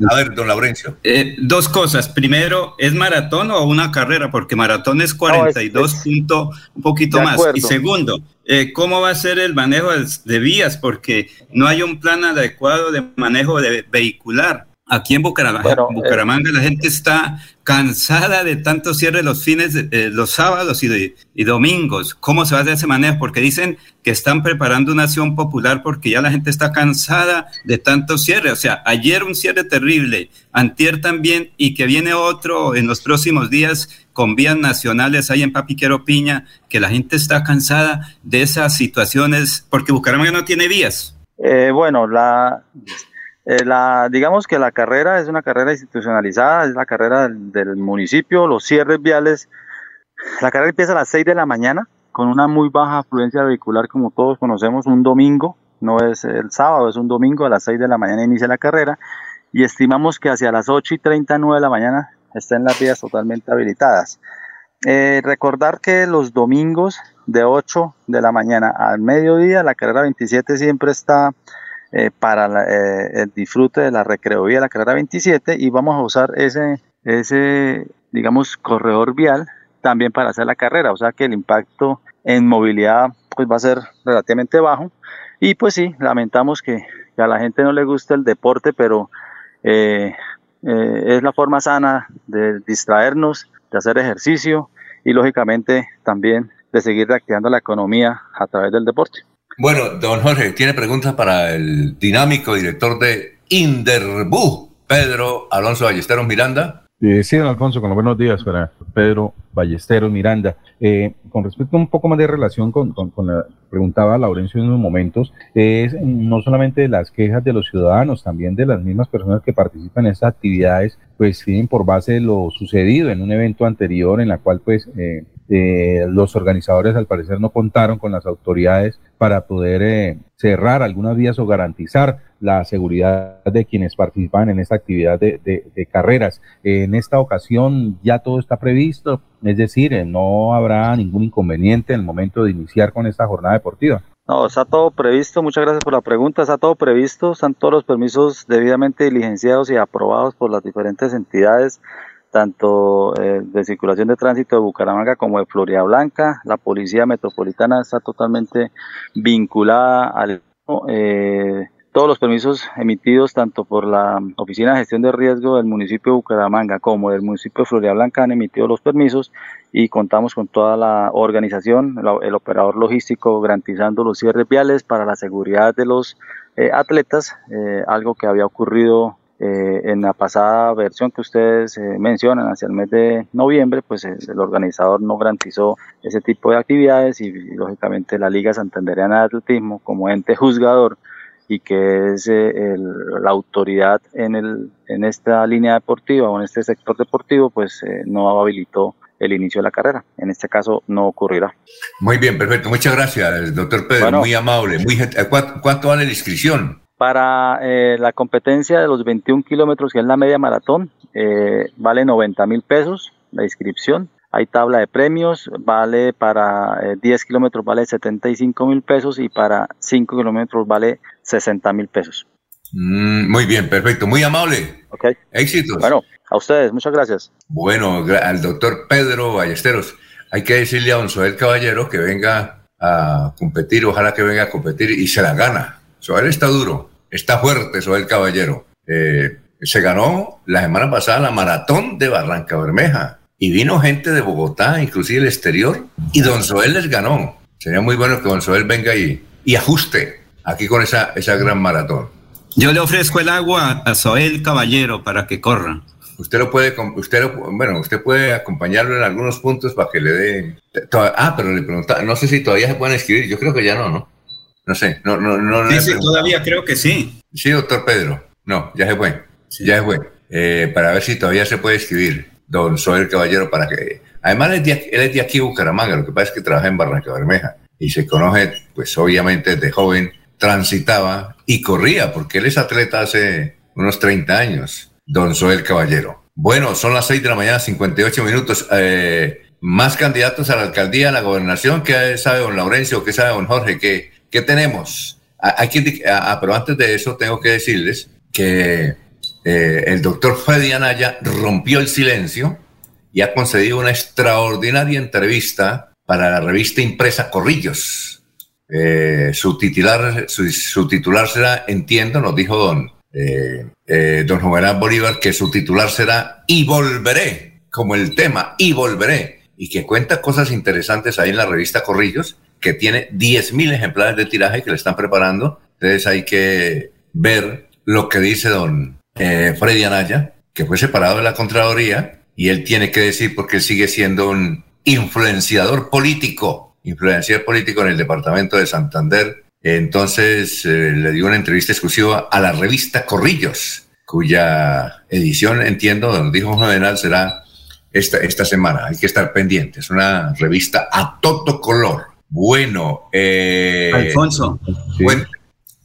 A ver, don Laurencio. Eh, dos cosas. Primero, ¿es maratón o una carrera? Porque maratón es 42 puntos, un poquito más. Y segundo, eh, ¿cómo va a ser el manejo de vías? Porque no hay un plan adecuado de manejo de vehicular. Aquí en Bucaramanga, la gente está cansada de tanto cierre los fines, eh, los sábados y, domingos. ¿Cómo se va a hacer ese manejo? Porque dicen que están preparando una acción popular porque ya la gente está cansada de tanto cierre. O sea, ayer un cierre terrible, antier también, y que viene otro en los próximos días con vías nacionales ahí en Papiquero Piña, que la gente está cansada de esas situaciones porque Bucaramanga no tiene vías. Eh, bueno, la eh, la, digamos que la carrera es una carrera institucionalizada, es la carrera del, municipio, los cierres viales. La carrera empieza a las 6 de la mañana con una muy baja afluencia vehicular como todos conocemos, un domingo, no es el sábado, es un domingo a las 6 de la mañana inicia la carrera y estimamos que hacia las 8 y 39 de la mañana estén las vías totalmente habilitadas. Eh, recordar que los domingos de 8 de la mañana al mediodía la carrera 27 siempre está eh, para eh, el disfrute de la recreovía, la carrera 27, y vamos a usar ese, ese, digamos, corredor vial también para hacer la carrera, o sea que el impacto en movilidad pues va a ser relativamente bajo, y pues sí, lamentamos que, a la gente no le gusta el deporte, pero eh, es la forma sana de distraernos, de hacer ejercicio y lógicamente también de seguir reactivando la economía a través del deporte. Bueno, don Jorge, tiene preguntas para el dinámico director de Inderbu, Pedro Alonso Ballesteros Miranda. Eh, sí, don Alfonso, con los buenos días para Pedro Ballesteros Miranda. Eh, con respecto a un poco más de relación con, con, con la preguntaba Laurencio en unos momentos, es no solamente las quejas de los ciudadanos, también de las mismas personas que participan en estas actividades, pues tienen por base lo sucedido en un evento anterior en la cual pues eh, eh, los organizadores al parecer no contaron con las autoridades para poder eh, cerrar algunas vías o garantizar la seguridad de quienes participan en esta actividad de, carreras. en esta ocasión ya todo está previsto, es decir, eh, no habrá ningún inconveniente en el momento de iniciar con esta jornada deportiva. No, está todo previsto, muchas gracias por la pregunta, está todo previsto, están todos los permisos debidamente diligenciados y aprobados por las diferentes entidades tanto eh, de circulación de tránsito de Bucaramanga como de Florida Blanca. La Policía Metropolitana está totalmente vinculada al... Eh, todos los permisos emitidos tanto por la Oficina de Gestión de Riesgo del municipio de Bucaramanga como del municipio de Florida Blanca han emitido los permisos y contamos con toda la organización, el operador logístico garantizando los cierres viales para la seguridad de los eh, atletas, algo que había ocurrido eh, en la pasada versión que ustedes eh, mencionan, hacia el mes de noviembre, pues eh, el organizador no garantizó ese tipo de actividades y, lógicamente la Liga Santanderiana de Atletismo como ente juzgador y que es la autoridad en, el, en esta línea deportiva o en este sector deportivo, pues no habilitó el inicio de la carrera. En este caso no ocurrirá. Muy bien, perfecto. Muchas gracias, doctor Pedro. muy amable. Muy, ¿Cuánto vale la inscripción? Para eh, la competencia de los 21 kilómetros, que es la media maratón, eh, vale 90 mil pesos la inscripción. Hay tabla de premios, vale para 10 eh, kilómetros vale 75 mil pesos y para 5 kilómetros vale 60 mil pesos. Mm, muy bien, perfecto, muy amable. Ok. Éxitos. Bueno, a ustedes, muchas gracias. Bueno, al doctor Pedro Ballesteros, hay que decirle a Don Soel Caballero que venga a competir, ojalá que venga a competir y se la gana. Soel está duro, está fuerte Soel Caballero. Eh, se ganó la semana pasada la maratón de Barranca Bermeja y vino gente de Bogotá, inclusive el exterior, y Don Soel les ganó. Sería muy bueno que Don Soel venga y, y ajuste aquí con esa, esa gran maratón. Yo le ofrezco el agua a Soel Caballero para que corra. Usted lo puede, usted bueno, usted puede acompañarlo en algunos puntos para que le dé. Ah, pero le preguntaba, no sé si todavía se pueden escribir, yo creo que ya no, ¿no? No sé, no, no, no. Sí, sí, todavía creo que sí. Sí, doctor Pedro. No, ya se fue. Ya se fue. Eh, para ver si todavía se puede escribir, don Soel Caballero, para que. Además, él es, de, aquí, Bucaramanga, lo que pasa es que trabaja en Barranca Bermeja y se conoce, pues obviamente desde joven, transitaba y corría, porque él es atleta hace unos 30 años, don Soel Caballero. Bueno, son las 6 de la mañana, 58 minutos. Eh, más candidatos a la alcaldía, a la gobernación. ¿Qué sabe don Laurencio? ¿Qué sabe don Jorge? ¿Qué, qué tenemos? Aquí, pero antes de eso tengo que decirles que eh, el doctor Freddy Anaya rompió el silencio y ha concedido una extraordinaria entrevista para la revista impresa Corrillos. Eh, su, titular, su, titular será, entiendo, nos dijo don, eh, don Juvenal Bolívar, que su titular será Y volveré, como el tema, Y volveré, y que cuenta cosas interesantes ahí en la revista Corrillos, que tiene 10.000 ejemplares de tiraje que le están preparando. Entonces hay que ver lo que dice don eh, Freddy Anaya, que fue separado de la Contraloría, y él tiene que decir porque él sigue siendo un influenciador político, influenciador político en el departamento de Santander. Entonces eh, le dio una entrevista exclusiva a la revista Corrillos, cuya edición, entiendo, nos dijo Juvenal, será esta, esta semana. Hay que estar pendientes. Una revista a todo color. Bueno, eh, Alfonso.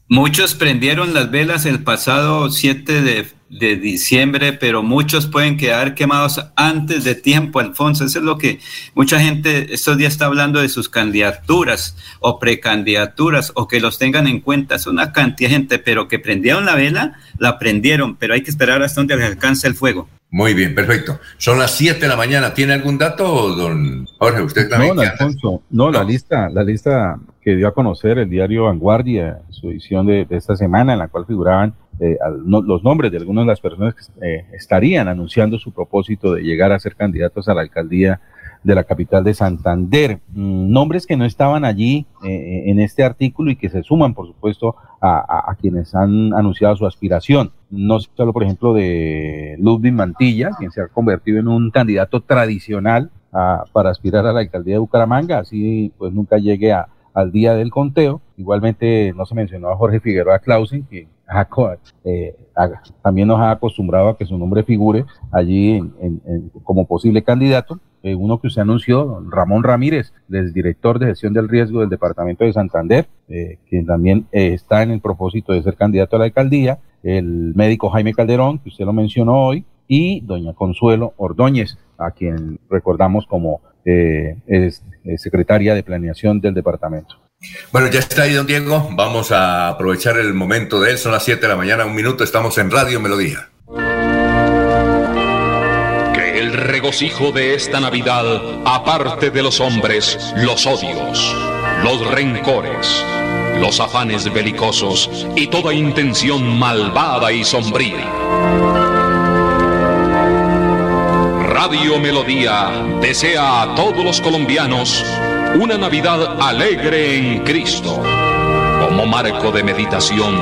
Muchos prendieron las velas el pasado 7 de, de, diciembre, pero muchos pueden quedar quemados antes de tiempo, Alfonso. Eso es lo que mucha gente estos días está hablando de sus candidaturas o precandidaturas o que los tengan en cuenta. Es una cantidad de gente, pero que prendieron la vela, la prendieron, pero hay que esperar hasta donde alcance el fuego. Muy bien, perfecto. Son las 7 de la mañana. ¿Tiene algún dato, don Jorge? Usted también. No, Alfonso, no, la lista, la lista que dio a conocer el diario Vanguardia, su edición de, esta semana, en la cual figuraban eh, los nombres de algunas de las personas que eh, estarían anunciando su propósito de llegar a ser candidatos a la alcaldía de la capital de Santander. Mm, nombres que no estaban allí eh, en este artículo y que se suman, por supuesto, a, quienes han anunciado su aspiración. No se habla, por ejemplo, de Ludwig Mantilla, quien se ha convertido en un candidato tradicional para aspirar a la alcaldía de Bucaramanga, así pues nunca llegue al día del conteo. Igualmente no se mencionó a Jorge Figueroa Clausen, que eh, también nos ha acostumbrado a que su nombre figure allí como posible candidato. Eh, uno que se anunció, Ramón Ramírez, el director de gestión del riesgo del departamento de Santander, eh, quien también está en el propósito de ser candidato a la alcaldía, el médico Jaime Calderón, que usted lo mencionó hoy, y doña Consuelo Ordóñez, a quien recordamos como es, secretaria de planeación del departamento. Bueno, ya está ahí, don Diego. Vamos a aprovechar el momento de él. Son las 7 de la mañana, un minuto. Estamos en Radio Melodía. Que el regocijo de esta Navidad aparte de los hombres los odios, los rencores, los afanes belicosos y toda intención malvada y sombría. Radio Melodía desea a todos los colombianos una Navidad alegre en Cristo, como marco de meditación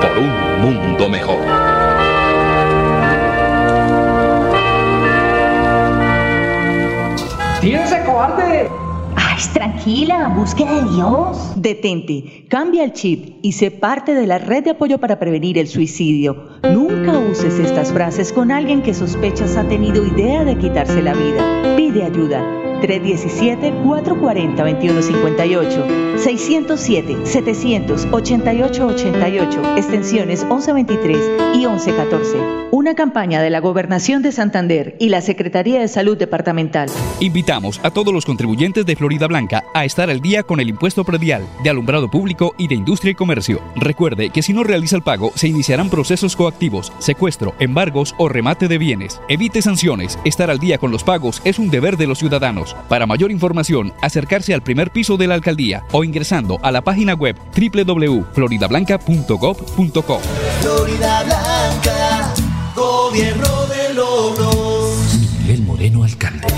por un mundo mejor. ¡Tírese, cobarde! Ay, tranquila, búsqueda de Dios. Detente, cambia el chip y sé parte de la red de apoyo para prevenir el suicidio. Nunca uses estas frases con alguien que sospechas ha tenido idea de quitarse la vida. Pide ayuda 317-440-2158, 607-788-88, extensiones 1123 y 1114. Una campaña de la Gobernación de Santander y la Secretaría de Salud Departamental. Invitamos a todos los contribuyentes de Florida Blanca a estar al día con el impuesto predial de alumbrado público y de industria y comercio. Recuerde que si no realiza el pago, se iniciarán procesos coactivos, secuestro, embargos o remate de bienes. Evite sanciones. Estar al día con los pagos es un deber de los ciudadanos. Para mayor información, acercarse al primer piso de la alcaldía o ingresando a la página web www.floridablanca.gov.co. Florida Blanca, gobierno de logros. Miguel Moreno, alcalde.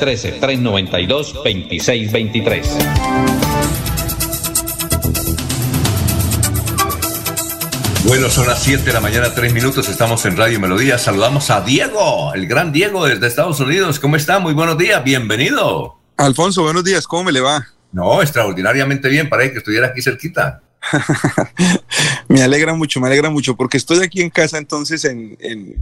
313-392-2623. Bueno, son las 7 de la mañana, 3 minutos, estamos en Radio Melodía. Saludamos a Diego, el gran Diego desde Estados Unidos. ¿Cómo está? Muy buenos días, bienvenido. Alfonso, buenos días, ¿cómo me le va? No, extraordinariamente bien, para que estuviera aquí cerquita. me alegra mucho, me alegra mucho, porque estoy aquí en casa entonces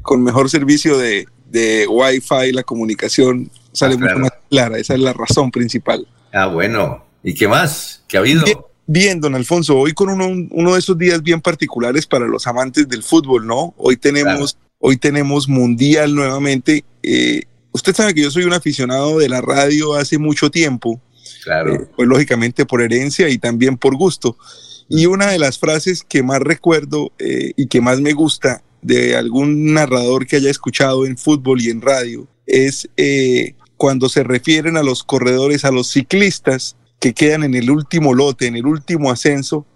con mejor servicio de, de Wi-Fi, la comunicación sale ah, mucho más clara, esa es la razón principal. Ah, bueno. ¿Y qué más? ¿Qué ha habido? Bien, don Alfonso, hoy con uno, de esos días bien particulares para los amantes del fútbol, ¿no? Hoy tenemos, hoy tenemos Mundial nuevamente. Eh, usted sabe que yo soy un aficionado de la radio hace mucho tiempo. Claro. Eh, pues lógicamente por herencia y también por gusto. Y una de las frases que más recuerdo eh, y que más me gusta de algún narrador que haya escuchado en fútbol y en radio es cuando se refieren a los corredores, a los ciclistas que quedan en el último lote, en el último ascenso,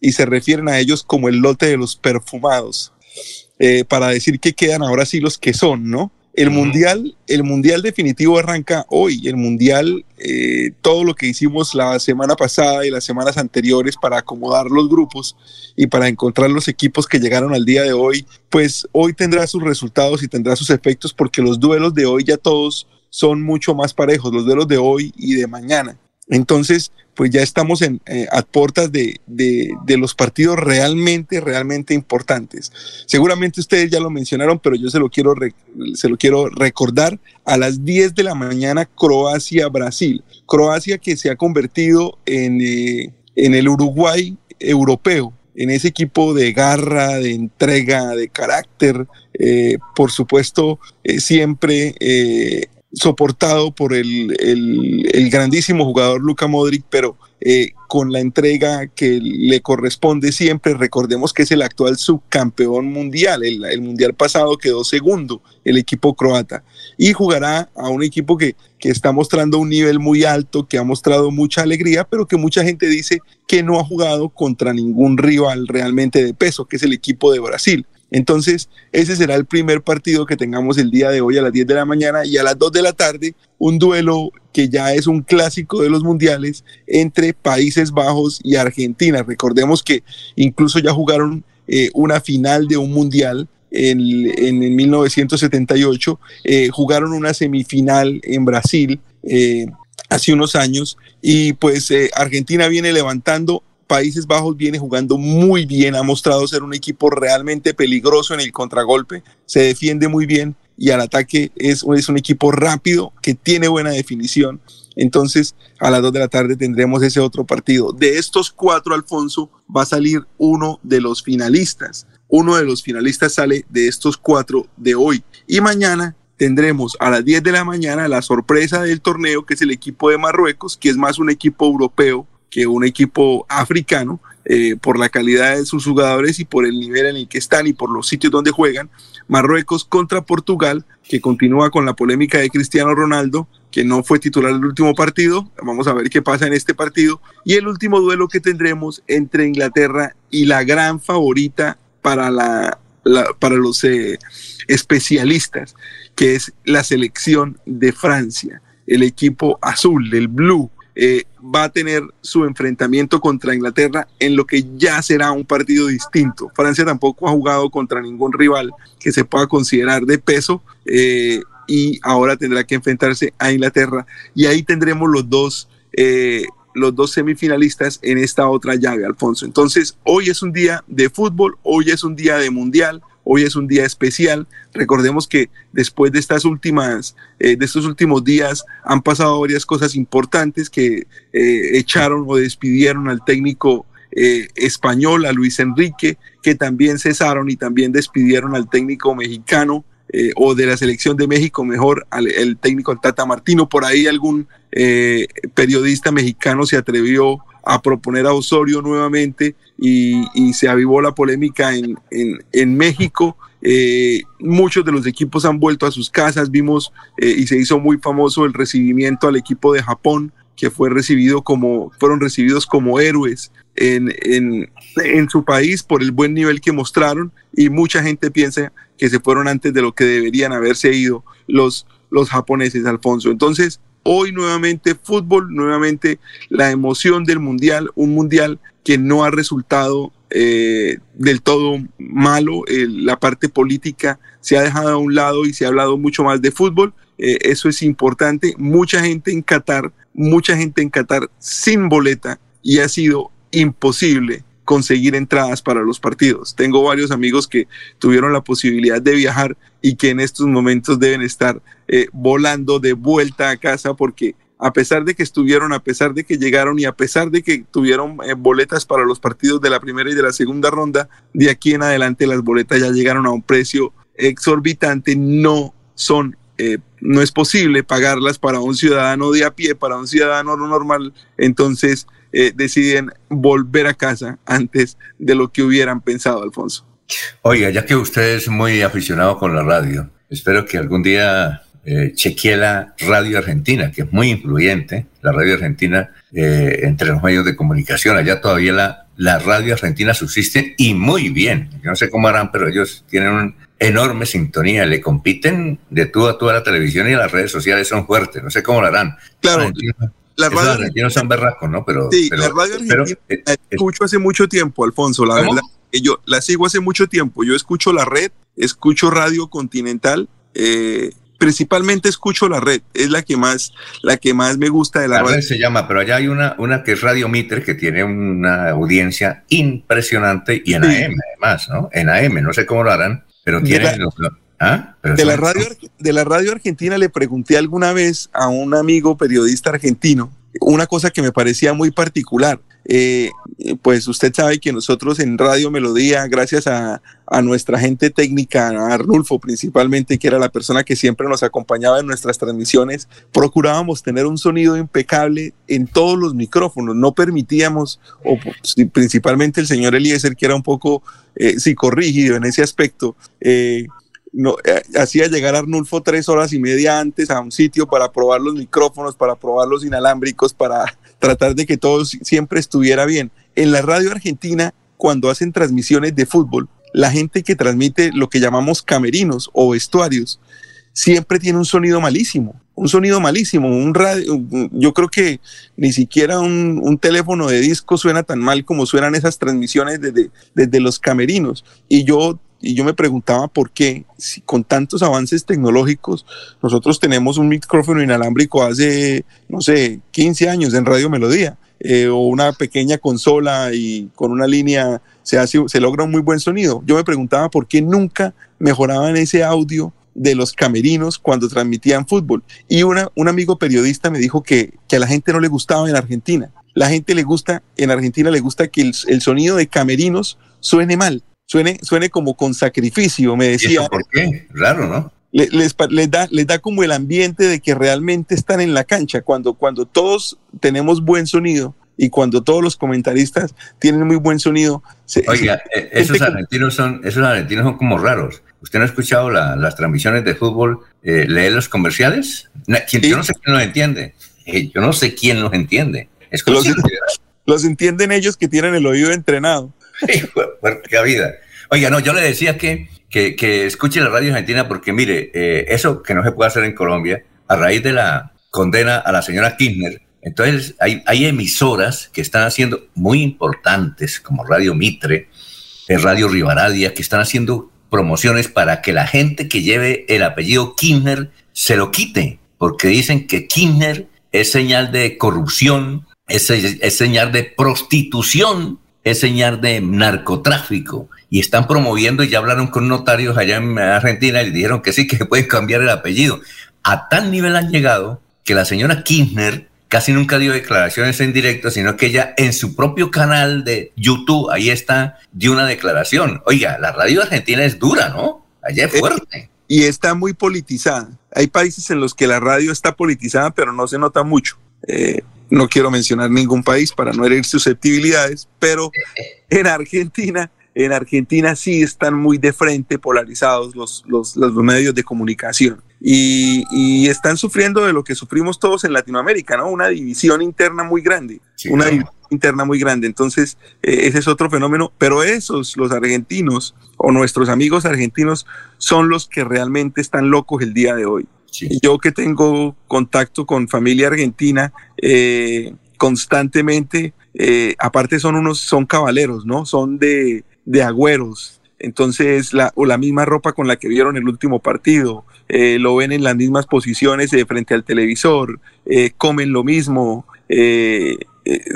y se refieren a ellos como el lote de los perfumados, eh, para decir que quedan ahora sí los que son, ¿no? El mundial, el mundial definitivo arranca hoy. El mundial, eh, todo lo que hicimos la semana pasada y las semanas anteriores para acomodar los grupos y para encontrar los equipos que llegaron al día de hoy, pues hoy tendrá sus resultados y tendrá sus efectos porque los duelos de hoy ya todos son mucho más parejos, los duelos de hoy y de mañana. Entonces, pues ya estamos en, eh, a puertas de, los partidos realmente, realmente importantes. Seguramente ustedes ya lo mencionaron, pero yo se lo quiero, se lo quiero recordar. A las 10 de la mañana, Croacia-Brasil. Croacia que se ha convertido en, eh, en el Uruguay europeo, en ese equipo de garra, de entrega, de carácter, eh, por supuesto, siempre soportado por el, el, grandísimo jugador Luka Modric, pero eh, con la entrega que le corresponde siempre. Recordemos que es el actual subcampeón mundial. El, el, mundial pasado quedó segundo el equipo croata y jugará a un equipo que, que está mostrando un nivel muy alto, que ha mostrado mucha alegría, pero que mucha gente dice que no ha jugado contra ningún rival realmente de peso, que es el equipo de Brasil. Entonces, ese será el primer partido que tengamos el día de hoy a las 10 de la mañana y a las 2 de la tarde, un duelo que ya es un clásico de los mundiales entre Países Bajos y Argentina. Recordemos que incluso ya jugaron eh, una final de un mundial en, en, 1978, eh, jugaron una semifinal en Brasil. Eh, hace unos años y pues Argentina viene levantando Países Bajos viene jugando muy bien, ha mostrado ser un equipo realmente peligroso en el contragolpe, se defiende muy bien y al ataque es, un equipo rápido que tiene buena definición. Entonces, a las 2 de la tarde tendremos ese otro partido. De estos cuatro, Alfonso, va a salir uno de los finalistas. Uno de los finalistas sale de estos cuatro de hoy. Y mañana tendremos a las 10 de la mañana la sorpresa del torneo, que es el equipo de Marruecos, que es más un equipo europeo que un equipo africano eh, por la calidad de sus jugadores y por el nivel en el que están y por los sitios donde juegan. Marruecos contra Portugal, que continúa con la polémica de Cristiano Ronaldo, que no fue titular el último partido. Vamos a ver qué pasa en este partido. Y el último duelo que tendremos entre Inglaterra y la gran favorita para, la, para los eh, especialistas, que es la selección de Francia, el equipo azul, el blue eh, va a tener su enfrentamiento contra Inglaterra en lo que ya será un partido distinto. Francia tampoco ha jugado contra ningún rival que se pueda considerar de peso eh, y ahora tendrá que enfrentarse a Inglaterra y ahí tendremos los dos. Eh, los dos semifinalistas en esta otra llave, Alfonso. Entonces, hoy es un día de fútbol, hoy es un día de mundial, Hoy es un día especial. Recordemos que después de estas últimas, eh, de estos últimos días, han pasado varias cosas importantes que eh, echaron o despidieron al técnico eh, español, a Luis Enrique, que también cesaron y también despidieron al técnico mexicano, o de la selección de México mejor al el técnico Tata Martino. Por ahí algún periodista mexicano se atrevió a proponer a Osorio nuevamente y, se avivó la polémica en, en, México. Eh, muchos de los equipos han vuelto a sus casas, vimos y se hizo muy famoso el recibimiento al equipo de Japón, que fue recibido como, fueron recibidos como héroes en, en, en, su país por el buen nivel que mostraron y mucha gente piensa que se fueron antes de lo que deberían haberse ido los, los japoneses, Alfonso. Entonces, hoy nuevamente fútbol, nuevamente la emoción del mundial, un mundial que no ha resultado eh, del todo malo, la parte política se ha dejado a un lado y se ha hablado mucho más de fútbol, eh, eso es importante, mucha gente en Qatar, mucha gente en Qatar sin boleta y ha sido imposible conseguir entradas para los partidos. Tengo varios amigos que tuvieron la posibilidad de viajar y que en estos momentos deben estar eh, volando de vuelta a casa porque a pesar de que estuvieron, a pesar de que llegaron y a pesar de que tuvieron eh, boletas para los partidos de la primera y de la segunda ronda, de aquí en adelante las boletas ya llegaron a un precio exorbitante, no son eh, no es posible pagarlas para un ciudadano de a pie, para un ciudadano normal, entonces eh, deciden volver a casa antes de lo que hubieran pensado, Alfonso. Oiga, ya que usted es muy aficionado con la radio, espero que algún día eh, chequee la radio argentina, que es muy influyente, la radio argentina eh, entre los medios de comunicación. Allá todavía la, la radio argentina subsiste y muy bien. Yo no sé cómo harán, pero ellos tienen una enorme sintonía, le compiten de tú a tú a la televisión y a las redes sociales son fuertes. No sé cómo lo harán. Claro la radio argentina son berracos, ¿no? Pero, sí, la radio argentina la escucho hace mucho tiempo, Alfonso, la verdad. Yo la sigo hace mucho tiempo. Yo escucho la red, escucho Radio Continental, eh, principalmente escucho la red, es la que más, la que más me gusta de la, la red. se llama, pero allá hay una, una que es Radio Mitre, que tiene una audiencia impresionante y en AM además, ¿no? En AM, no sé cómo lo harán, pero tiene ¿Ah? De, la radio, de la radio argentina le pregunté alguna vez a un amigo periodista argentino una cosa que me parecía muy particular. Eh, pues usted sabe que nosotros en Radio Melodía, gracias a, nuestra gente técnica, a Arnulfo principalmente, que era la persona que siempre nos acompañaba en nuestras transmisiones, procurábamos tener un sonido impecable en todos los micrófonos. No permitíamos, o principalmente el señor Eliezer, que era un poco eh, psicorrígido en ese aspecto, eh, no, eh, hacía llegar a Arnulfo tres horas y media antes a un sitio para probar los micrófonos, para probar los inalámbricos, para tratar de que todo siempre estuviera bien. En la radio argentina, cuando hacen transmisiones de fútbol, la gente que transmite lo que llamamos camerinos o vestuarios, siempre tiene un sonido malísimo, un sonido malísimo, un radio, yo creo que ni siquiera un, teléfono de disco suena tan mal como suenan esas transmisiones desde, desde los camerinos. Y yo y yo me preguntaba por qué, con tantos avances tecnológicos, nosotros tenemos un micrófono inalámbrico hace, no sé, 15 años en Radio Melodía, eh, o una pequeña consola y con una línea se, hace, se logra un muy buen sonido. Yo me preguntaba por qué nunca mejoraban ese audio de los camerinos cuando transmitían fútbol. Y una, un amigo periodista me dijo que, que a la gente no le gustaba en Argentina. La gente le gusta, en Argentina le gusta que el, el sonido de camerinos suene mal suene, suene como con sacrificio, me decía. por qué? Raro, ¿no? Les, da, les da como el ambiente de que realmente están en la cancha, cuando, cuando todos tenemos buen sonido y cuando todos los comentaristas tienen muy buen sonido. Oiga, eh, esos, argentinos son, esos argentinos son como raros. ¿Usted no ha escuchado las transmisiones de fútbol, eh, leer los comerciales? Yo no sé quién los entiende. Eh, yo no sé quién los entiende. Es los, los entienden ellos que tienen el oído entrenado. vida. Oiga, no, yo le decía que, que, escuche la radio argentina porque, mire, eh, eso que no se puede hacer en Colombia, a raíz de la condena a la señora Kirchner, entonces hay, hay emisoras que están haciendo muy importantes, como Radio Mitre, eh, Radio Rivaradia, que están haciendo promociones para que la gente que lleve el apellido Kirchner se lo quite, porque dicen que Kirchner es señal de corrupción, es, es señal de prostitución es señal de narcotráfico y están promoviendo y ya hablaron con notarios allá en Argentina y dijeron que sí, que pueden cambiar el apellido. A tal nivel han llegado que la señora Kirchner casi nunca dio declaraciones en directo, sino que ella en su propio canal de YouTube, ahí está, dio una declaración. Oiga, la radio argentina es dura, ¿no? Allá es fuerte. y está muy politizada. Hay países en los que la radio está politizada, pero no se nota mucho. Eh, no quiero mencionar ningún país para no herir susceptibilidades, pero en Argentina, en Argentina sí están muy de frente polarizados los, los, los medios de comunicación y, y, están sufriendo de lo que sufrimos todos en Latinoamérica, ¿no? Una división interna muy grande, una división interna muy grande. Entonces, eh, ese es otro fenómeno, pero esos, los argentinos o nuestros amigos argentinos, son los que realmente están locos el día de hoy. Yo que tengo contacto con familia argentina eh, constantemente, eh, aparte son unos, son caballeros, ¿no? Son de, de agüeros. Entonces, la, o la misma ropa con la que vieron el último partido, eh, lo ven en las mismas posiciones frente al televisor, comen lo mismo.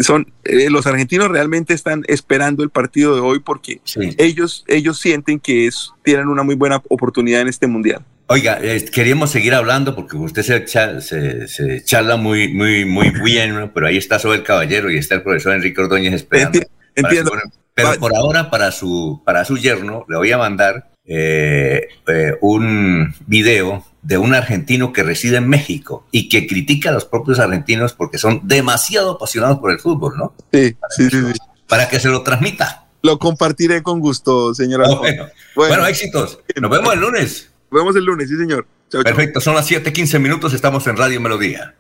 Son los argentinos realmente están esperando el partido de hoy porque ellos ellos sienten que es, tienen una muy buena oportunidad en este mundial. Oiga, queríamos seguir hablando porque usted se, se, charla muy, muy, muy bien, pero ahí está Sobel Caballero y está el profesor Enrique Ordóñez esperando. Entiendo. pero por ahora, para su, para su yerno, le voy a mandar eh, eh, un video de un argentino que reside en México y que critica a los propios argentinos porque son demasiado apasionados por el fútbol, ¿no? Sí, sí, sí. Para que se lo transmita. Lo compartiré con gusto, señora. bueno, bueno, éxitos. Nos vemos el lunes. Nos vemos el lunes, sí, señor. Perfecto, son las 7:15 minutos, estamos en Radio Melodía.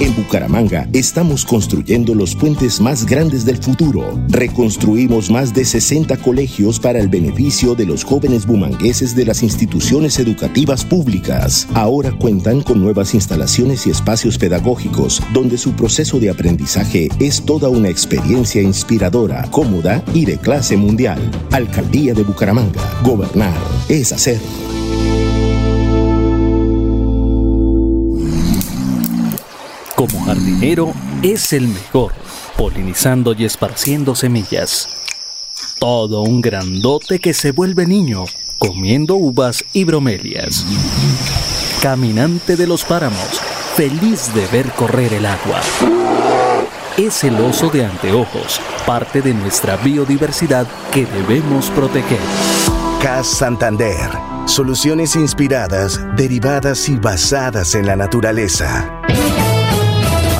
En Bucaramanga estamos construyendo los puentes más grandes del futuro. Reconstruimos más de 60 colegios para el beneficio de los jóvenes bumangueses de las instituciones educativas públicas. Ahora cuentan con nuevas instalaciones y espacios pedagógicos, donde su proceso de aprendizaje es toda una experiencia inspiradora, cómoda y de clase mundial. Alcaldía de Bucaramanga. Gobernar es hacer. Como jardinero es el mejor, polinizando y esparciendo semillas. Todo un grandote que se vuelve niño, comiendo uvas y bromelias. Caminante de los páramos, feliz de ver correr el agua. Es el oso de anteojos, parte de nuestra biodiversidad que debemos proteger. CAS Santander. Soluciones inspiradas, derivadas y basadas en la naturaleza.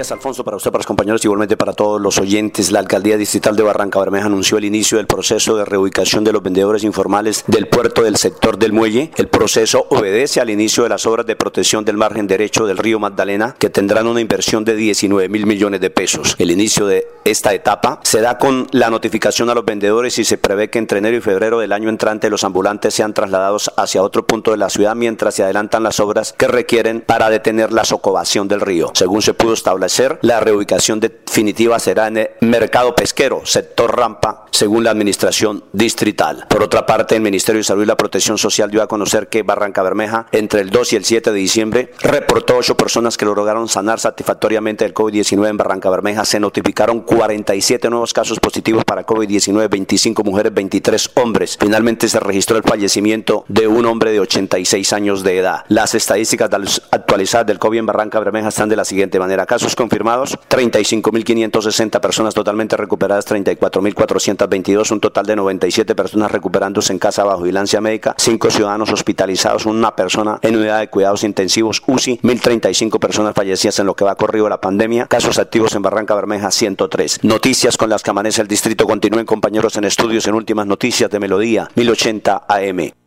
días, Alfonso, para usted, para los compañeros, igualmente para todos los oyentes. La Alcaldía Distrital de Barranca Bermeja anunció el inicio del proceso de reubicación de los vendedores informales del puerto del sector del muelle. El proceso obedece al inicio de las obras de protección del margen derecho del río Magdalena, que tendrán una inversión de 19 mil millones de pesos. El inicio de esta etapa se da con la notificación a los vendedores y se prevé que entre enero y febrero del año entrante los ambulantes sean trasladados hacia otro punto de la ciudad mientras se adelantan las obras que requieren para detener la socovación del río. Según se pudo establecer la reubicación definitiva será en el mercado pesquero, sector rampa, según la administración distrital. Por otra parte, el Ministerio de Salud y la Protección Social dio a conocer que Barranca Bermeja, entre el 2 y el 7 de diciembre, reportó ocho personas que lograron sanar satisfactoriamente el COVID-19 en Barranca Bermeja. Se notificaron 47 nuevos casos positivos para COVID-19, 25 mujeres, 23 hombres. Finalmente se registró el fallecimiento de un hombre de 86 años de edad. Las estadísticas actualizadas del COVID en Barranca Bermeja están de la siguiente manera. Casos confirmados, 35.560 personas totalmente recuperadas, 34.422, un total de 97 personas recuperándose en casa bajo vigilancia médica, 5 ciudadanos hospitalizados, una persona en unidad de cuidados intensivos UCI, 1.035 personas fallecidas en lo que va corrido la pandemia, casos activos en Barranca Bermeja 103. Noticias con las que amanece el distrito continúen compañeros en estudios en últimas noticias de Melodía 1080 AM.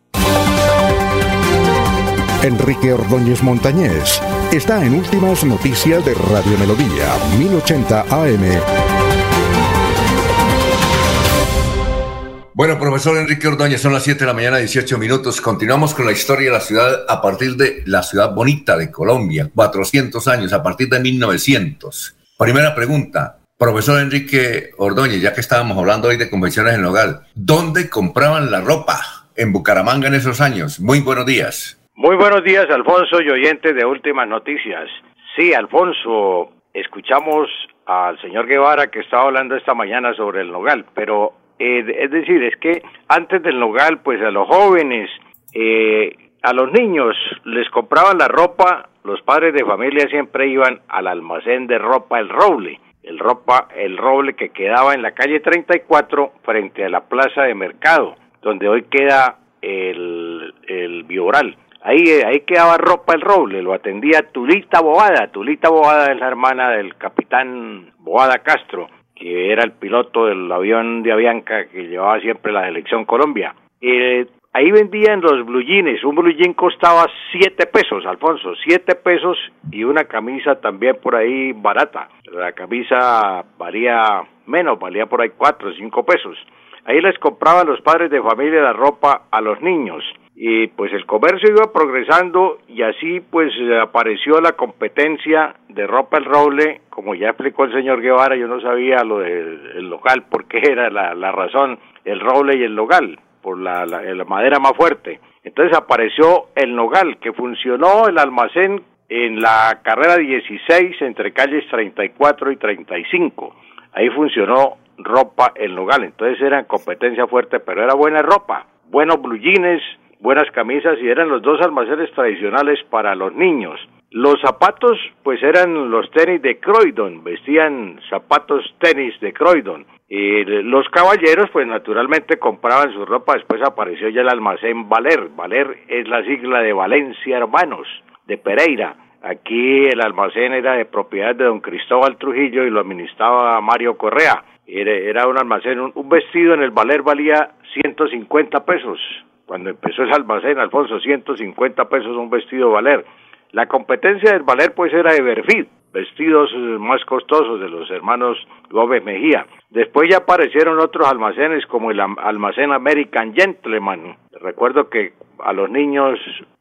Enrique Ordóñez Montañés está en Últimas Noticias de Radio Melodía, 1080 AM. Bueno, profesor Enrique Ordóñez, son las 7 de la mañana, 18 minutos. Continuamos con la historia de la ciudad a partir de la ciudad bonita de Colombia, 400 años, a partir de 1900. Primera pregunta, profesor Enrique Ordóñez, ya que estábamos hablando hoy de convenciones en el hogar, ¿dónde compraban la ropa en Bucaramanga en esos años? Muy buenos días. Muy buenos días, Alfonso y oyentes de Últimas Noticias. Sí, Alfonso, escuchamos al señor Guevara que estaba hablando esta mañana sobre el nogal, pero eh, es decir, es que antes del nogal, pues a los jóvenes, eh, a los niños les compraban la ropa, los padres de familia siempre iban al almacén de ropa El Roble, el ropa El Roble que quedaba en la calle 34 frente a la plaza de mercado, donde hoy queda el, el Bioral. Ahí, ahí quedaba ropa el roble, lo atendía Tulita Boada. Tulita Boada es la hermana del capitán Boada Castro, que era el piloto del avión de Avianca que llevaba siempre la selección Colombia. Eh, ahí vendían los blue jeans, un blue jean costaba siete pesos, Alfonso, siete pesos y una camisa también por ahí barata. La camisa valía menos, valía por ahí cuatro cinco pesos. Ahí les compraban los padres de familia la ropa a los niños y pues el comercio iba progresando y así pues apareció la competencia de ropa el roble, como ya explicó el señor Guevara, yo no sabía lo del local, porque era la, la, razón, el roble y el logal, por la, la, la madera más fuerte. Entonces apareció el nogal, que funcionó el almacén en la carrera 16 entre calles 34 y 35. Ahí funcionó ropa el nogal, entonces era competencia fuerte, pero era buena ropa, buenos blue buenas camisas y eran los dos almacenes tradicionales para los niños. Los zapatos, pues eran los tenis de Croydon, vestían zapatos tenis de Croydon. Y los caballeros, pues naturalmente compraban su ropa, después apareció ya el almacén Valer. Valer es la sigla de Valencia Hermanos, de Pereira. Aquí el almacén era de propiedad de don Cristóbal Trujillo y lo administraba Mario Correa. Era, un almacén, un, vestido en el Valer valía 150 pesos, cuando empezó ese almacén, Alfonso, 150 pesos un vestido valer. La competencia del valer pues era de vestidos eh, más costosos de los hermanos Gómez Mejía. Después ya aparecieron otros almacenes como el almacén American Gentleman. Recuerdo que a los niños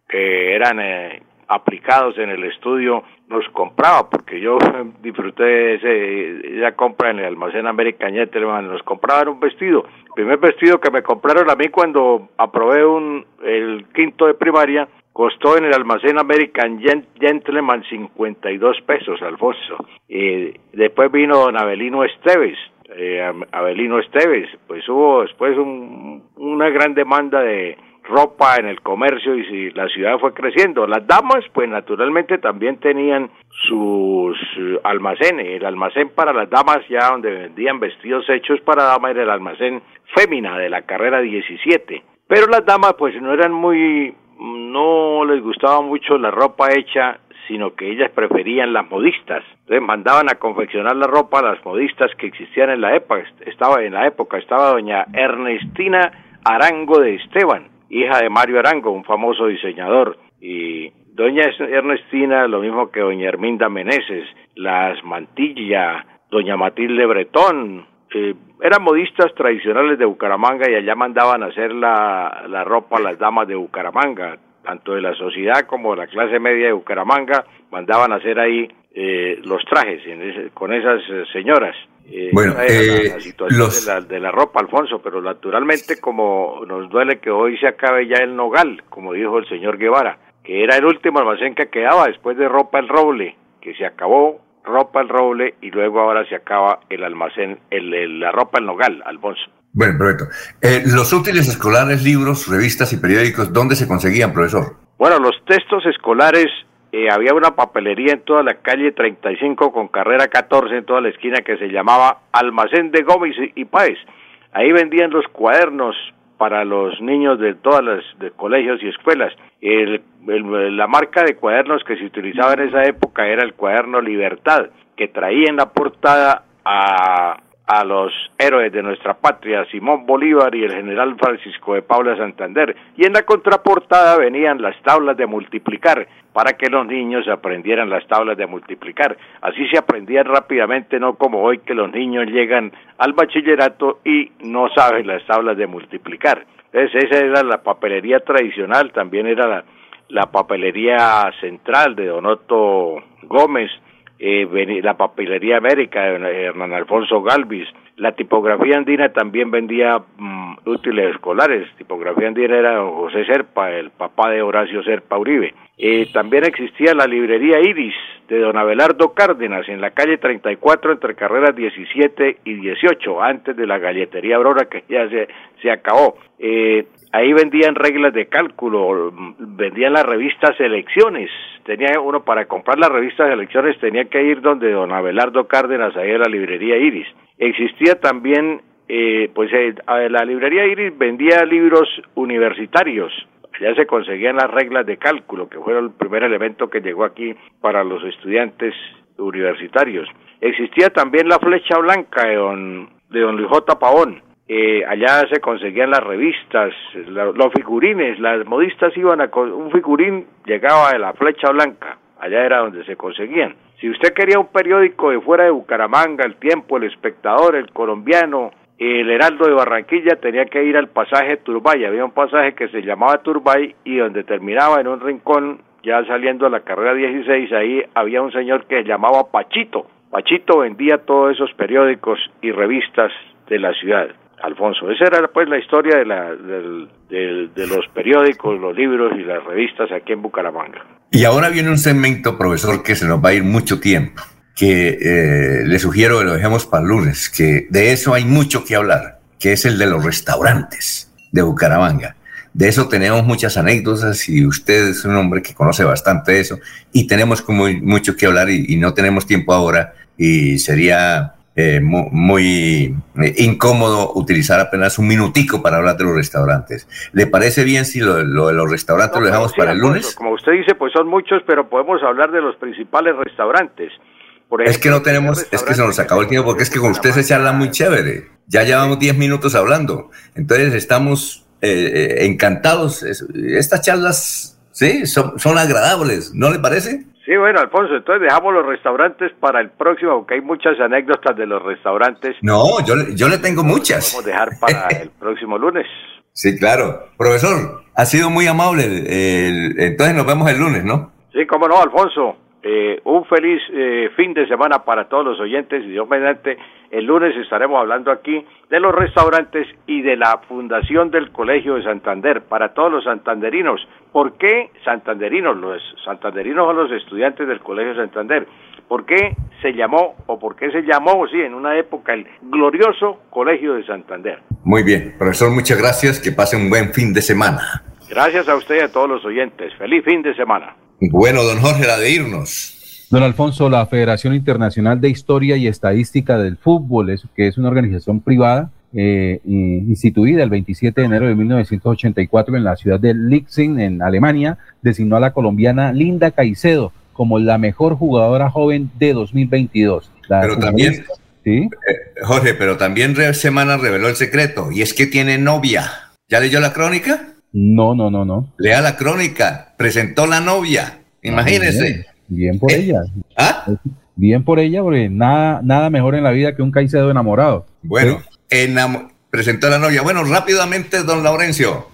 que eran eh, aplicados en el estudio nos compraba, porque yo disfruté ese, esa compra en el almacén American Gentleman, nos compraban un vestido. El primer vestido que me compraron a mí cuando aprobé un, el quinto de primaria, costó en el almacén American Gentleman 52 pesos, Alfonso. Y después vino don Abelino Esteves, eh, Abelino Esteves, pues hubo después un, una gran demanda de ropa en el comercio y si la ciudad fue creciendo. Las damas, pues naturalmente también tenían sus almacenes. El almacén para las damas, ya donde vendían vestidos hechos para damas, era el almacén fémina de la carrera 17. Pero las damas, pues no eran muy, no les gustaba mucho la ropa hecha sino que ellas preferían las modistas. Entonces mandaban a confeccionar la ropa a las modistas que existían en la época. Estaba en la época, estaba doña Ernestina Arango de Esteban, hija de Mario Arango, un famoso diseñador, y doña Ernestina, lo mismo que doña Herminda Meneses, las Mantilla, doña Matilde Bretón, eh, eran modistas tradicionales de Bucaramanga y allá mandaban hacer la, la ropa a las damas de Bucaramanga, tanto de la sociedad como de la clase media de Bucaramanga, mandaban hacer ahí eh, los trajes con esas eh, señoras. Eh, bueno, la, situación de, la, ropa, Alfonso, pero naturalmente como nos duele que hoy se acabe ya el nogal, como dijo el señor Guevara, que era el último almacén que quedaba después de ropa el roble, que se acabó ropa el roble y luego ahora se acaba el almacén, el, la ropa el nogal, Alfonso. Bueno, perfecto. los útiles escolares, libros, revistas y periódicos, ¿dónde se conseguían, profesor? Bueno, los textos escolares eh, había una papelería en toda la calle 35 con carrera 14 en toda la esquina que se llamaba Almacén de Gómez y Páez. Ahí vendían los cuadernos para los niños de todas las colegios y escuelas. El, la marca de cuadernos que se utilizaba en esa época era el cuaderno Libertad, que traía en la portada a a los héroes de nuestra patria, Simón Bolívar y el general Francisco de Paula Santander, y en la contraportada venían las tablas de multiplicar, para que los niños aprendieran las tablas de multiplicar. Así se aprendían rápidamente, no como hoy que los niños llegan al bachillerato y no saben las tablas de multiplicar. Entonces esa era la papelería tradicional, también era la, la papelería central de Donoto Gómez, eh, la papelería América, Hernán Alfonso Galvis, la tipografía andina también vendía mm, útiles escolares, tipografía andina era José Serpa, el papá de Horacio Serpa Uribe. Eh, también existía la librería Iris de don Abelardo Cárdenas en la calle 34 entre carreras 17 y 18, antes de la galletería Aurora que ya se, se acabó. Eh, ahí vendían reglas de cálculo, vendían las revistas Elecciones. Tenía uno para comprar las revistas Elecciones tenía que ir donde don Abelardo Cárdenas, ahí en la librería Iris. Existía también, eh, pues eh, la librería Iris vendía libros universitarios. Ya se conseguían las reglas de cálculo, que fue el primer elemento que llegó aquí para los estudiantes universitarios. Existía también la flecha blanca de don, de don Luis J. Pavón eh, allá se conseguían las revistas, los figurines, las modistas iban a un figurín llegaba de la flecha blanca, allá era donde se conseguían. Si usted quería un periódico de fuera de Bucaramanga, El Tiempo, El Espectador, El Colombiano, El Heraldo de Barranquilla, tenía que ir al pasaje Turbay, había un pasaje que se llamaba Turbay y donde terminaba en un rincón, ya saliendo a la carrera 16, ahí había un señor que se llamaba Pachito. Pachito vendía todos esos periódicos y revistas de la ciudad. Alfonso. Esa era pues la historia de, la, de, los periódicos, los libros y las revistas aquí en Bucaramanga. Y ahora viene un segmento, profesor, que se nos va a ir mucho tiempo, que eh, le sugiero que lo dejemos para el lunes, que de eso hay mucho que hablar, que es el de los restaurantes de Bucaramanga. De eso tenemos muchas anécdotas y usted es un hombre que conoce bastante eso y tenemos mucho que hablar y no tenemos tiempo ahora y sería eh, muy, eh, incómodo utilizar apenas un minutico para hablar de los restaurantes. ¿Le parece bien si lo, de los restaurantes lo dejamos para el lunes? Como usted dice, pues son muchos, pero podemos hablar de los principales restaurantes. es que no tenemos, es que se nos acabó el tiempo, porque es que con usted se charla muy chévere. Ya llevamos 10 minutos hablando. Entonces estamos eh, encantados. Estas charlas, sí, son, son agradables, ¿no le parece? Sí, bueno, Alfonso, entonces dejamos los restaurantes para el próximo, porque hay muchas anécdotas de los restaurantes. No, yo, yo le tengo muchas. Vamos a dejar para el próximo lunes. Sí, claro. Profesor, ha sido muy amable. entonces nos vemos el lunes, ¿no? Sí, cómo no, Alfonso. Eh, un feliz eh, fin de semana para todos los oyentes y Dios mediante el lunes estaremos hablando aquí de los restaurantes y de la fundación del Colegio de Santander para todos los santanderinos. ¿Por qué santanderinos? Los santanderinos son los estudiantes del Colegio de Santander. ¿Por qué se llamó o por qué se llamó, sí, en una época el glorioso Colegio de Santander? Muy bien, profesor, muchas gracias. Que pase un buen fin de semana. Gracias a usted y a todos los oyentes. Feliz fin de semana. Bueno, don Jorge, la de irnos. Don Alfonso, la Federación Internacional de Historia y Estadística del Fútbol, que es una organización privada eh, instituida el 27 de enero de 1984 en la ciudad de Lixing, en Alemania, designó a la colombiana Linda Caicedo como la mejor jugadora joven de 2022. pero también, ¿sí? Eh, Jorge, pero también Semana reveló el secreto, y es que tiene novia. ¿Ya leyó la crónica? No, no, no, no. Lea la crónica. Presentó la novia. Imagínese. bien, por eh, ella. ¿Ah? Bien por ella, porque nada, nada mejor en la vida que un Caicedo enamorado. Bueno, presentó la novia. Bueno, rápidamente, don Laurencio.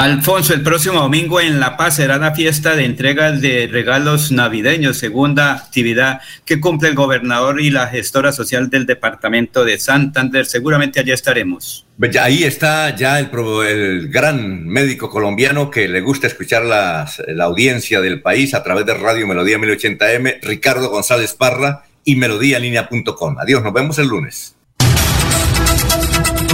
Alfonso, el próximo domingo en La Paz será la fiesta de entrega de regalos navideños, segunda actividad que cumple el gobernador y la gestora social del departamento de Santander. Seguramente allá estaremos. Pues ahí está ya el, el, gran médico colombiano que le gusta escuchar la audiencia del país a través de Radio Melodía 1080M, Ricardo González Parra y melodíalinea.com. Adiós, nos vemos el lunes.